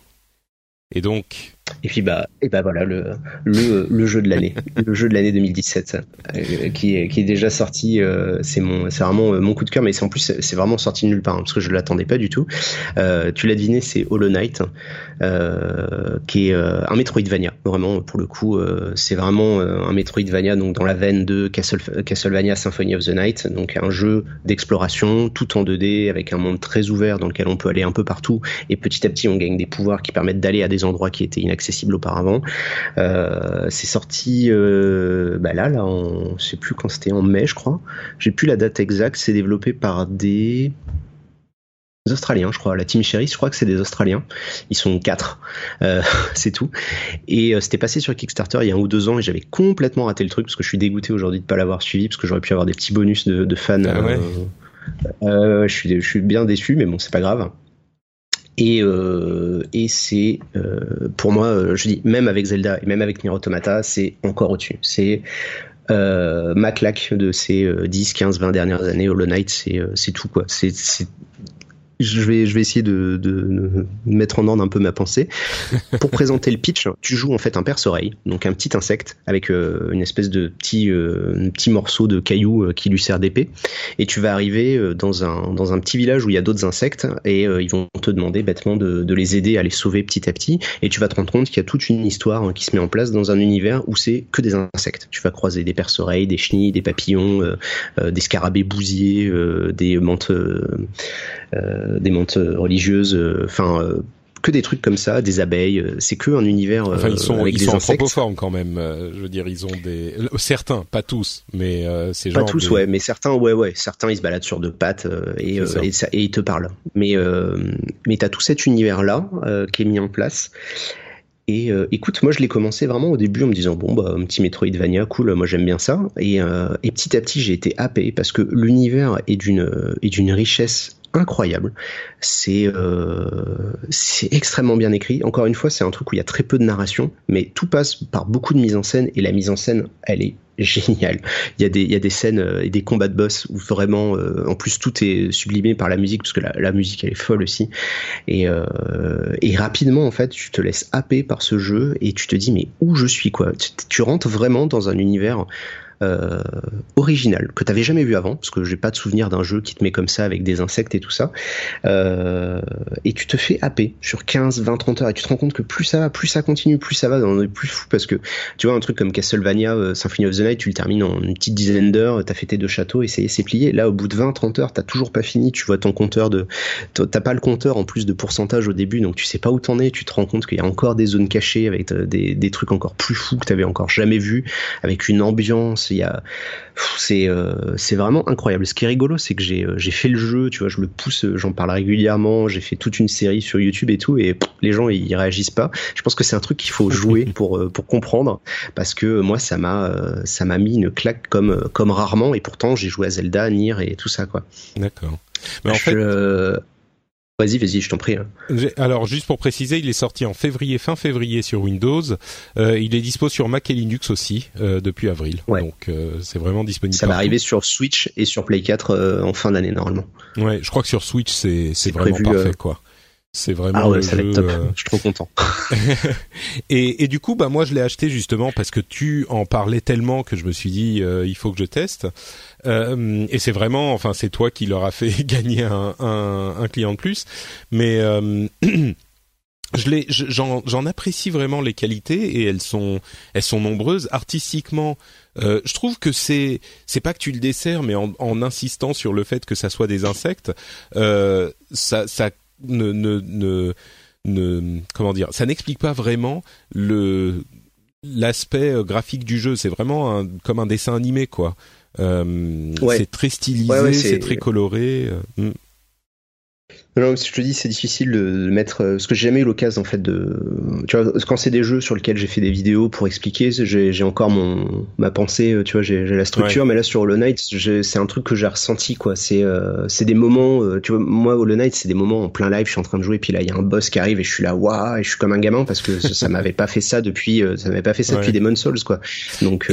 [SPEAKER 1] Et donc,
[SPEAKER 2] et puis bah et bah voilà le le, le jeu de l'année, le jeu de l'année 2017 euh, qui est qui est déjà sorti. Euh, c'est mon c'est vraiment euh, mon coup de cœur, mais c'est en plus c'est vraiment sorti de nulle part hein, parce que je l'attendais pas du tout. tu l'as deviné, c'est Hollow Knight, qui est un Metroidvania. Vraiment pour le coup, c'est vraiment un Metroidvania donc dans la veine de Castle, Castlevania Symphony of the Night, donc un jeu d'exploration tout en 2D avec un monde très ouvert dans lequel on peut aller un peu partout et petit à petit on gagne des pouvoirs qui permettent d'aller à des endroits qui étaient inaccessibles accessible auparavant. Euh, c'est sorti euh, bah là, là, on, je sais plus quand c'était en mai, je crois. J'ai plus la date exacte. C'est développé par des Australiens, je crois. La Team Cherry, je crois que c'est des Australiens. Ils sont quatre, euh, c'est tout. Et c'était passé sur Kickstarter il y a un ou deux ans et j'avais complètement raté le truc parce que je suis dégoûté aujourd'hui de pas l'avoir suivi parce que j'aurais pu avoir des petits bonus de, fans. Ah je, suis, je suis bien déçu, mais bon, c'est pas grave. Et, euh, et c'est euh, pour moi, euh, je dis même avec Zelda et même avec Nier Automata, c'est encore au-dessus. C'est euh, ma claque de ces 10, 15, 20 dernières années. Hollow Knight, c'est c'est tout quoi. C'est je vais, je vais essayer de, de, mettre en ordre un peu ma pensée. Pour présenter le pitch, tu joues en fait un perce-oreille, donc un petit insecte avec euh, une espèce de petit, euh, petit morceau de caillou euh, qui lui sert d'épée. Et tu vas arriver dans un, dans un petit village où il y a d'autres insectes et ils vont te demander bêtement de, de, les aider à les sauver petit à petit. Et tu vas te rendre compte qu'il y a toute une histoire hein, qui se met en place dans un univers où c'est que des insectes. Tu vas croiser des perce-oreilles, des chenilles, des papillons, des scarabées bousiers, des menthes euh, des montes religieuses, euh, enfin euh, que des trucs comme ça, des abeilles. C'est que un univers.
[SPEAKER 1] Enfin, ils sont, ils sont anthropophones quand même. je veux dire, ils ont des certains, pas tous, mais c'est
[SPEAKER 2] pas tous, ouais, mais certains, ouais, ouais, certains ils se baladent sur deux pattes et, et, ça, et, ils te parlent. Mais mais t'as tout cet univers là qui est mis en place. Et écoute, moi je l'ai commencé vraiment au début en me disant bon bah un petit Metroidvania cool, moi j'aime bien ça. Et, et petit à petit j'ai été happé parce que l'univers est d'une est d'une richesse incroyable. C'est euh, c'est extrêmement bien écrit. Encore une fois, c'est un truc où il y a très peu de narration, mais tout passe par beaucoup de mise en scène et la mise en scène, elle est géniale. Il y a des il y a des scènes euh, et des combats de boss où vraiment, euh, en plus tout est sublimé par la musique parce que la, musique elle est folle aussi. Et rapidement en fait, tu te laisses happer par ce jeu et tu te dis mais où je suis quoi? Tu rentres vraiment dans un univers euh, original que t'avais jamais vu avant, parce que j'ai pas de souvenir d'un jeu qui te met comme ça avec des insectes et tout ça. Euh, et tu te fais happer sur 15, 20, 30 heures et tu te rends compte que plus ça va, plus ça continue, plus ça va, on est plus fou parce que tu vois un truc comme Castlevania euh, Symphony of the Night, tu le termines en une petite dizaine d'heures, t'as fait tes deux châteaux et c'est plié. Là, au bout de 20, 30 heures, t'as toujours pas fini, tu vois ton compteur de, t'as pas le compteur en plus de pourcentage au début, donc tu sais pas où t'en es, tu te rends compte qu'il y a encore des zones cachées avec des, des trucs encore plus fous que t'avais encore jamais vu, avec une ambiance il y a c'est euh, c'est vraiment incroyable. Ce qui est rigolo, c'est que j'ai euh, j'ai fait le jeu, tu vois, je le pousse, euh, j'en parle régulièrement, j'ai fait toute une série sur YouTube et tout, et les gens ils réagissent pas. Je pense que c'est un truc qu'il faut jouer pour pour comprendre, parce que moi ça m'a ça m'a mis une claque comme comme rarement, et pourtant j'ai joué à Zelda, Nier et tout ça quoi.
[SPEAKER 1] D'accord.
[SPEAKER 2] Mais en fait Vas-y, vas-y, je t'en prie. Hein.
[SPEAKER 1] Alors, juste pour préciser, il est sorti en février, fin février sur Windows. Euh, il est dispo sur Mac et Linux aussi euh, depuis avril. Donc, euh, c'est vraiment disponible.
[SPEAKER 2] Ça va arriver sur Switch et sur Play 4 en fin d'année normalement.
[SPEAKER 1] Ouais, je crois que sur Switch, c'est c'est vraiment parfait, quoi. C'est vraiment
[SPEAKER 2] ah ouais, ça va top. Je suis trop content.
[SPEAKER 1] et, et, du coup, bah moi je l'ai acheté justement parce que tu en parlais tellement que je me suis dit il faut que je teste. Euh, et c'est vraiment, enfin, c'est toi qui leur a fait gagner un, un, un client de plus. Mais euh, je j'en, apprécie vraiment les qualités et elles sont, elles sont nombreuses. Artistiquement, euh, je trouve que c'est, c'est pas que tu le desserres, mais en, en, insistant sur le fait que ça soit des insectes, euh, ça, ça ne, ne, ne, ne, comment dire, ça n'explique pas vraiment le l'aspect graphique du jeu. C'est vraiment un, comme un dessin animé, quoi. Euh, c'est très stylisé, c'est très coloré. Euh,
[SPEAKER 2] Non, je te dis, c'est difficile de mettre, euh, parce que j'ai jamais eu l'occasion en fait de, tu vois, quand c'est des jeux sur lesquels j'ai fait des vidéos pour expliquer, j'ai encore mon ma pensée, euh, tu vois, j'ai la structure, mais là sur Hollow Knight, c'est un truc que j'ai ressenti quoi. C'est euh, des moments, tu vois, moi Hollow Knight, c'est des moments en plein live, je suis en train de jouer, puis là il y a un boss qui arrive et je suis là, waouh, et je suis comme un gamin parce que ça, m'avait pas fait ça depuis, ça m'avait pas fait ça depuis Demon's Souls quoi. Donc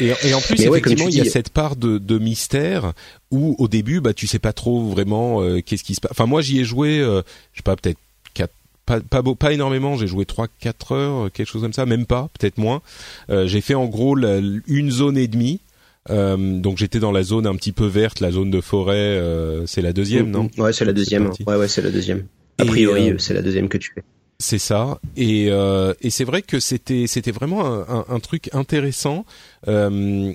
[SPEAKER 1] et, et, en plus effectivement il y a cette part de, de mystère où au début bah tu sais pas trop vraiment euh, qu'est-ce qui se passe. Enfin moi j'y ai joué euh, je sais pas peut-être pas pas, pas énormément, j'ai joué 3 4 heures, euh, quelque chose comme ça, même pas, peut-être moins. j'ai fait en gros une zone et demie. donc j'étais dans la zone un petit peu verte, la zone de forêt, c'est la deuxième, non
[SPEAKER 2] Ouais, c'est la deuxième. Ouais, ouais, c'est la deuxième. A priori, c'est la deuxième que tu fais.
[SPEAKER 1] C'est ça, et, et c'est vrai que c'était vraiment un, un, truc intéressant. Euh,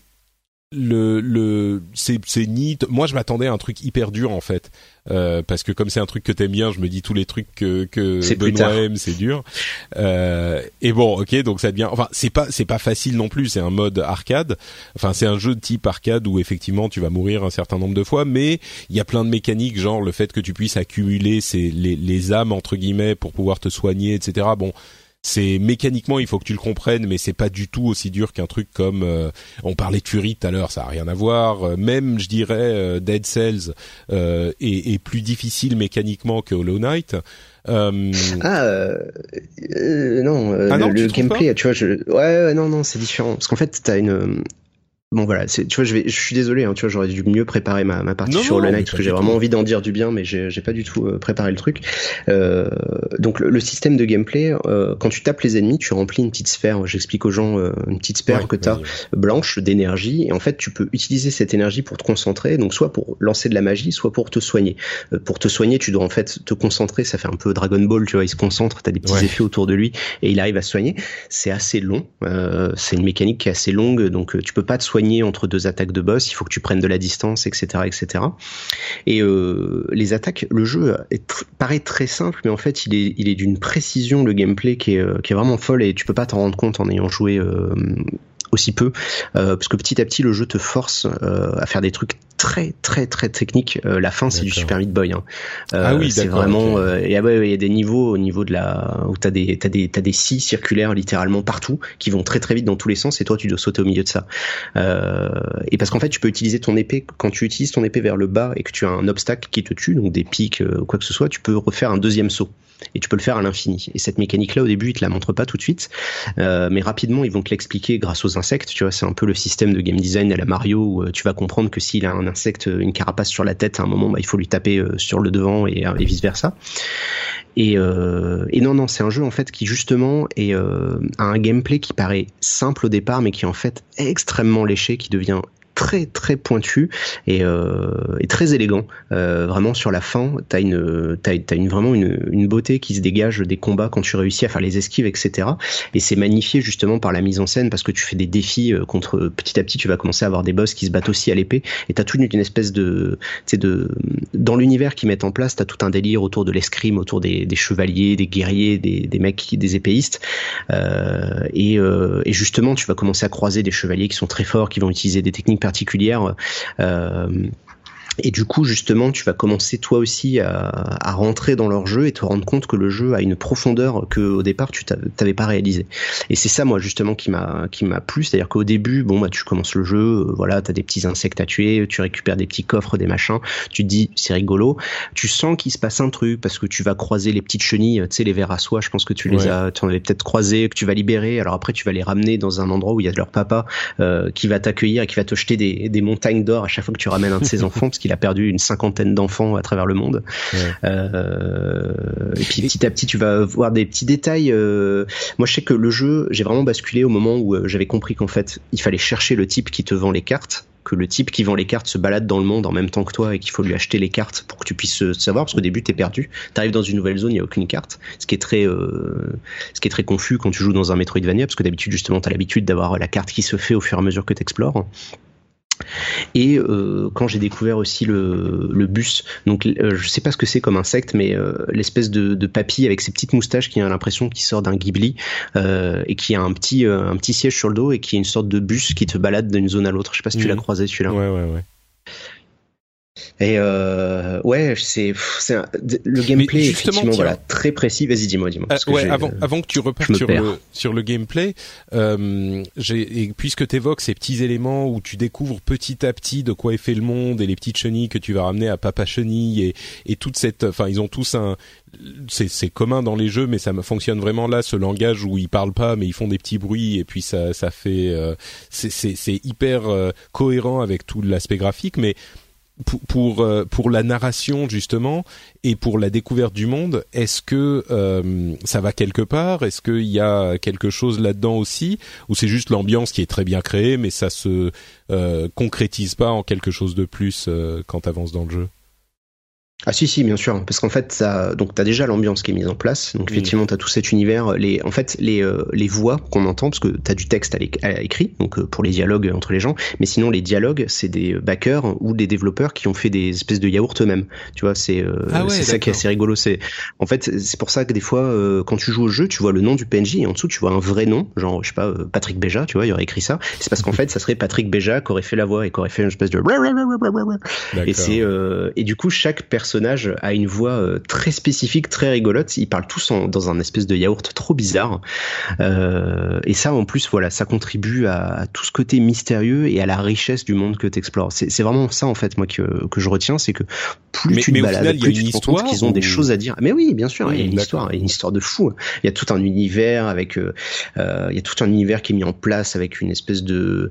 [SPEAKER 1] le le c'est c'est ni moi je m'attendais à un truc hyper dur en fait. Euh, parce que comme c'est un truc que t'aimes bien je me dis tous les trucs que que Benoît aime c'est dur. Euh, et bon ok donc ça devient enfin c'est pas c'est pas facile non plus. C'est un mode arcade. Enfin c'est un jeu de type arcade où effectivement tu vas mourir un certain nombre de fois mais il y a plein de mécaniques genre le fait que tu puisses accumuler ces les les âmes entre guillemets pour pouvoir te soigner etc bon c'est mécaniquement il faut que tu le comprennes mais c'est pas du tout aussi dur qu'un truc comme euh, on parlait de Fury tout à l'heure ça a rien à voir. Euh, même je dirais euh, Dead Cells est, est, plus difficile mécaniquement que Hollow Knight.
[SPEAKER 2] Ah non, ah non, le, gameplay tu vois je ouais, ouais non non c'est différent. Parce qu'en fait t'as une Bon voilà, tu vois, je vais, je suis désolé, hein, tu vois, j'aurais dû mieux préparer ma, ma partie sur le Night parce que j'ai vraiment envie d'en dire du bien, mais j'ai pas du tout euh, préparé le truc. Euh, donc le, système de gameplay, euh, quand tu tapes les ennemis, tu remplis une petite sphère. J'explique aux gens euh, une petite sphère que tu as blanche d'énergie, et en fait tu peux utiliser cette énergie pour te concentrer, donc soit pour lancer de la magie, soit pour te soigner. Euh, pour te soigner, tu dois en fait te concentrer. Ça fait un peu Dragon Ball, tu vois, il se concentre, t'as des petits effets autour de lui, et il arrive à se soigner. C'est assez long, c'est une mécanique qui est assez longue, donc tu peux pas te soigner entre deux attaques de boss, il faut que tu prennes de la distance, etc., etc. Et euh, les attaques, le jeu paraît très simple, mais en fait, il est, il est d'une précision le gameplay qui est, euh, qui est vraiment folle et tu peux pas t'en rendre compte en ayant joué euh, aussi peu, euh, parce que petit à petit le jeu te force euh, à faire des trucs très très très techniques. Euh, la fin c'est du Super Meat Boy. Hein. ah oui, c'est vraiment. et ah ouais, il y a des niveaux au niveau de la où t'as des t'as des t'as des scies circulaires littéralement partout qui vont très très vite dans tous les sens et toi tu dois sauter au milieu de ça. et parce qu'en fait tu peux utiliser ton épée quand tu utilises ton épée vers le bas et que tu as un obstacle qui te tue donc des pics quoi que ce soit, tu peux refaire un deuxième saut et tu peux le faire à l'infini. Et cette mécanique-là, au début, ils te la montrent pas tout de suite, euh, mais rapidement, ils vont te l'expliquer grâce aux insectes. Tu vois, c'est un peu le système de game design à la Mario où euh, tu vas comprendre que s'il a un insecte, une carapace sur la tête, à un moment, bah, il faut lui taper euh, sur le devant et, vice versa. Et, et, non, non, c'est un jeu en fait qui justement est, a un gameplay qui paraît simple au départ, mais qui est en fait extrêmement léché, qui devient très très pointu et, euh, et très élégant. Euh, vraiment sur la fin, t'as une t'as, as une vraiment une, une, beauté qui se dégage des combats quand tu réussis à faire les esquives, etc. Et c'est magnifié justement par la mise en scène parce que tu fais des défis euh, contre petit à petit, tu vas commencer à avoir des boss qui se battent aussi à l'épée et t'as toute une, espèce de de dans l'univers qu'ils mettent en place, t'as tout un délire autour de l'escrime, autour des, des, chevaliers, des guerriers, des, des mecs, qui, des épéistes. Euh, et, euh, et justement, tu vas commencer à croiser des chevaliers qui sont très forts, qui vont utiliser des techniques particulière. Euh, et du coup, justement, tu vas commencer toi aussi à, rentrer dans leur jeu et te rendre compte que le jeu a une profondeur que au départ tu t'avais pas réalisé. Et c'est ça, moi, justement, qui m'a qui m'a plu, c'est-à-dire qu'au début, bon, bah, tu commences le jeu, euh, voilà, t'as des petits insectes à tuer, tu récupères des petits coffres, des machins, tu te dis c'est rigolo, tu sens qu'il se passe un truc parce que tu vas croiser les petites chenilles, tu sais, les vers à soie, je pense que tu les as, tu en avais peut-être croisé, que tu vas libérer. Alors après, tu vas les ramener dans un endroit où il y a leur papa euh, qui va t'accueillir et qui va te jeter des, des montagnes d'or à chaque fois que tu ramènes un de ses enfants qu'il a perdu une cinquantaine d'enfants à travers le monde. Euh, et puis petit à petit, tu vas voir des petits détails. Euh, moi, je sais que le jeu, j'ai vraiment basculé au moment où euh, j'avais compris qu'en fait, il fallait chercher le type qui te vend les cartes que le type qui vend les cartes se balade dans le monde en même temps que toi et qu'il faut lui acheter les cartes pour que tu puisses savoir parce qu'au début t'es perdu t'arrives dans une nouvelle zone il y a aucune carte ce qui est très ce qui est très confus quand tu joues dans un Metroidvania parce que d'habitude justement t'as l'habitude d'avoir la carte qui se fait au fur et à mesure que t'explores et euh, quand j'ai découvert aussi le, le bus, donc euh, je sais pas ce que c'est comme insecte, mais euh, l'espèce de, de papy avec ses petites moustaches qui a l'impression qu'il sort d'un Ghibli euh, et qui a un petit un petit siège sur le dos et qui est une sorte de bus qui te balade d'une zone à l'autre. Je sais pas si tu l'as mmh. croisé celui-là.
[SPEAKER 1] Ouais ouais ouais.
[SPEAKER 2] Et euh, ouais, c'est le gameplay effectivement voilà très précis. Vas-y, dis-moi, dis-moi.
[SPEAKER 1] Euh, ouais, avant, avant que tu repartes sur le sur le gameplay, euh, et puisque tu évoques ces petits éléments où tu découvres petit à petit de quoi est fait le monde et les petites chenilles que tu vas ramener à Papa Chenille et et toute cette, enfin ils ont tous un c'est commun dans les jeux, mais ça fonctionne vraiment là, ce langage où ils parlent pas, mais ils font des petits bruits et puis ça, ça fait, euh, c'est hyper euh, cohérent avec tout l'aspect graphique, mais pour, pour, euh, pour la narration justement et pour la découverte du monde, est-ce que euh, ça va quelque part? Est-ce qu'il y a quelque chose là-dedans aussi? Ou c'est juste l'ambiance qui est très bien créée, mais ça se euh, concrétise pas en quelque chose de plus euh, quand avances dans le jeu?
[SPEAKER 2] Ah si si bien sûr parce qu'en fait ça donc t'as déjà l'ambiance qui est mise en place. Donc effectivement t'as tout cet univers les en fait les euh, les voix qu'on entend parce que t'as du texte à, écrit donc euh, pour les dialogues entre les gens. Mais sinon les dialogues c'est des backers ou des développeurs qui ont fait des espèces de yaourts eux-mêmes. Tu vois c'est euh, ah c'est ça qui est assez rigolo c'est en fait c'est pour ça que des fois quand tu joues au jeu tu vois le nom du PNJ et en dessous tu vois un vrai nom genre je sais pas Patrick Béja tu vois il aurait écrit ça. C'est parce qu'en fait ça serait Patrick Béja qui aurait fait la voix et qui aurait fait une espèce de et c'est et du coup chaque personne personnage a une voix euh, très spécifique, très rigolote. Ils parlent tous dans un espèce de yaourt trop bizarre. Euh, et ça, en plus, voilà, ça contribue à, tout ce côté mystérieux et à la richesse du monde que tu explores. C'est vraiment ça, en fait, moi, que, que je retiens, c'est que plus tu te balades, plus tu te rends compte qu'ils ont des choses à dire. Mais oui, bien sûr, il y a une histoire, une histoire de fou. Il y a tout un univers avec, euh, il y a tout un univers qui est mis en place avec une espèce de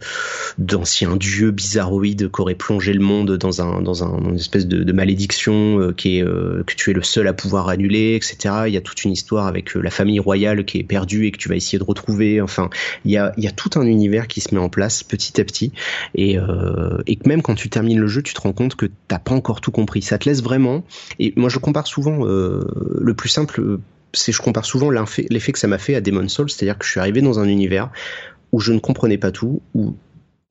[SPEAKER 2] d'ancien dieu bizarroïde qui aurait plongé le monde dans un dans un une espèce de, de malédiction euh, euh, que tu es le seul à pouvoir annuler, etc. Il y a toute une histoire avec euh, la famille royale qui est perdue et que tu vas essayer de retrouver. Enfin, il y a, tout un univers qui se met en place petit à petit et, et que même quand tu termines le jeu, tu te rends compte que t'as pas encore tout compris. Ça te laisse vraiment. Et moi, je compare souvent le plus simple c'est je compare souvent l'effet que ça m'a fait à Demon Souls, c'est-à-dire que je suis arrivé dans un univers où je ne comprenais pas tout, où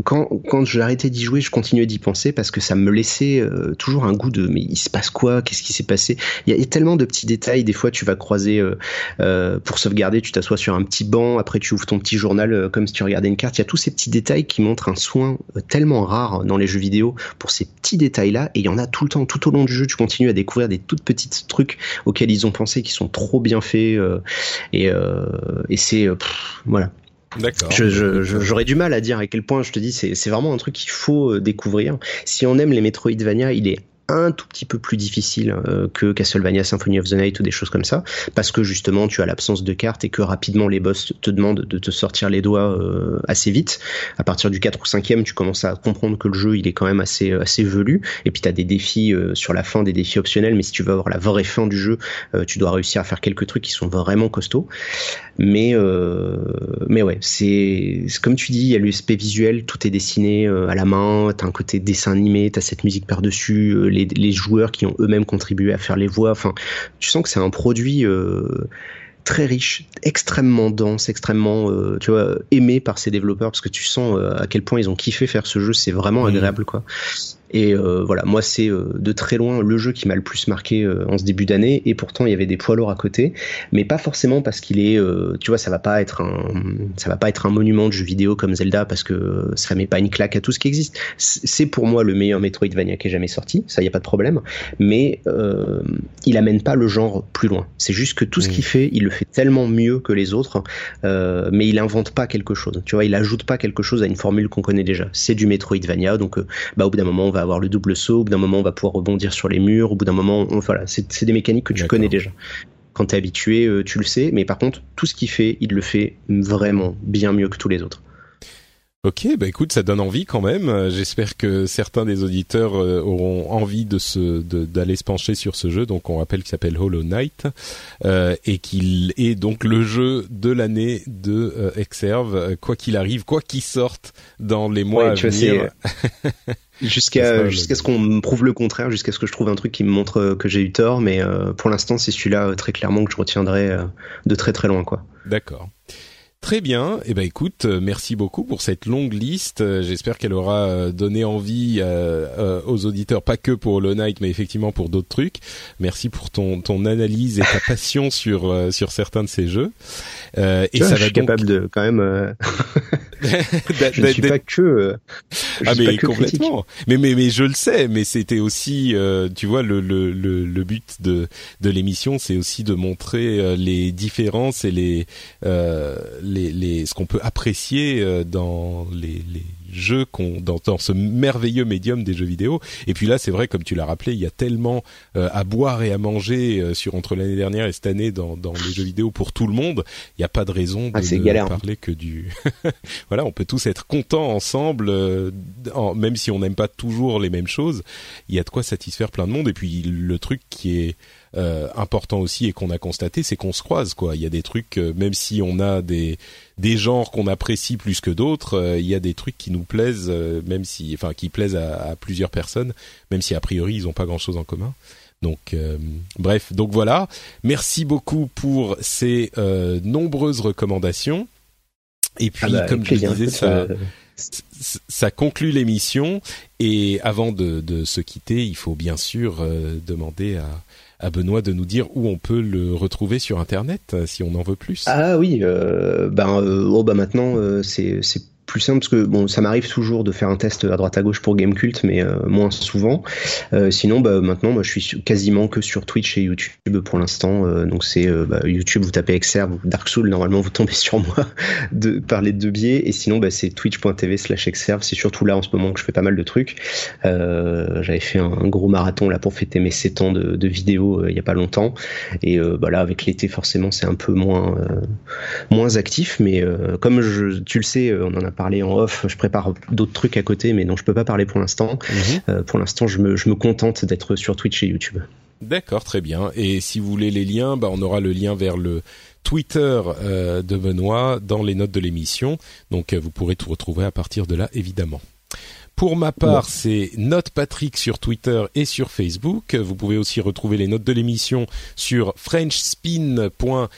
[SPEAKER 2] quand, quand j'ai arrêté d'y jouer, je continuais d'y penser parce que ça me laissait euh, toujours un goût de mais il se passe quoi? Qu'est-ce qui s'est passé? Il y, a, tellement de petits détails. Des fois, tu vas croiser euh, euh, pour sauvegarder, tu t'assois sur un petit banc, après tu ouvres ton petit journal comme si tu regardais une carte. Il y a tous ces petits détails qui montrent un soin tellement rare dans les jeux vidéo pour ces petits détails-là. Et il y en a tout le temps, tout au long du jeu, tu continues à découvrir des toutes petites trucs auxquels ils ont pensé qui sont trop bien faits. et, et c'est voilà,
[SPEAKER 1] D'accord.
[SPEAKER 2] J'aurais du mal à dire à quel point je te dis c'est vraiment un truc qu'il faut euh, découvrir. Si on aime les Metroidvania, il est un tout petit peu plus difficile euh, que Castlevania Symphony of the Night ou des choses comme ça, parce que justement tu as l'absence de cartes et que rapidement les boss te demandent de te sortir les doigts euh, assez vite. À partir du 4 ou 5e, tu commences à comprendre que le jeu il est quand même assez assez velu, et puis tu as des défis euh, sur la fin, des défis optionnels, mais si tu veux avoir la vraie fin du jeu, tu dois réussir à faire quelques trucs qui sont vraiment costauds. Mais mais ouais, c'est comme tu dis, il y a l'aspect visuel, tout est dessiné à la main, t'as un côté dessin animé, t'as cette musique par-dessus, joueurs qui ont eux-mêmes contribué à faire les voix. Enfin, tu sens que c'est un produit euh, très riche, extrêmement dense, extrêmement, euh, tu vois, aimé par ces développeurs parce que tu sens euh, à quel point ils ont kiffé faire ce jeu. C'est vraiment mmh. agréable, quoi. Et euh, voilà, moi c'est euh, de très loin le jeu qui m'a le plus marqué euh, en ce début d'année. Et pourtant il y avait des poids lourds à côté, mais pas forcément parce qu'il est, tu vois, ça va pas être un, ça va pas être un monument de jeu vidéo comme Zelda parce que ça met pas une claque à tout ce qui existe. C'est pour moi le meilleur Metroidvania qui ait jamais sorti, ça y a pas de problème. Mais il amène pas le genre plus loin. C'est juste que tout ce qu'il fait, il le fait tellement mieux que les autres, mais il invente pas quelque chose. Tu vois, il ajoute pas quelque chose à une formule qu'on connaît déjà. C'est du Metroidvania, donc bah au bout d'un moment on va avoir le double saut, au bout d'un moment on va pouvoir rebondir sur les murs, au bout d'un moment, voilà, c'est des mécaniques que tu connais déjà. Quand tu es habitué, euh, tu le sais, mais par contre, tout ce qu'il fait, il le fait vraiment bien mieux que tous les autres.
[SPEAKER 1] Ok, bah écoute, ça donne envie quand même. Euh, j'espère que certains des auditeurs euh, auront envie de se d'aller se pencher sur ce jeu. Donc on rappelle qu'il s'appelle Hollow Knight et qu'il est donc le jeu de l'année de Exerve, quoi qu'il arrive, quoi qu'il sorte dans les mois à venir.
[SPEAKER 2] Jusqu'à jusqu'à ce qu'on me prouve le contraire, jusqu'à ce que je trouve un truc qui me montre euh, que j'ai eu tort, mais euh, pour l'instant c'est celui-là euh, très clairement que je retiendrai de très très loin quoi.
[SPEAKER 1] D'accord. Très bien. Eh ben écoute, euh, merci beaucoup pour cette longue liste. Euh, j'espère qu'elle aura euh, donné envie aux auditeurs, pas que pour Hollow Knight, mais effectivement pour d'autres trucs. Merci pour ton ton analyse et ta passion sur sur certains de ces jeux.
[SPEAKER 2] Euh, et ça je suis capable de quand même. je ne suis pas que.
[SPEAKER 1] ah mais complètement. Mais mais mais je le sais. Mais c'était aussi, tu vois, le le le, le but de de l'émission, c'est aussi de montrer les différences et les les, les, ce qu'on peut apprécier euh, dans les, les jeux qu'on dans, dans, ce merveilleux médium des jeux vidéo. Et puis là, c'est vrai, comme tu l'as rappelé, il y a tellement euh, à boire et à manger euh, sur entre l'année dernière et cette année dans, dans les jeux vidéo pour tout le monde. Il n'y a pas de raison de ah, ne hein. parler que du. voilà, on peut tous être contents ensemble, même si on n'aime pas toujours les mêmes choses. Il y a de quoi satisfaire plein de monde. Et puis le truc qui est euh, important aussi et qu'on a constaté, c'est qu'on se croise quoi. Il y a des trucs, euh, même si on a des des genres qu'on apprécie plus que d'autres, euh, il y a des trucs qui nous plaisent, même si, enfin, qui plaisent à, plusieurs personnes, même si a priori ils n'ont pas grand chose en commun. Donc, bref, donc voilà. Merci beaucoup pour ces nombreuses recommandations. Et puis, ah bah, comme je disais, ça, ça conclut l'émission. Et avant de, de, se quitter, il faut bien sûr demander à à Benoît de nous dire où on peut le retrouver sur Internet, euh, si on en veut plus.
[SPEAKER 2] Ah oui, euh, ben, euh, oh, bah maintenant, c'est plus simple parce que bon, ça m'arrive toujours de faire un test à droite à gauche pour Gamecult, mais euh, moins souvent. Euh, sinon, bah, maintenant, moi, je suis quasiment que sur Twitch et YouTube pour l'instant. Euh, donc c'est bah, YouTube, vous tapez Exerve Dark Soul, normalement vous tombez sur moi de par les deux biais. Et sinon, bah, c'est twitch.tv/slash Exerve. C'est surtout là en ce moment que je fais pas mal de trucs. J'avais fait un, gros marathon là pour fêter mes 7 ans de, de vidéos il y a pas longtemps. Et bah, là, avec l'été, forcément, c'est un peu moins moins actif. Mais comme tu le sais, on en a parler en off. Je prépare d'autres trucs à côté, mais dont je peux pas parler pour l'instant. Mhm. Euh, pour l'instant, je me, je me contente d'être sur Twitch et YouTube.
[SPEAKER 1] D'accord, très bien. Et si vous voulez les liens, bah, on aura le lien vers le Twitter euh, de Benoît dans les notes de l'émission. Donc euh, vous pourrez tout retrouver à partir de là, évidemment. Pour ma part, c'est Note Patrick sur Twitter et sur Facebook. Vous pouvez aussi retrouver les notes de l'émission sur frenchspin.fr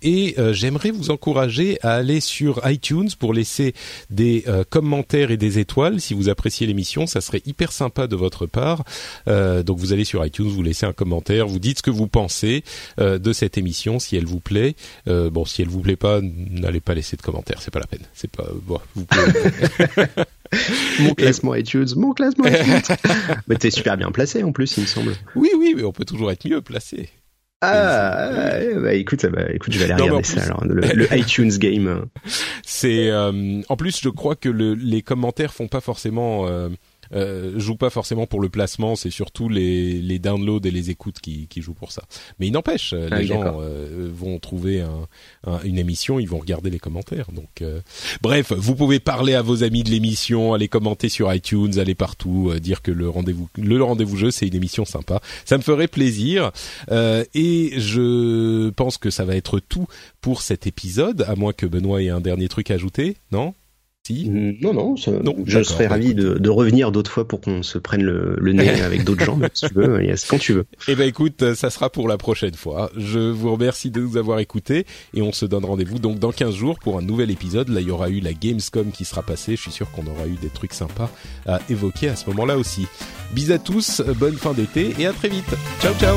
[SPEAKER 1] et euh, j'aimerais vous encourager à aller sur iTunes pour laisser des euh, commentaires et des étoiles si vous appréciez l'émission. Ça serait hyper sympa de votre part. Euh, donc vous allez sur iTunes, vous laissez un commentaire, vous dites ce que vous pensez de cette émission si elle vous plaît. bon, si elle vous plaît pas, n'allez pas laisser de commentaires, c'est pas la peine. C'est pas bon. Vous pouvez...
[SPEAKER 2] mon classement iTunes, mon classement iTunes. mais t'es super bien placé en plus, il me semble.
[SPEAKER 1] Oui, oui, mais on peut toujours être mieux placé.
[SPEAKER 2] Ah, bah écoute, bah, écoute, je vais aller regarder ça alors, le, iTunes game.
[SPEAKER 1] C'est euh, en plus, je crois que le, les commentaires font pas forcément euh, euh, joue pas forcément pour le placement, c'est surtout les, les downloads et les écoutes qui, qui jouent pour ça. Mais il n'empêche, euh, ah les gens euh, vont trouver un, une émission, ils vont regarder les commentaires. Donc, euh, bref, vous pouvez parler à vos amis de l'émission, aller commenter sur iTunes, aller partout, dire que le rendez-vous, le rendez-vous jeu, c'est une émission sympa. Ça me ferait plaisir. et je pense que ça va être tout pour cet épisode, à moins que Benoît ait un dernier truc à ajouter, non?
[SPEAKER 2] Non, non, je serais ravi de, revenir d'autres fois pour qu'on se prenne le, nez avec d'autres gens, si tu veux, quand tu veux.
[SPEAKER 1] Eh ben écoute, ça sera pour la prochaine fois. Je vous remercie de nous avoir écoutés et on se donne rendez-vous donc dans 15 jours pour un nouvel épisode. Là, il y aura eu la Gamescom qui sera passée. Je suis sûr qu'on aura eu des trucs sympas à évoquer à ce moment-là aussi. Bis à tous, bonne fin d'été et à très vite. Ciao, ciao.